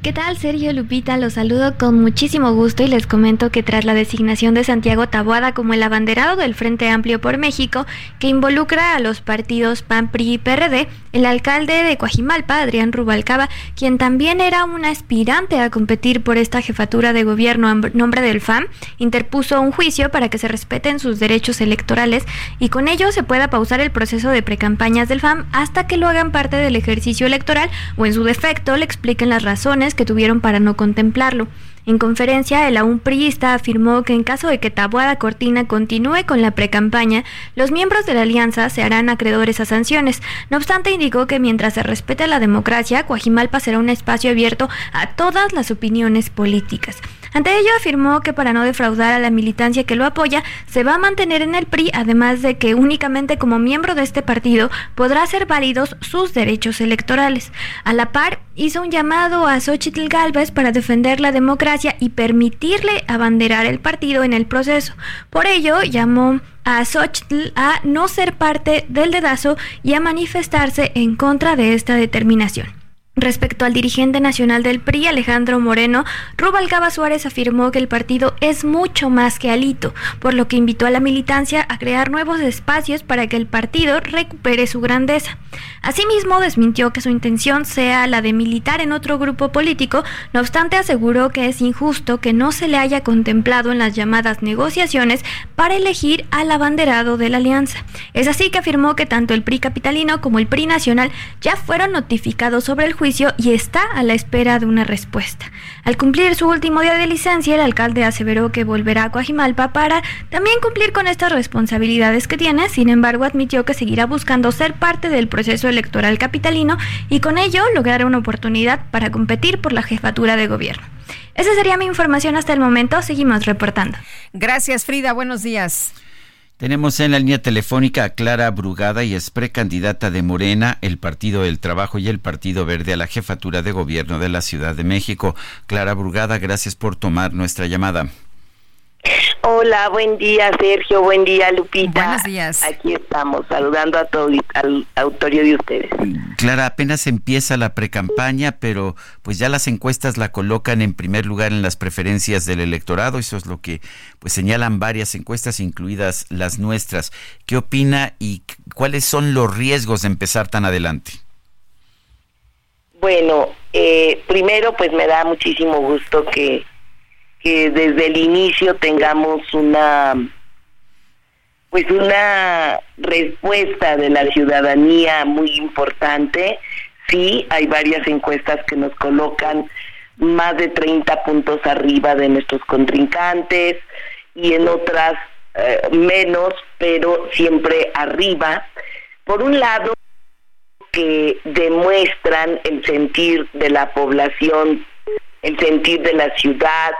S31: ¿Qué tal, Sergio Lupita? Los saludo con muchísimo gusto y les comento que tras la designación de Santiago Taboada como el abanderado del Frente Amplio por México, que involucra a los partidos PAN, PRI y PRD, el alcalde de Coajimalpa, Adrián Rubalcaba, quien también era un aspirante a competir por esta jefatura de gobierno a nombre del FAM, interpuso un juicio para que se respeten sus derechos electorales y con ello se pueda pausar el proceso de precampañas del FAM hasta que lo hagan parte del ejercicio electoral o en su defecto le expliquen las razones que tuvieron para no contemplarlo. En conferencia, el aún priista afirmó que en caso de que Tabuada Cortina continúe con la precampaña, los miembros de la alianza se harán acreedores a sanciones. No obstante, indicó que mientras se respete la democracia, Coajimalpa será un espacio abierto a todas las opiniones políticas. Ante ello afirmó que para no defraudar a la militancia que lo apoya, se va a mantener en el PRI, además de que únicamente como miembro de este partido podrá hacer válidos sus derechos electorales. A la par, hizo un llamado a Xochitl Galvez para defender la democracia y permitirle abanderar el partido en el proceso. Por ello, llamó a Xochitl a no ser parte del dedazo y a manifestarse en contra de esta determinación. Respecto al dirigente nacional del PRI, Alejandro Moreno, Rubalcaba Suárez afirmó que el partido es mucho más que Alito, por lo que invitó a la militancia a crear nuevos espacios para que el partido recupere su grandeza. Asimismo, desmintió que su intención sea la de militar en otro grupo político, no obstante aseguró que es injusto que no se le haya contemplado en las llamadas negociaciones para elegir al abanderado de la alianza. Es así que afirmó que tanto el PRI capitalino como el PRI nacional ya fueron notificados sobre el juicio y está a la espera de una respuesta. Al cumplir su último día de licencia, el alcalde aseveró que volverá a Coajimalpa para también cumplir con estas responsabilidades que tiene, sin embargo admitió que seguirá buscando ser parte del proceso electoral capitalino y con ello lograr una oportunidad para competir por la jefatura de gobierno. Esa sería mi información hasta el momento, seguimos reportando.
S2: Gracias Frida, buenos días.
S1: Tenemos en la línea telefónica a Clara Brugada y es precandidata de Morena, el Partido del Trabajo y el Partido Verde a la jefatura de gobierno de la Ciudad de México. Clara Brugada, gracias por tomar nuestra llamada.
S32: Hola, buen día Sergio, buen día Lupita.
S2: Buenos días.
S32: Aquí estamos saludando a todo al autorio de ustedes.
S1: Clara, apenas empieza la precampaña, pero pues ya las encuestas la colocan en primer lugar en las preferencias del electorado, eso es lo que pues señalan varias encuestas incluidas las nuestras. ¿Qué opina y cuáles son los riesgos de empezar tan adelante?
S32: Bueno, eh, primero pues me da muchísimo gusto que que desde el inicio tengamos una pues una respuesta de la ciudadanía muy importante. Sí, hay varias encuestas que nos colocan más de 30 puntos arriba de nuestros contrincantes y en otras eh, menos, pero siempre arriba. Por un lado, que demuestran el sentir de la población, el sentir de la ciudad,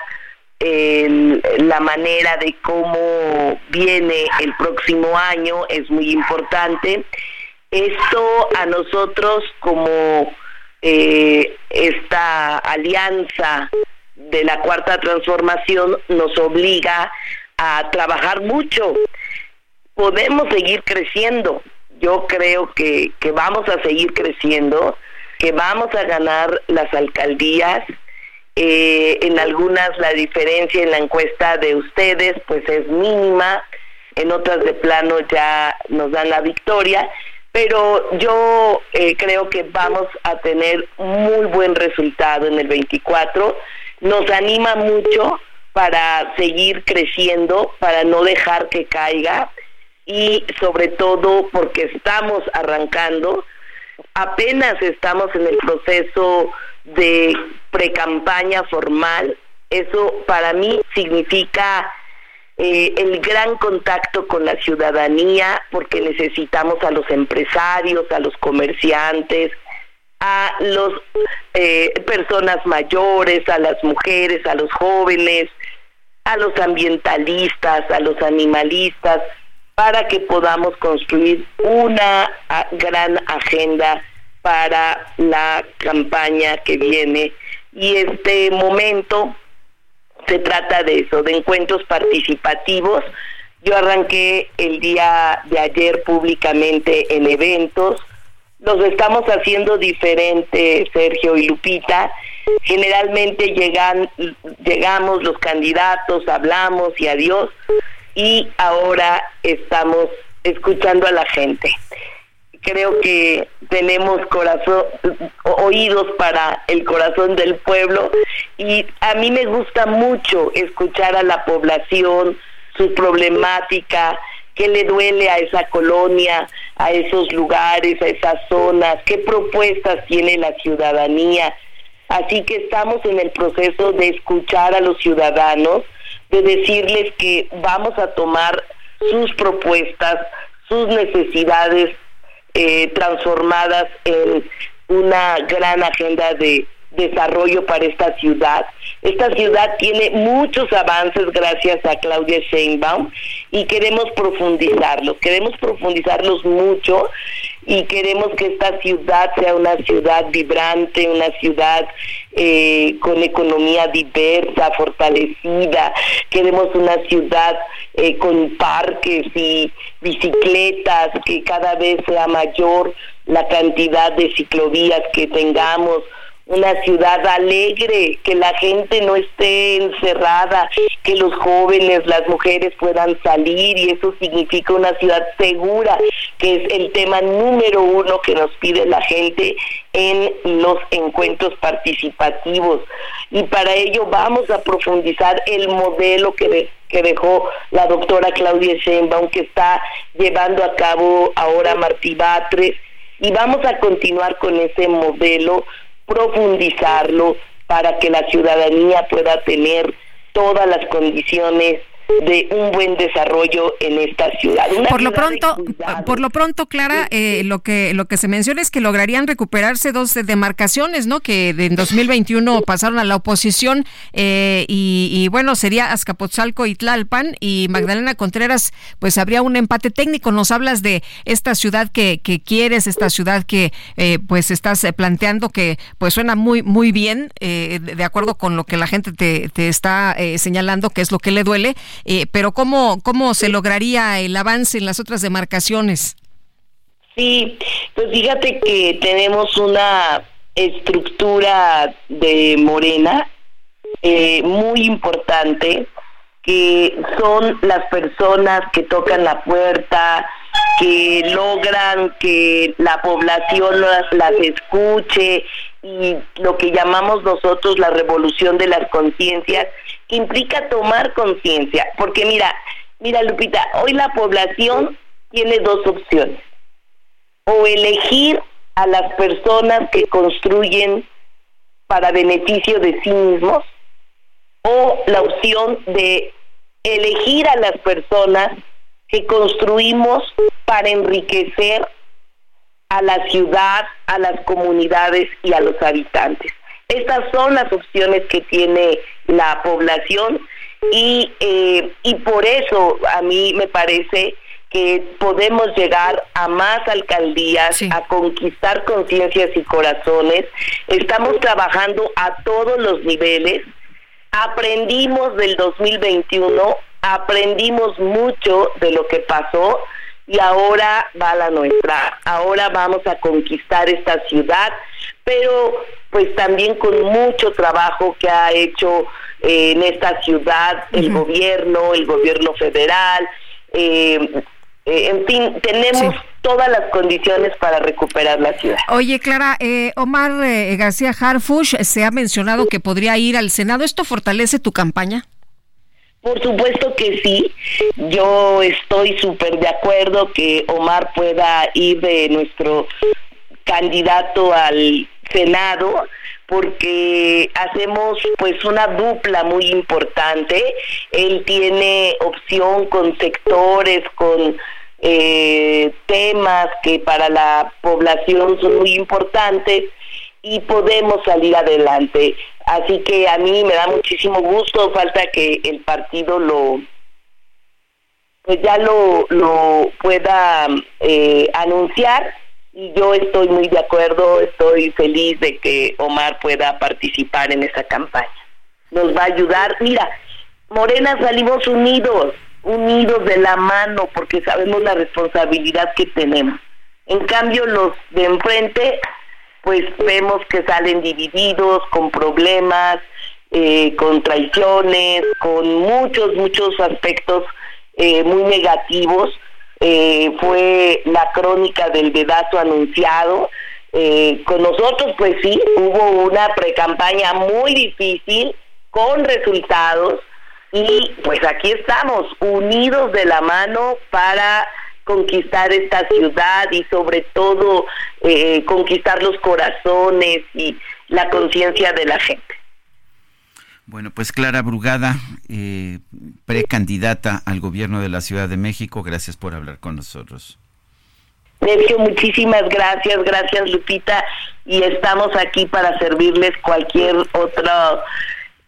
S32: la manera de cómo viene el próximo año es muy importante. Esto a nosotros como eh, esta alianza de la cuarta transformación nos obliga a trabajar mucho. Podemos seguir creciendo. Yo creo que, que vamos a seguir creciendo, que vamos a ganar las alcaldías, eh, en algunas la diferencia en la encuesta de ustedes pues es mínima, en otras de plano ya nos dan la victoria, pero yo eh, creo que vamos a tener muy buen resultado en el 24. Nos anima mucho para seguir creciendo, para no dejar que caiga y sobre todo porque estamos arrancando, apenas estamos en el proceso de precampaña formal. Eso para mí significa eh, el gran contacto con la ciudadanía, porque necesitamos a los empresarios, a los comerciantes, a las eh, personas mayores, a las mujeres, a los jóvenes, a los ambientalistas, a los animalistas, para que podamos construir una gran agenda para la campaña que viene y este momento se trata de eso, de encuentros participativos. Yo arranqué el día de ayer públicamente en eventos, los estamos haciendo diferente, Sergio y Lupita. Generalmente llegan, llegamos los candidatos, hablamos y adiós, y ahora estamos escuchando a la gente creo que tenemos oídos para el corazón del pueblo y a mí me gusta mucho escuchar a la población, su problemática, qué le duele a esa colonia, a esos lugares, a esas zonas, qué propuestas tiene la ciudadanía. Así que estamos en el proceso de escuchar a los ciudadanos, de decirles que vamos a tomar sus propuestas, sus necesidades eh, transformadas en una gran agenda de desarrollo para esta ciudad. Esta ciudad tiene muchos avances gracias a Claudia Sheinbaum y queremos profundizarlos, queremos profundizarlos mucho y queremos que esta ciudad sea una ciudad vibrante, una ciudad eh, con economía diversa, fortalecida. Queremos una ciudad eh, con parques y bicicletas, que cada vez sea mayor la cantidad de ciclovías que tengamos una ciudad alegre, que la gente no esté encerrada, que los jóvenes, las mujeres puedan salir y eso significa una ciudad segura, que es el tema número uno que nos pide la gente en los encuentros participativos. Y para ello vamos a profundizar el modelo que, que dejó la doctora Claudia Sheinbaum, que está llevando a cabo ahora Martí Batres, y vamos a continuar con ese modelo profundizarlo para que la ciudadanía pueda tener todas las condiciones de un buen desarrollo en esta ciudad.
S2: por lo pronto, por lo pronto, Clara, eh, lo que lo que se menciona es que lograrían recuperarse dos demarcaciones, ¿no? Que en 2021 pasaron a la oposición eh, y, bueno sería Azcapotzalco y Tlalpan y Magdalena Contreras, pues habría un empate técnico. Nos hablas de esta ciudad que, que quieres, esta ciudad que eh, pues estás planteando que pues suena muy muy bien de acuerdo con lo que la gente te, te está señalando que es lo que le duele eh, pero ¿cómo, ¿cómo se lograría el avance en las otras demarcaciones?
S32: Sí, pues fíjate que tenemos una estructura de Morena eh, muy importante, que son las personas que tocan la puerta, que logran que la población las, las escuche y lo que llamamos nosotros la revolución de las conciencias implica tomar conciencia, porque mira, mira Lupita, hoy la población tiene dos opciones, o elegir a las personas que construyen para beneficio de sí mismos, o la opción de elegir a las personas que construimos para enriquecer a la ciudad, a las comunidades y a los habitantes. Estas son las opciones que tiene la población y, eh, y por eso a mí me parece que podemos llegar a más alcaldías, a conquistar conciencias y corazones. Estamos trabajando a todos los niveles. Aprendimos del 2021, aprendimos mucho de lo que pasó y ahora va la nuestra. Ahora vamos a conquistar esta ciudad, pero pues también con mucho trabajo que ha hecho eh, en esta ciudad el gobierno, el gobierno federal, eh, eh, en fin, tenemos todas las condiciones para recuperar la ciudad.
S2: Oye, Clara, Omar García Harfush se ha mencionado que podría ir al Senado. ¿Esto fortalece tu campaña?
S32: Por supuesto que sí. Yo estoy súper de acuerdo que Omar pueda ir de nuestro candidato al Senado porque hacemos pues una dupla muy importante. Él tiene opción con sectores, con eh, temas que para la población son muy importantes y podemos salir adelante. Así que a mí me da muchísimo gusto, falta que el partido lo pues ya lo, lo pueda eh, anunciar y yo estoy muy de acuerdo, estoy feliz de que Omar pueda participar en esa campaña. Nos va a ayudar. Mira, Morena salimos unidos, unidos de la mano porque sabemos la responsabilidad que tenemos. En cambio, los de enfrente pues vemos que salen divididos, con problemas, eh, con traiciones, con muchos, muchos aspectos eh, muy negativos. Eh, fue la crónica del dedazo anunciado. con nosotros, pues sí, hubo una precampaña muy difícil, con resultados, y pues aquí estamos, unidos de la mano para conquistar esta ciudad y sobre todo eh, conquistar los corazones y la conciencia de la gente.
S1: Bueno, pues Clara Brugada, eh, precandidata al gobierno de la Ciudad de México, gracias por hablar con nosotros.
S32: Sergio, muchísimas gracias, gracias Lupita, y estamos aquí para servirles cualquier otro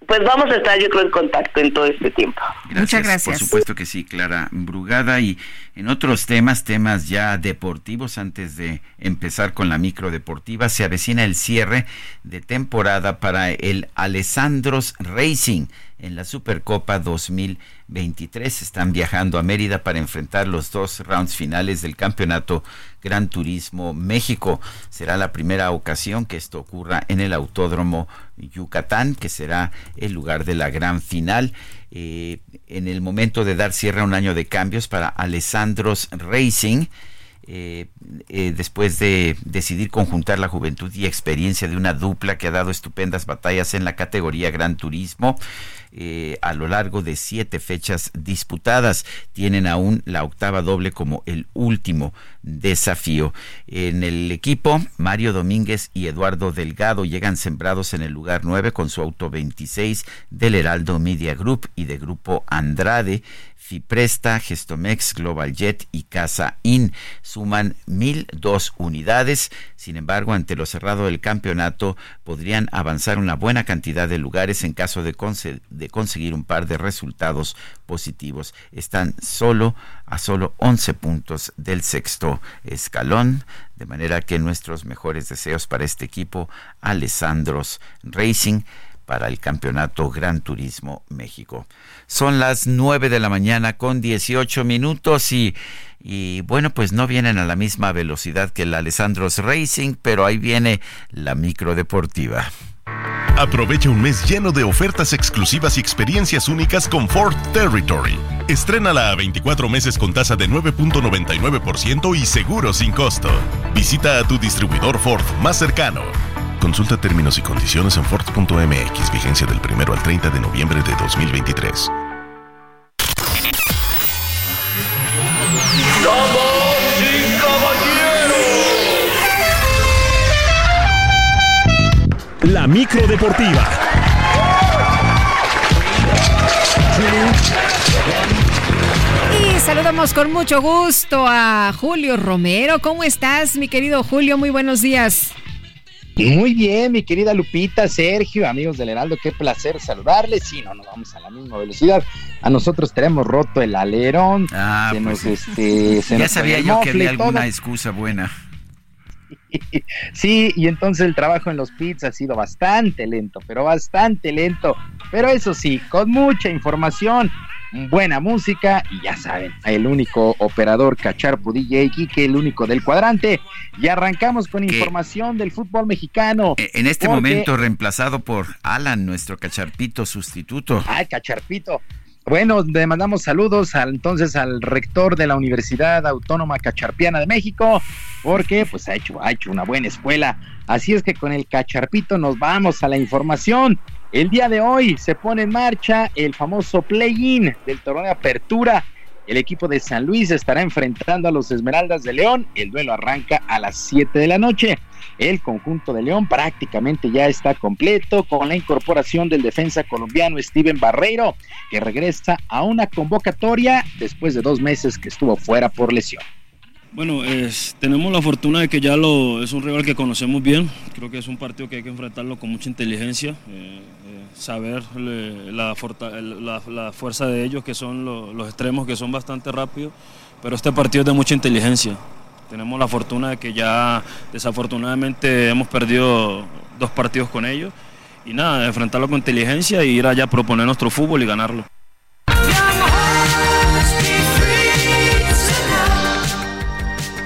S32: pues vamos a estar yo creo en contacto en todo este tiempo.
S2: Muchas gracias.
S1: Por supuesto que sí, Clara Brugada. Y en otros temas, temas ya deportivos, antes de empezar con la micro deportiva, se avecina el cierre de temporada para el Alessandros Racing en la Supercopa 2023. Están viajando a Mérida para enfrentar los dos rounds finales del campeonato Gran Turismo México. Será la primera ocasión que esto ocurra en el Autódromo Yucatán, que será el lugar de la gran final. Eh, en el momento de dar cierre a un año de cambios para Alessandros Racing, eh, eh, después de decidir conjuntar la juventud y experiencia de una dupla que ha dado estupendas batallas en la categoría Gran Turismo, eh, a lo largo de siete fechas disputadas. Tienen aún la octava doble como el último desafío. En el equipo, Mario Domínguez y Eduardo Delgado llegan sembrados en el lugar 9 con su auto 26 del Heraldo Media Group y de Grupo Andrade. Fipresta, Gestomex, Global Jet y Casa In suman 1.002 unidades. Sin embargo, ante lo cerrado del campeonato, podrían avanzar una buena cantidad de lugares en caso de, de conseguir un par de resultados positivos. Están solo a solo 11 puntos del sexto escalón, de manera que nuestros mejores deseos para este equipo, Alessandros Racing, para el Campeonato Gran Turismo México. Son las 9 de la mañana con 18 minutos y, y bueno, pues no vienen a la misma velocidad que el Alessandros Racing, pero ahí viene la micro deportiva.
S21: Aprovecha un mes lleno de ofertas exclusivas y experiencias únicas con Ford Territory. Estrénala a 24 meses con tasa de 9.99% y seguro sin costo. Visita a tu distribuidor Ford más cercano. Consulta términos y condiciones en Ford.mx, vigencia del 1 al 30 de noviembre de 2023.
S22: La micro deportiva.
S2: Y saludamos con mucho gusto a Julio Romero. ¿Cómo estás, mi querido Julio? Muy buenos días.
S33: Muy bien, mi querida Lupita, Sergio, amigos del Heraldo, qué placer saludarles. Sí, no nos vamos a la misma velocidad. A nosotros tenemos roto el alerón.
S1: Ah, pues este, ya sabía yo que había alguna excusa buena.
S33: Sí, y entonces el trabajo en los pits ha sido bastante lento, pero bastante lento. Pero eso sí, con mucha información buena música y ya saben, el único operador Cacharpo DJ el único del cuadrante. Y arrancamos con información del fútbol mexicano.
S1: E, en este momento reemplazado por Alan, nuestro Cacharpito sustituto.
S33: Ay, Cacharpito. Bueno, le mandamos saludos al, entonces al rector de la Universidad Autónoma Cacharpiana de México, porque pues ha hecho, ha hecho una buena escuela. Así es que con el Cacharpito nos vamos a la información. El día de hoy se pone en marcha el famoso play-in del torneo de apertura. El equipo de San Luis estará enfrentando a los Esmeraldas de León. El duelo arranca a las 7 de la noche. El conjunto de León prácticamente ya está completo con la incorporación del defensa colombiano Steven Barreiro, que regresa a una convocatoria después de dos meses que estuvo fuera por lesión.
S34: Bueno, tenemos la fortuna de que ya lo, es un rival que conocemos bien. Creo que es un partido que hay que enfrentarlo con mucha inteligencia. Eh, saber la, la, fuerza de ellos, que son los extremos, que son bastante rápidos, pero este partido es de mucha inteligencia. Tenemos la fortuna de que ya desafortunadamente hemos perdido dos partidos con ellos y nada, enfrentarlo con inteligencia y ir allá a proponer nuestro fútbol y ganarlo.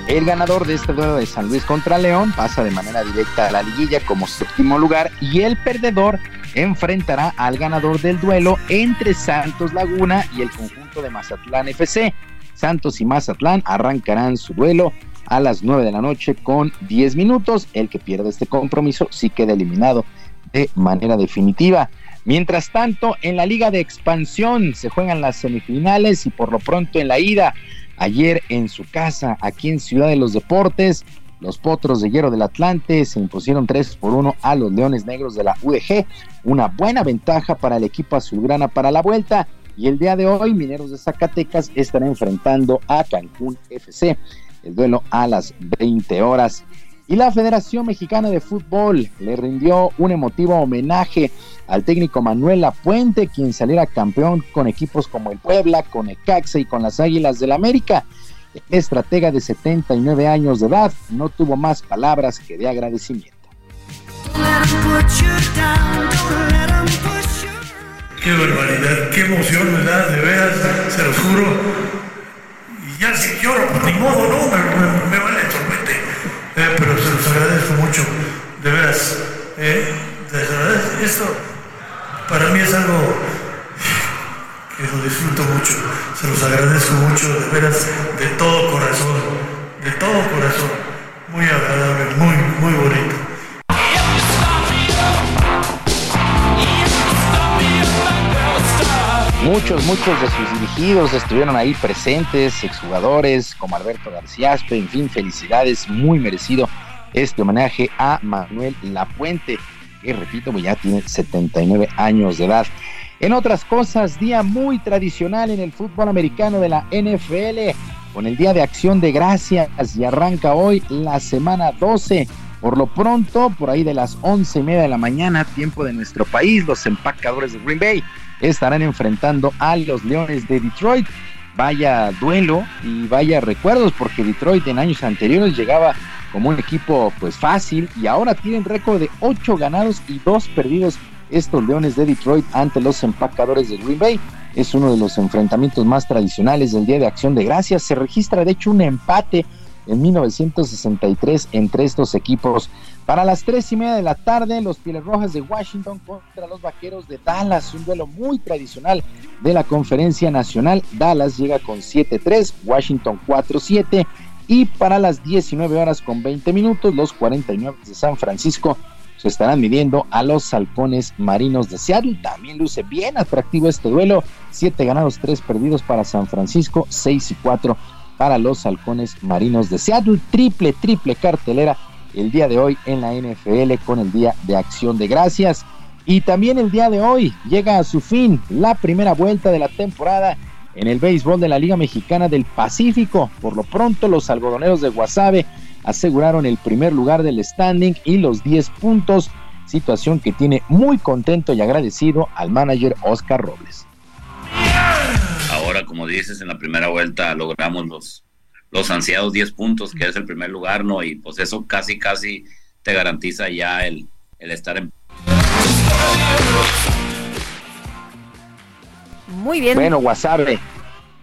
S33: El ganador de este duelo de San Luis contra León pasa de manera directa a la liguilla como séptimo lugar y el perdedor enfrentará al ganador del duelo entre Santos Laguna y el conjunto de Mazatlán FC. Santos y Mazatlán arrancarán su duelo a las 9 de la noche con 10 minutos. El que pierda este compromiso sí queda eliminado de manera definitiva. Mientras tanto, en la Liga de Expansión se juegan las semifinales y por lo pronto en la ida Ayer en su casa, aquí en Ciudad de los Deportes, los Potros de Hierro del Atlante se impusieron 3 por 1 a los Leones Negros de la UDG. Una buena ventaja para el equipo azulgrana para la vuelta. Y el día de hoy, Mineros de Zacatecas estarán enfrentando a Cancún FC. el duelo a las 20 horas. Y la Federación Mexicana de Fútbol le rindió un emotivo homenaje al técnico Manuel Lapuente, quien saliera campeón con equipos como el Puebla, con el Caxa y con las Águilas del América. estratega de 79 años de edad no tuvo más palabras que de agradecimiento.
S35: Qué barbaridad, qué emoción me da, de veras, se lo juro. Y ya si lloro, pues ni modo, no, me, vale el sorbete. Eh, pero se los agradezco mucho, de veras. Eh, Esto para mí es algo que lo disfruto mucho. Se los agradezco mucho, de veras, de todo corazón, de todo corazón. Muy agradable, muy, muy bonito.
S33: Muchos, muchos de sus dirigidos estuvieron ahí presentes, exjugadores como Alberto García, en fin, felicidades, muy merecido este homenaje a Manuel Lapuente, que repito, pues ya tiene 79 años de edad. En otras cosas, día muy tradicional en el fútbol americano de la NFL, con el Día de Acción de Gracias y arranca hoy la semana 12. Por lo pronto, por ahí de las once y media de la mañana, tiempo de nuestro país, los empacadores de Green Bay estarán enfrentando a los Leones de Detroit. Vaya duelo y vaya recuerdos porque Detroit en años anteriores llegaba como un equipo pues fácil y ahora tienen récord de 8 ganados y 2 perdidos estos Leones de Detroit ante los empacadores de Green Bay. Es uno de los enfrentamientos más tradicionales del Día de Acción de Gracias. Se registra de hecho un empate en 1963 entre estos equipos. Para las tres y media de la tarde, los Pieles Rojas de Washington contra los Vaqueros de Dallas, un duelo muy tradicional de la Conferencia Nacional. Dallas llega con 7-3, Washington 4-7. Y para las 19 horas con 20 minutos, los 49 de San Francisco se estarán midiendo a los halcones marinos de Seattle. También luce bien atractivo este duelo. 7 ganados, 3 perdidos para San Francisco, 6 y 4 para los halcones marinos de Seattle. Triple, triple cartelera el día de hoy en la NFL con el Día de Acción de Gracias. Y también el día de hoy llega a su fin la primera vuelta de la temporada en el béisbol de la Liga Mexicana del Pacífico. Por lo pronto, los algodoneros de Guasave aseguraron el primer lugar del standing y los 10 puntos, situación que tiene muy contento y agradecido al manager Oscar Robles.
S36: Ahora, como dices, en la primera vuelta logramos los, los ansiados 10 puntos, que es el primer lugar, ¿no? Y pues eso casi, casi te garantiza ya el, el estar en...
S2: Muy bien.
S33: Bueno, Guasave,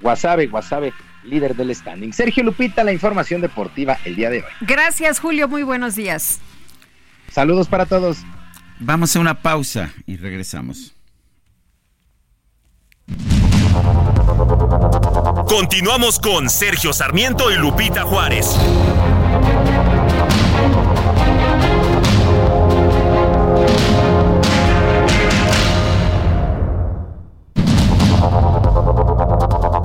S33: Guasave, Guasave, líder del standing. Sergio Lupita, la información deportiva el día de hoy.
S2: Gracias, Julio. Muy buenos días.
S33: Saludos para todos.
S1: Vamos a una pausa y regresamos.
S22: Continuamos con Sergio Sarmiento y Lupita Juárez.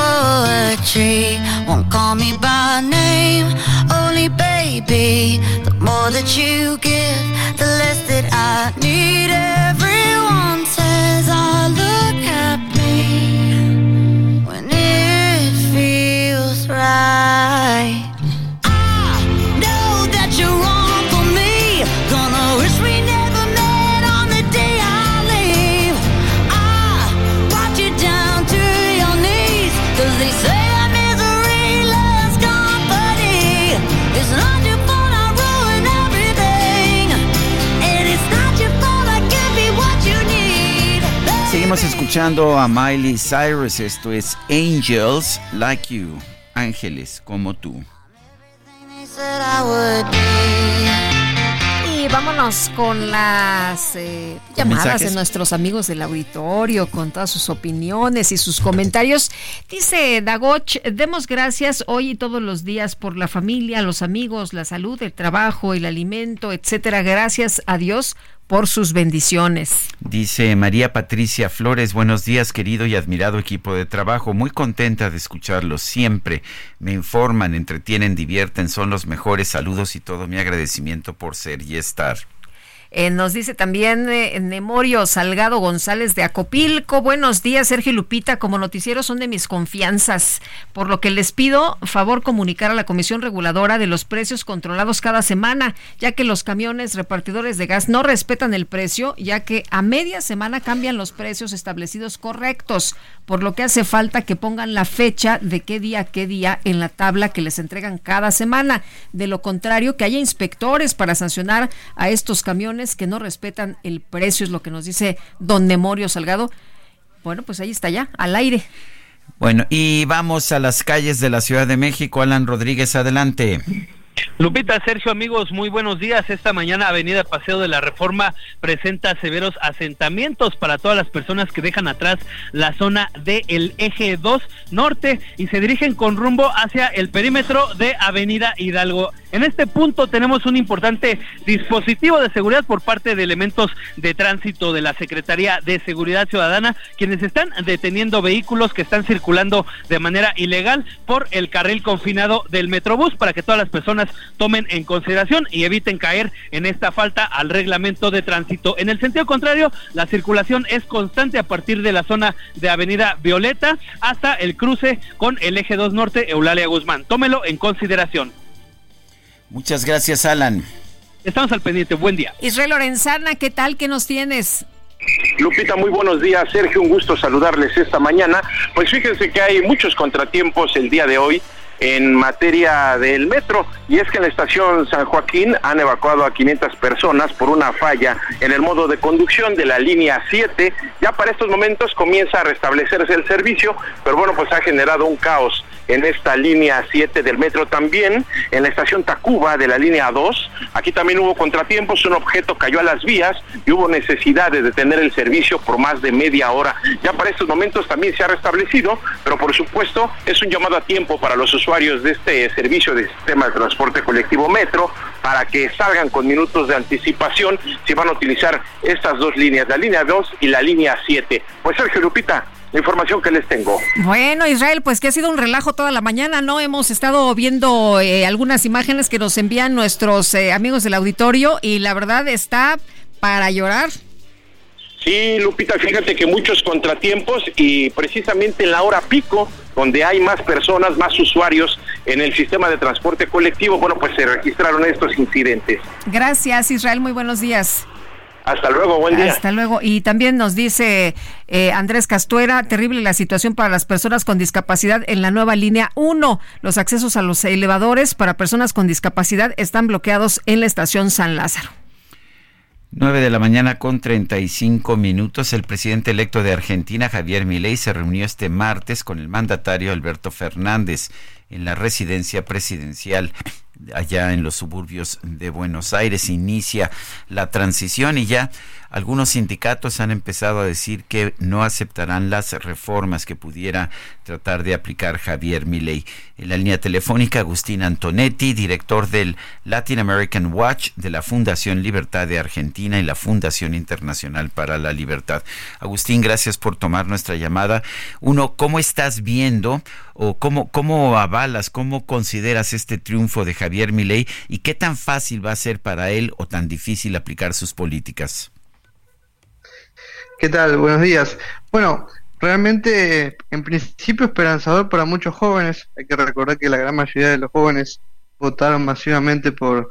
S37: poetry won't call me by name, only baby. The more that you give, the less that I need. Everyone says I look happy when it feels right.
S1: Escuchando a Miley Cyrus. Esto es Angels Like You. Ángeles como tú.
S2: Y vámonos con las eh, llamadas de nuestros amigos del auditorio, con todas sus opiniones y sus comentarios. Dice Dagoch, demos gracias hoy y todos los días por la familia, los amigos, la salud, el trabajo, el alimento, etcétera. Gracias a Dios por sus bendiciones.
S1: Dice María Patricia Flores, buenos días querido y admirado equipo de trabajo, muy contenta de escucharlos siempre, me informan, entretienen, divierten, son los mejores saludos y todo mi agradecimiento por ser y estar.
S2: Eh, nos dice también eh, Nemorio Salgado González de Acopilco. Buenos días, Sergio Lupita. Como noticiero son de mis confianzas, por lo que les pido favor comunicar a la Comisión Reguladora de los precios controlados cada semana, ya que los camiones repartidores de gas no respetan el precio, ya que a media semana cambian los precios establecidos correctos, por lo que hace falta que pongan la fecha de qué día, qué día en la tabla que les entregan cada semana. De lo contrario, que haya inspectores para sancionar a estos camiones que no respetan el precio, es lo que nos dice don Nemorio Salgado. Bueno, pues ahí está ya, al aire.
S1: Bueno, y vamos a las calles de la Ciudad de México. Alan Rodríguez, adelante.
S38: Lupita, Sergio, amigos, muy buenos días. Esta mañana Avenida Paseo de la Reforma presenta severos asentamientos para todas las personas que dejan atrás la zona del eje 2 norte y se dirigen con rumbo hacia el perímetro de Avenida Hidalgo. En este punto tenemos un importante dispositivo de seguridad por parte de elementos de tránsito de la Secretaría de Seguridad Ciudadana, quienes están deteniendo vehículos que están circulando de manera ilegal por el carril confinado del Metrobús para que todas las personas tomen en consideración y eviten caer en esta falta al reglamento de tránsito. En el sentido contrario, la circulación es constante a partir de la zona de Avenida Violeta hasta el cruce con el eje 2 Norte Eulalia Guzmán. Tómelo en consideración.
S1: Muchas gracias, Alan.
S38: Estamos al pendiente. Buen día.
S2: Israel Lorenzana, ¿qué tal? ¿Qué nos tienes?
S39: Lupita, muy buenos días. Sergio, un gusto saludarles esta mañana. Pues fíjense que hay muchos contratiempos el día de hoy en materia del metro y es que en la estación San Joaquín han evacuado a 500 personas por una falla en el modo de conducción de la línea 7. Ya para estos momentos comienza a restablecerse el servicio, pero bueno, pues ha generado un caos en esta línea 7 del metro también, en la estación Tacuba de la línea 2. Aquí también hubo contratiempos, un objeto cayó a las vías y hubo necesidad de detener el servicio por más de media hora. Ya para estos momentos también se ha restablecido, pero por supuesto es un llamado a tiempo para los usuarios de este servicio de sistema de transporte colectivo metro para que salgan con minutos de anticipación si van a utilizar estas dos líneas, la línea 2 y la línea 7. Pues Sergio Lupita, la información que les tengo.
S2: Bueno, Israel, pues que ha sido un relajo toda la mañana, ¿no? Hemos estado viendo eh, algunas imágenes que nos envían nuestros eh, amigos del auditorio y la verdad está para llorar.
S39: Sí, Lupita, fíjate que muchos contratiempos y precisamente en la hora pico, donde hay más personas, más usuarios en el sistema de transporte colectivo, bueno, pues se registraron estos incidentes.
S2: Gracias, Israel, muy buenos días.
S39: Hasta luego, buen día.
S2: Hasta luego. Y también nos dice eh, Andrés Castuera, terrible la situación para las personas con discapacidad en la nueva línea 1. Los accesos a los elevadores para personas con discapacidad están bloqueados en la estación San Lázaro.
S1: 9 de la mañana con 35 minutos. El presidente electo de Argentina, Javier Milei, se reunió este martes con el mandatario Alberto Fernández en la residencia presidencial allá en los suburbios de Buenos Aires. Inicia la transición y ya algunos sindicatos han empezado a decir que no aceptarán las reformas que pudiera tratar de aplicar Javier Milei. En la línea telefónica, Agustín Antonetti, director del Latin American Watch de la Fundación Libertad de Argentina y la Fundación Internacional para la Libertad. Agustín, gracias por tomar nuestra llamada. Uno, ¿cómo estás viendo o cómo, cómo avalas, cómo consideras este triunfo de Javier Milei y qué tan fácil va a ser para él o tan difícil aplicar sus políticas?
S40: ¿Qué tal? Buenos días. Bueno, realmente en principio esperanzador para muchos jóvenes. Hay que recordar que la gran mayoría de los jóvenes votaron masivamente por,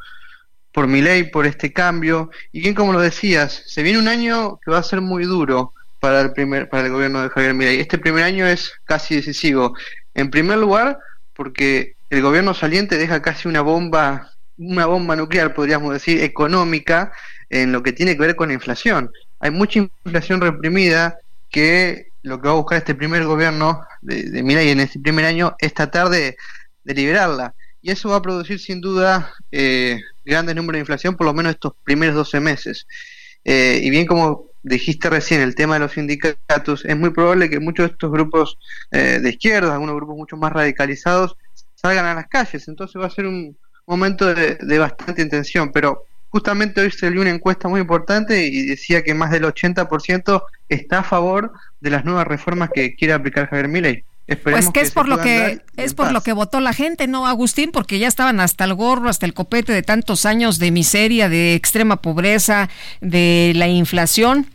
S40: por mi ley, por este cambio. Y bien como lo decías, se viene un año que va a ser muy duro para el primer, para el gobierno de Javier Milei. Este primer año es casi decisivo. En primer lugar, porque el gobierno saliente deja casi una bomba, una bomba nuclear, podríamos decir, económica en lo que tiene que ver con la inflación hay mucha inflación reprimida que lo que va a buscar este primer gobierno de, de Milei en este primer año es tratar de, de liberarla. Y eso va a producir sin duda eh, grandes números de inflación, por lo menos estos primeros 12 meses. Eh, y bien como dijiste recién, el tema de los sindicatos, es muy probable que muchos de estos grupos eh, de izquierda, algunos grupos mucho más radicalizados, salgan a las calles. Entonces va a ser un momento de, de bastante intención. Pero justamente hoy salió una encuesta muy importante y decía que más del 80% está a favor de las nuevas reformas que quiere aplicar Javier Milei. Esperemos
S2: Pues que es por lo que es por
S40: paz.
S2: lo que votó la gente, ¿no, Agustín? Porque ya estaban hasta el gorro, hasta el copete de tantos años de miseria, de extrema pobreza, de la inflación.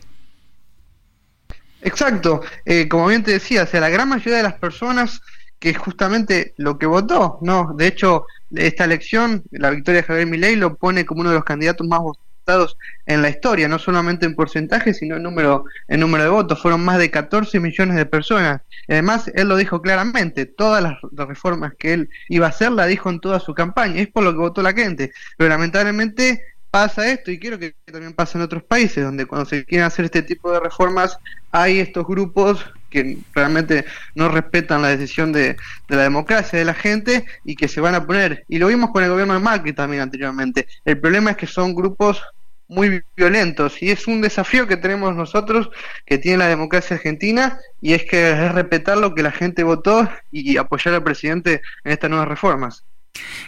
S40: Exacto, eh, como bien te decía, o sea, la gran mayoría de las personas que es justamente lo que votó, ¿no? De hecho, esta elección, la victoria de Javier Milei lo pone como uno de los candidatos más votados en la historia, no solamente en porcentaje, sino en número, en número de votos. Fueron más de 14 millones de personas. Además, él lo dijo claramente, todas las, reformas que él iba a hacer la dijo en toda su campaña, es por lo que votó la gente. Pero lamentablemente pasa esto y quiero que también pase en otros países donde cuando se quieren hacer este tipo de reformas hay estos grupos que realmente no respetan la decisión de, de la democracia de la gente y que se van a poner. Y lo vimos con el gobierno de Macri también anteriormente. El problema es que son grupos muy violentos y es un desafío que tenemos nosotros que tiene la democracia argentina y es que es respetar lo que la gente votó y apoyar al presidente en estas nuevas reformas.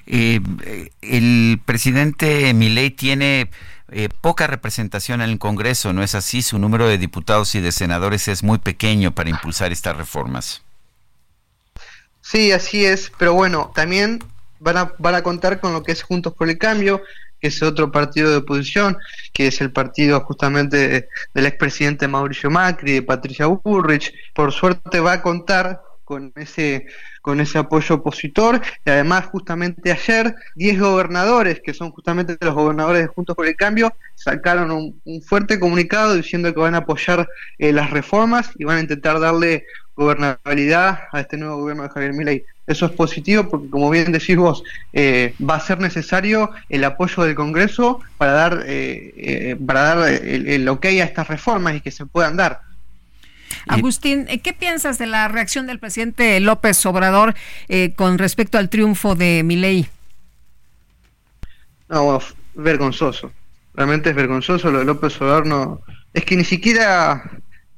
S1: Eh, el presidente Milei tiene eh, poca representación en el Congreso, ¿no es así? Su número de diputados y de senadores es muy pequeño para impulsar estas reformas.
S40: Sí, así es, pero bueno, también van a, van a contar con lo que es Juntos por el Cambio, que es otro partido de oposición, que es el partido justamente de- del expresidente Mauricio Macri, de Patricia Bullrich. Por suerte va a contar con ese con ese apoyo opositor y además justamente ayer 10 gobernadores que son justamente los gobernadores de Juntos por el Cambio sacaron un, fuerte comunicado diciendo que van a apoyar eh, las reformas y van a intentar darle gobernabilidad a este nuevo gobierno de Javier Milei. Eso es positivo porque, como bien decís vos, eh, va a ser necesario el apoyo del Congreso para dar, eh, eh, para dar el, el ok a estas reformas y que se puedan dar.
S2: Agustín, eh, ¿qué piensas de la reacción del presidente López Obrador eh, con respecto al triunfo de Milei?
S40: No, bueno, vergonzoso. Realmente es vergonzoso lo de López Obrador. No, es que ni siquiera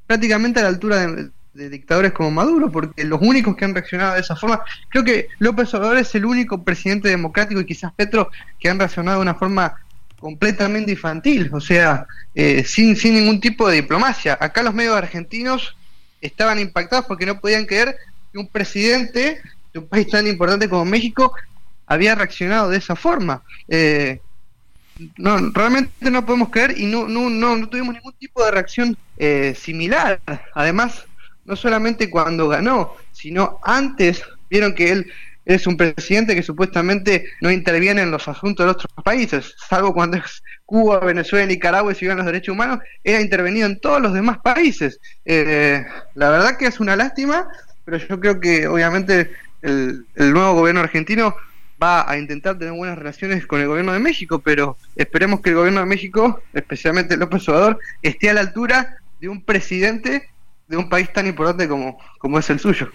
S40: prácticamente a la altura de, de dictadores como Maduro, porque los únicos que han reaccionado de esa forma, creo que López Obrador es el único presidente democrático y quizás Petro que han reaccionado de una forma completamente infantil, o sea, eh, sin, sin ningún tipo de diplomacia. Acá los medios argentinos estaban impactados porque no podían creer que un presidente de un país tan importante como México había reaccionado de esa forma. Eh, no, realmente no podemos creer y no, no, no, tuvimos ningún tipo de reacción eh, similar. Además, no solamente cuando ganó, sino antes vieron que él es un presidente que supuestamente no interviene en los asuntos de otros países, salvo cuando es Cuba, Venezuela, Nicaragua y se los derechos humanos, él ha intervenido en todos los demás países. Eh, la verdad que es una lástima, pero yo creo que obviamente el, el nuevo gobierno argentino va a intentar tener buenas relaciones con el gobierno de México, pero esperemos que el gobierno de México, especialmente López Obrador, esté a la altura de un presidente de un país tan importante como, como es el suyo.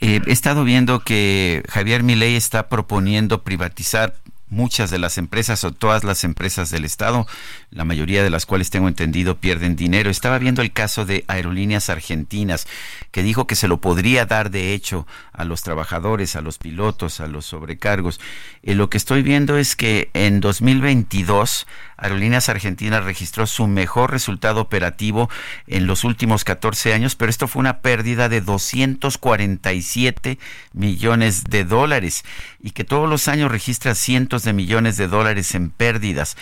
S1: Eh, he estado viendo que Javier Milei está proponiendo privatizar muchas de las empresas o todas las empresas del Estado, la mayoría de las cuales tengo entendido pierden dinero. Estaba viendo el caso de Aerolíneas Argentinas, que dijo que se lo podría dar de hecho a los trabajadores, a los pilotos, a los sobrecargos. Eh, lo que estoy viendo es que en 2022 Aerolíneas Argentinas registró su mejor resultado operativo en los últimos 14 años, pero esto fue una pérdida de 247 millones de dólares y que todos los años registra cientos de millones de dólares en pérdidas.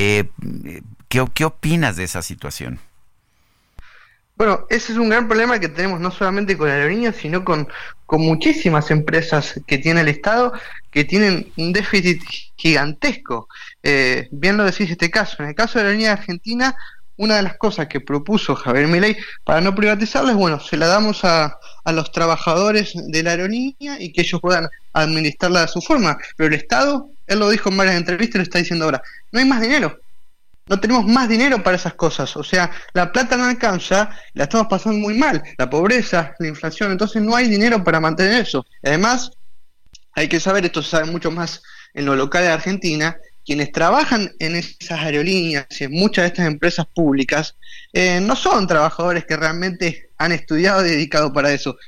S1: Eh, ¿qué, ¿Qué opinas de esa situación?
S40: Bueno, ese es un gran problema que tenemos no solamente con aerolíneas, sino con, con muchísimas empresas que tiene el Estado que tienen un déficit gigantesco. Eh, bien lo decís este caso. En el caso de la aerolínea argentina, una de las cosas que propuso Javier Milei para no privatizarla es, bueno, se la damos a, a los trabajadores de la aerolínea y que ellos puedan administrarla de su forma. Pero el Estado, él lo dijo en varias entrevistas y lo está diciendo ahora, no hay más dinero. no tenemos más dinero para esas cosas. O sea, la plata no alcanza, la estamos pasando muy mal. La pobreza, la inflación, entonces no hay dinero para mantener eso. Además, hay que saber, esto se sabe mucho más en lo local de Argentina, quienes trabajan en esas aerolíneas y en muchas de estas empresas públicas eh, no son trabajadores que realmente han estudiado y dedicado para eso,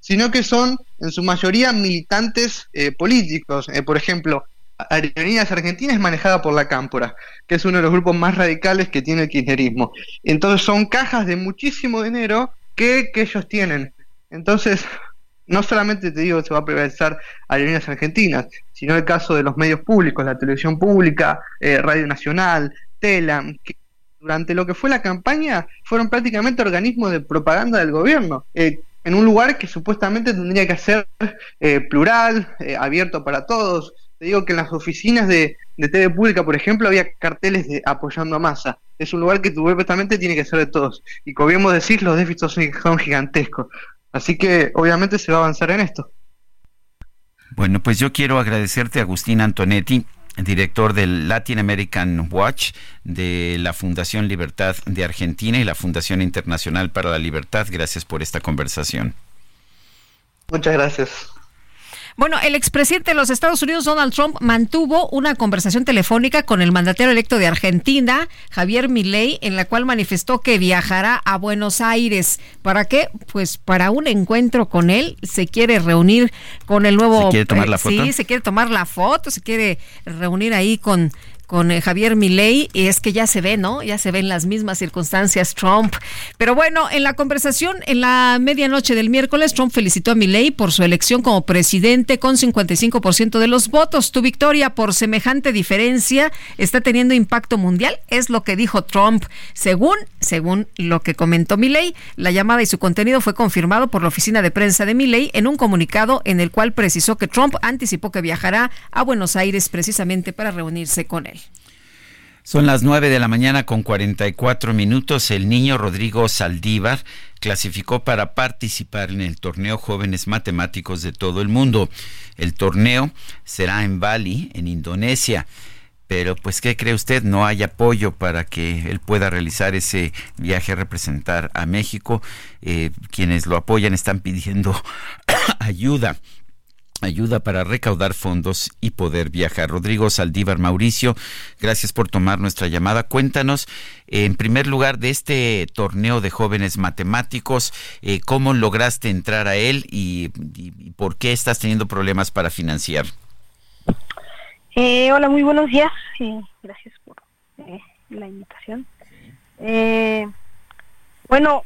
S40: sino que son en su mayoría militantes eh, políticos. Eh, por ejemplo, Aerolíneas Argentinas es manejada por la Cámpora, que es uno de los grupos más radicales que tiene el kirchnerismo. Entonces son cajas de muchísimo dinero que, ellos tienen. Entonces, no solamente te digo se va a privatizar Aerolíneas Argentinas, sino el caso de los medios públicos, la televisión pública, eh, Radio Nacional, Telam, que durante lo que fue la campaña fueron prácticamente organismos de propaganda del gobierno. Eh, en un lugar que supuestamente tendría que ser eh, plural, abierto para todos, te digo que en las oficinas de, TV Pública, por ejemplo, había carteles de apoyando a Massa. Es un lugar que supuestamente tiene que ser de todos. Y como bien decir, los déficits son gigantescos. Así que obviamente se va a avanzar en esto.
S1: Bueno, pues yo quiero agradecerte, Agustín Antonetti, director del Latin American Watch de la Fundación Libertad de Argentina y la Fundación Internacional para la Libertad. Gracias por esta conversación.
S40: Muchas gracias.
S2: Bueno, el expresidente de los Estados Unidos, Donald Trump, mantuvo una conversación telefónica con el mandatario electo de Argentina, Javier Milei, en la cual manifestó que viajará a Buenos Aires. ¿Para qué? Pues para un encuentro con él. Se quiere reunir con el nuevo.
S1: ¿Se quiere tomar la eh, foto?
S2: Sí, se quiere tomar la foto, se quiere reunir ahí con con eh, Javier Milei y es que ya se ve, ¿no? Ya se ven las mismas circunstancias Trump. Pero bueno, en la conversación en la medianoche del miércoles, Trump felicitó a Milei por su elección como presidente con 55% de los votos. Tu victoria por semejante diferencia está teniendo impacto mundial, es lo que dijo Trump. Según, según lo que comentó Milei, la llamada y su contenido fue confirmado por la oficina de prensa de Milei en un comunicado en el cual precisó que Trump anticipó que viajará a Buenos Aires precisamente para reunirse con él.
S1: Son las 9 de la mañana con 44 minutos. El niño Rodrigo Saldívar clasificó para participar en el torneo Jóvenes Matemáticos de todo el mundo. El torneo será en Bali, en Indonesia. Pero pues, ¿qué cree usted? No hay apoyo para que él pueda realizar ese viaje a representar a México. Eh, quienes lo apoyan están pidiendo ayuda ayuda para recaudar fondos y poder viajar. Rodrigo Saldívar Mauricio, gracias por tomar nuestra llamada. Cuéntanos, en primer lugar, de este torneo de jóvenes matemáticos, eh, cómo lograste entrar a él y, por qué estás teniendo problemas para financiar.
S41: Eh, hola, muy buenos días. gracias por eh, la invitación. bueno,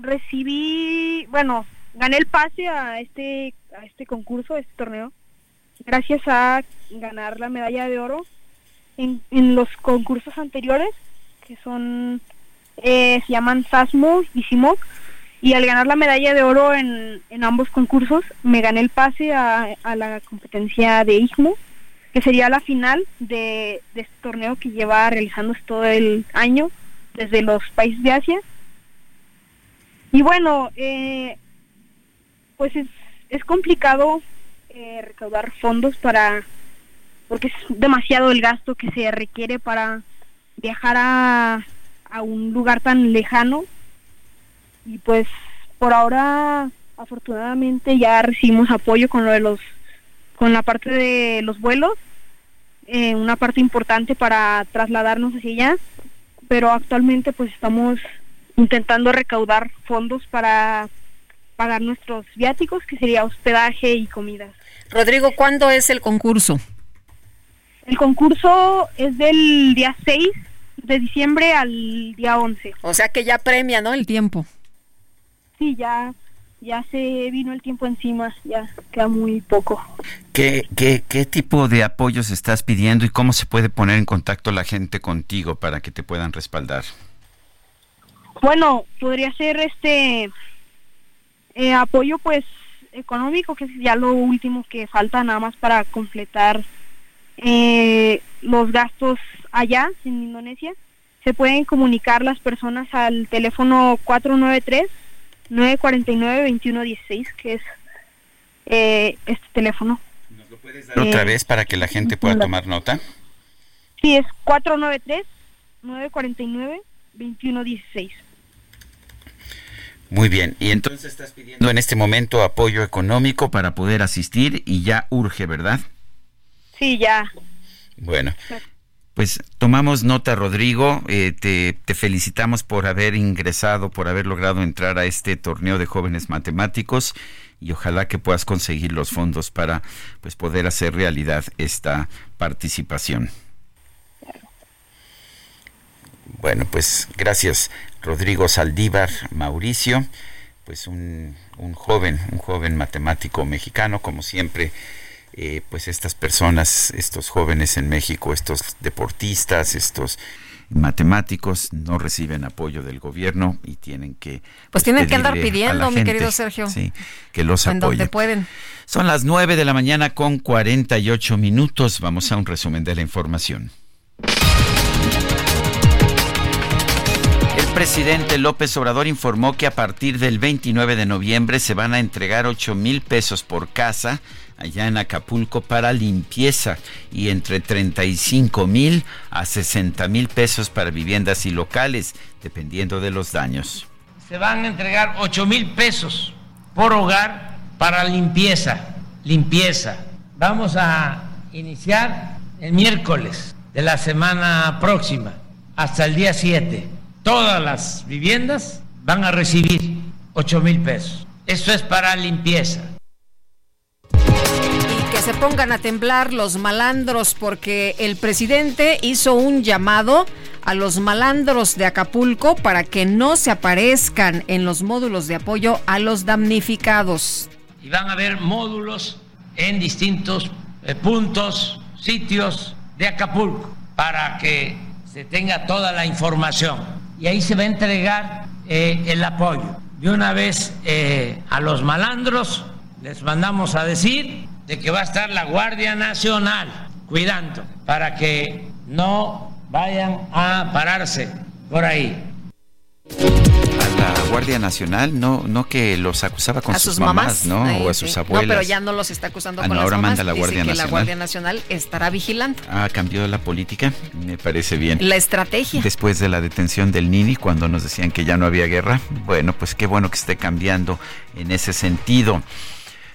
S41: recibí, bueno, gané el pase a este a este concurso, a este torneo, gracias a ganar la medalla de oro en, en los concursos anteriores, que son, eh, se llaman SASMO y CIMOC, y al ganar la medalla de oro en, en ambos concursos, me gané el pase a, a la competencia de IGMO, que sería la final de, de este torneo que lleva realizándose todo el año desde los países de Asia. Y bueno, eh, pues es, es complicado eh, recaudar fondos para, porque es demasiado el gasto que se requiere para viajar a, a un lugar tan lejano. Y pues por ahora, afortunadamente, ya recibimos apoyo con lo de los, con la parte de los vuelos, eh, una parte importante para trasladarnos hacia allá, pero actualmente pues estamos intentando recaudar fondos para pagar nuestros viáticos, que sería hospedaje y comidas.
S2: Rodrigo, ¿cuándo es el concurso?
S41: El concurso es del día 6 de diciembre al día 11.
S2: O sea que ya premia, ¿no? El tiempo.
S41: Sí, ya ya se vino el tiempo encima, ya queda muy poco.
S1: ¿Qué, qué, qué tipo de apoyos estás pidiendo y cómo se puede poner en contacto la gente contigo para que te puedan respaldar?
S41: Bueno, podría ser este eh, apoyo pues económico, que es ya lo último que falta nada más para completar eh, los gastos allá en Indonesia. Se pueden comunicar las personas al teléfono 493-949-2116, que es eh, este teléfono.
S1: ¿Nos lo puedes dar otra vez para que la gente pueda tomar nota?
S41: Sí, es 493 949-2116.
S1: Muy bien, y entonces estás pidiendo en este momento apoyo económico para poder asistir y ya urge, ¿verdad?
S41: Sí, ya.
S1: Bueno, pues tomamos nota, Rodrigo. Eh, te, te, felicitamos por haber ingresado, por haber logrado entrar a este torneo de jóvenes matemáticos y ojalá que puedas conseguir los fondos para pues poder hacer realidad esta participación. Bueno, pues gracias Rodrigo Saldívar Mauricio, pues un, un joven, un joven matemático mexicano, como siempre, eh, pues estas personas, estos jóvenes en México, estos deportistas, estos matemáticos no reciben apoyo del gobierno y tienen que
S2: pues tienen que andar pidiendo mi querido Sergio
S1: sí, que los
S2: en
S1: apoyen.
S2: donde pueden.
S1: Son las 9 de la mañana con 48 minutos. Vamos a un resumen de la información presidente López Obrador informó que a partir del 29 de noviembre se van a entregar 8 mil pesos por casa allá en Acapulco para limpieza y entre 35 mil a 60 mil pesos para viviendas y locales, dependiendo de los daños.
S42: Se van a entregar 8 mil pesos por hogar para limpieza, limpieza. Vamos a iniciar el miércoles de la semana próxima hasta el día 7. Todas las viviendas van a recibir 8 mil pesos. Esto es para limpieza
S2: que se pongan a temblar los malandros porque el presidente hizo un llamado a los malandros de Acapulco para que no se aparezcan en los módulos de apoyo a los damnificados.
S42: Y van a haber módulos en distintos eh, puntos, sitios de Acapulco para que se tenga toda la información. Y ahí se va a entregar eh, el apoyo. De una vez eh, a los malandros les mandamos a decir de que va a estar la Guardia Nacional cuidando para que no vayan a pararse por ahí.
S1: A la Guardia Nacional, no, no que los acusaba con
S2: a
S1: sus, mamás, ¿no? o a sus abuelas.
S2: No, pero ya no los está acusando
S1: ah,
S2: con
S1: no,
S2: las
S1: ahora
S2: mamás.
S1: manda la Guardia
S2: Dice
S1: Nacional.
S2: que la Guardia Nacional estará vigilando.
S1: Ah, cambió la política, me parece bien.
S2: La estrategia.
S1: Después de la detención del Nini, cuando nos decían que ya no había guerra, bueno, pues qué bueno que esté cambiando en ese sentido.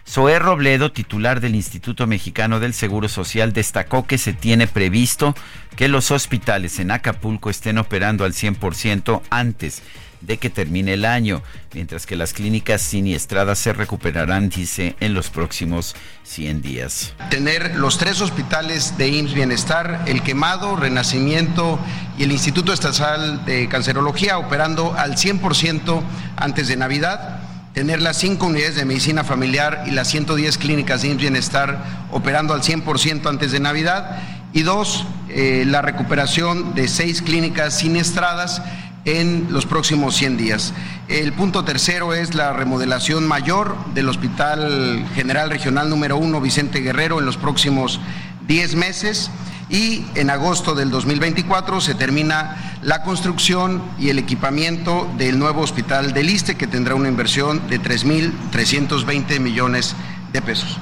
S1: Zoé Robledo, titular del Instituto Mexicano del Seguro Social, destacó que se tiene previsto que los hospitales en Acapulco estén operando al 100% antes de que termine el año, mientras que las clínicas siniestradas se recuperarán, dice, en los próximos 100 días.
S43: Tener los tres hospitales de IMSS Bienestar, el Quemado, Renacimiento y el Instituto Estatal de Cancerología operando al 100% antes de Navidad tener las cinco unidades de medicina familiar y las 110 clínicas de bienestar operando al 100% antes de Navidad. Y dos, eh, la recuperación de seis clínicas siniestradas en los próximos 100 días. El punto tercero es la remodelación mayor del Hospital General Regional número 1 Vicente Guerrero en los próximos 10 meses y en agosto del 2024 se termina la construcción y el equipamiento del nuevo hospital del ISTE que tendrá una inversión de 3.320 millones de pesos.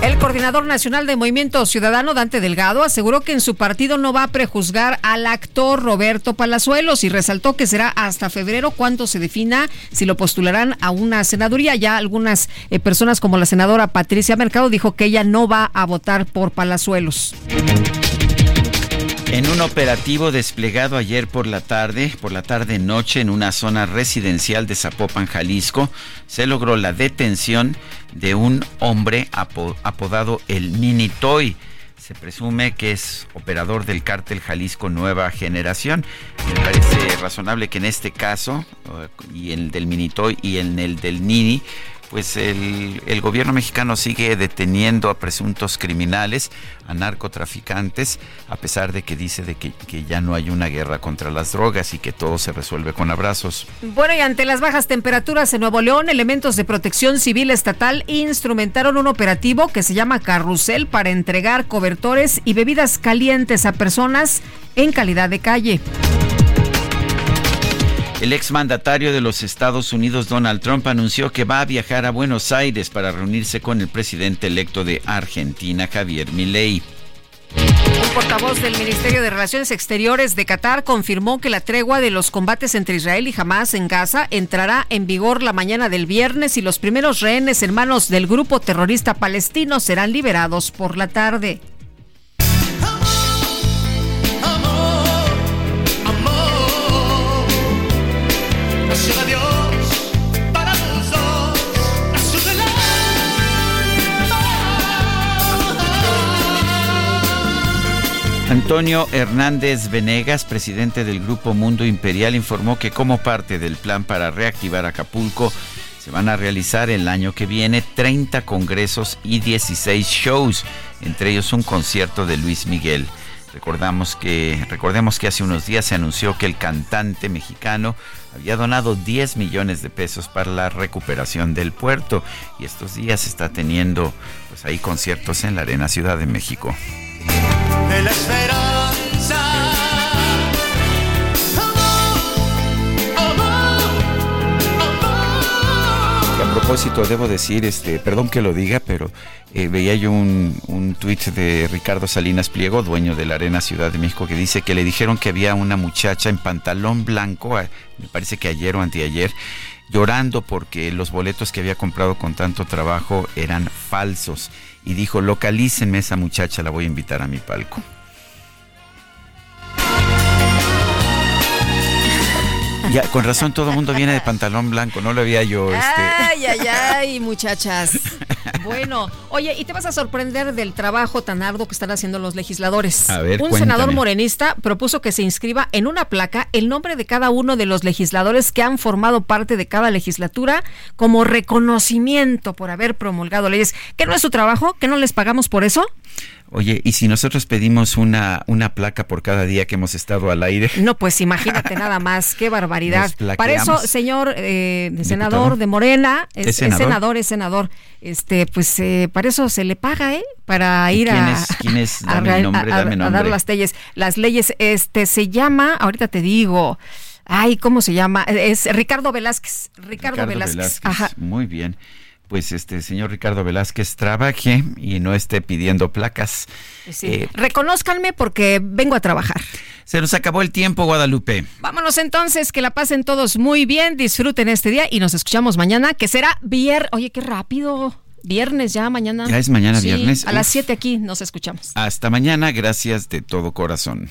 S2: El coordinador nacional de Movimiento Ciudadano, Dante Delgado, aseguró que en su partido no va a prejuzgar al actor Roberto Palazuelos y resaltó que será hasta febrero cuando se defina si lo postularán a una senaduría. Ya algunas eh, personas como la senadora Patricia Mercado dijo que ella no va a votar por Palazuelos.
S1: En un operativo desplegado ayer por la tarde, por la tarde noche en una zona residencial de Zapopan, Jalisco, se logró la detención de un hombre apodado el Mini Toy. Se presume que es operador del cártel Jalisco Nueva Generación. Me parece razonable que en este caso, y el del Minitoy y en el del Nini, pues el, gobierno mexicano sigue deteniendo a presuntos criminales, a narcotraficantes, a pesar de que dice de que, que, ya no hay una guerra contra las drogas y que todo se resuelve con abrazos.
S2: Bueno, y ante las bajas temperaturas en Nuevo León, elementos de protección civil estatal instrumentaron un operativo que se llama Carrusel para entregar cobertores y bebidas calientes a personas en calidad de calle.
S1: El exmandatario de los Estados Unidos, Donald Trump, anunció que va a viajar a Buenos Aires para reunirse con el presidente electo de Argentina, Javier Milei.
S2: Un portavoz del Ministerio de Relaciones Exteriores de Qatar confirmó que la tregua de los combates entre Israel y Hamas en Gaza entrará en vigor la mañana del viernes y los primeros rehenes en manos del grupo terrorista palestino serán liberados por la tarde.
S1: Antonio Hernández Venegas, presidente del Grupo Mundo Imperial, informó que como parte del plan para reactivar Acapulco, se van a realizar el año que viene 30 congresos y 16 shows, entre ellos un concierto de Luis Miguel. Recordamos que, recordemos que hace unos días se anunció que el cantante mexicano había donado 10 millones de pesos para la recuperación del puerto y estos días está teniendo pues ahí conciertos en la Arena Ciudad de México propósito, debo decir, este, perdón que lo diga, pero eh, veía yo un, un tuit de Ricardo Salinas Pliego, dueño de la Arena Ciudad de México, que dice que le dijeron que había una muchacha en pantalón blanco, me parece que ayer o anteayer, llorando porque los boletos que había comprado con tanto trabajo eran falsos y dijo, localícenme esa muchacha, la voy a invitar a mi palco. Ya, con razón todo el mundo viene de pantalón blanco, no lo había yo. Este...
S2: Ay, ay, ay, muchachas. Bueno, oye, y te vas a sorprender del trabajo tan arduo que están haciendo los legisladores.
S1: A ver,
S2: Un
S1: cuéntame.
S2: senador morenista propuso que se inscriba en una placa el nombre de cada uno de los legisladores que han formado parte de cada legislatura como reconocimiento por haber promulgado leyes. ¿Que no es su trabajo? ¿Que no les pagamos por eso?
S1: Oye, ¿y si nosotros pedimos una, una placa por cada día que hemos estado al aire?
S2: No, pues imagínate nada más, qué barbaridad. Para eso, señor eh, senador de Morena, es,
S1: ¿Es
S2: es
S1: senador?
S2: es senador, este, pues eh, para eso se le paga, ¿eh? Para
S1: ¿Y
S2: ir
S1: quién
S2: a,
S1: es? ¿Quién es? Dame nombre, dame
S2: a dar las leyes. Las leyes, este, se llama, ahorita te digo, ay, ¿cómo se llama? Es Ricardo Velázquez, Ricardo, Velázquez. Ajá.
S1: Muy bien. Pues este señor Ricardo Velázquez trabaje y no esté pidiendo placas.
S2: Sí.
S1: Eh,
S2: Reconózcanme porque vengo a trabajar.
S1: se nos acabó el tiempo, Guadalupe.
S2: Vámonos entonces, que la pasen todos muy bien, disfruten este día y nos escuchamos mañana, que será viernes. Oye, qué rápido. Viernes ya, mañana.
S1: Ya es mañana
S2: Sí,
S1: viernes.
S2: A las
S1: Uf.
S2: 7 aquí nos escuchamos.
S1: Hasta mañana, gracias de todo corazón.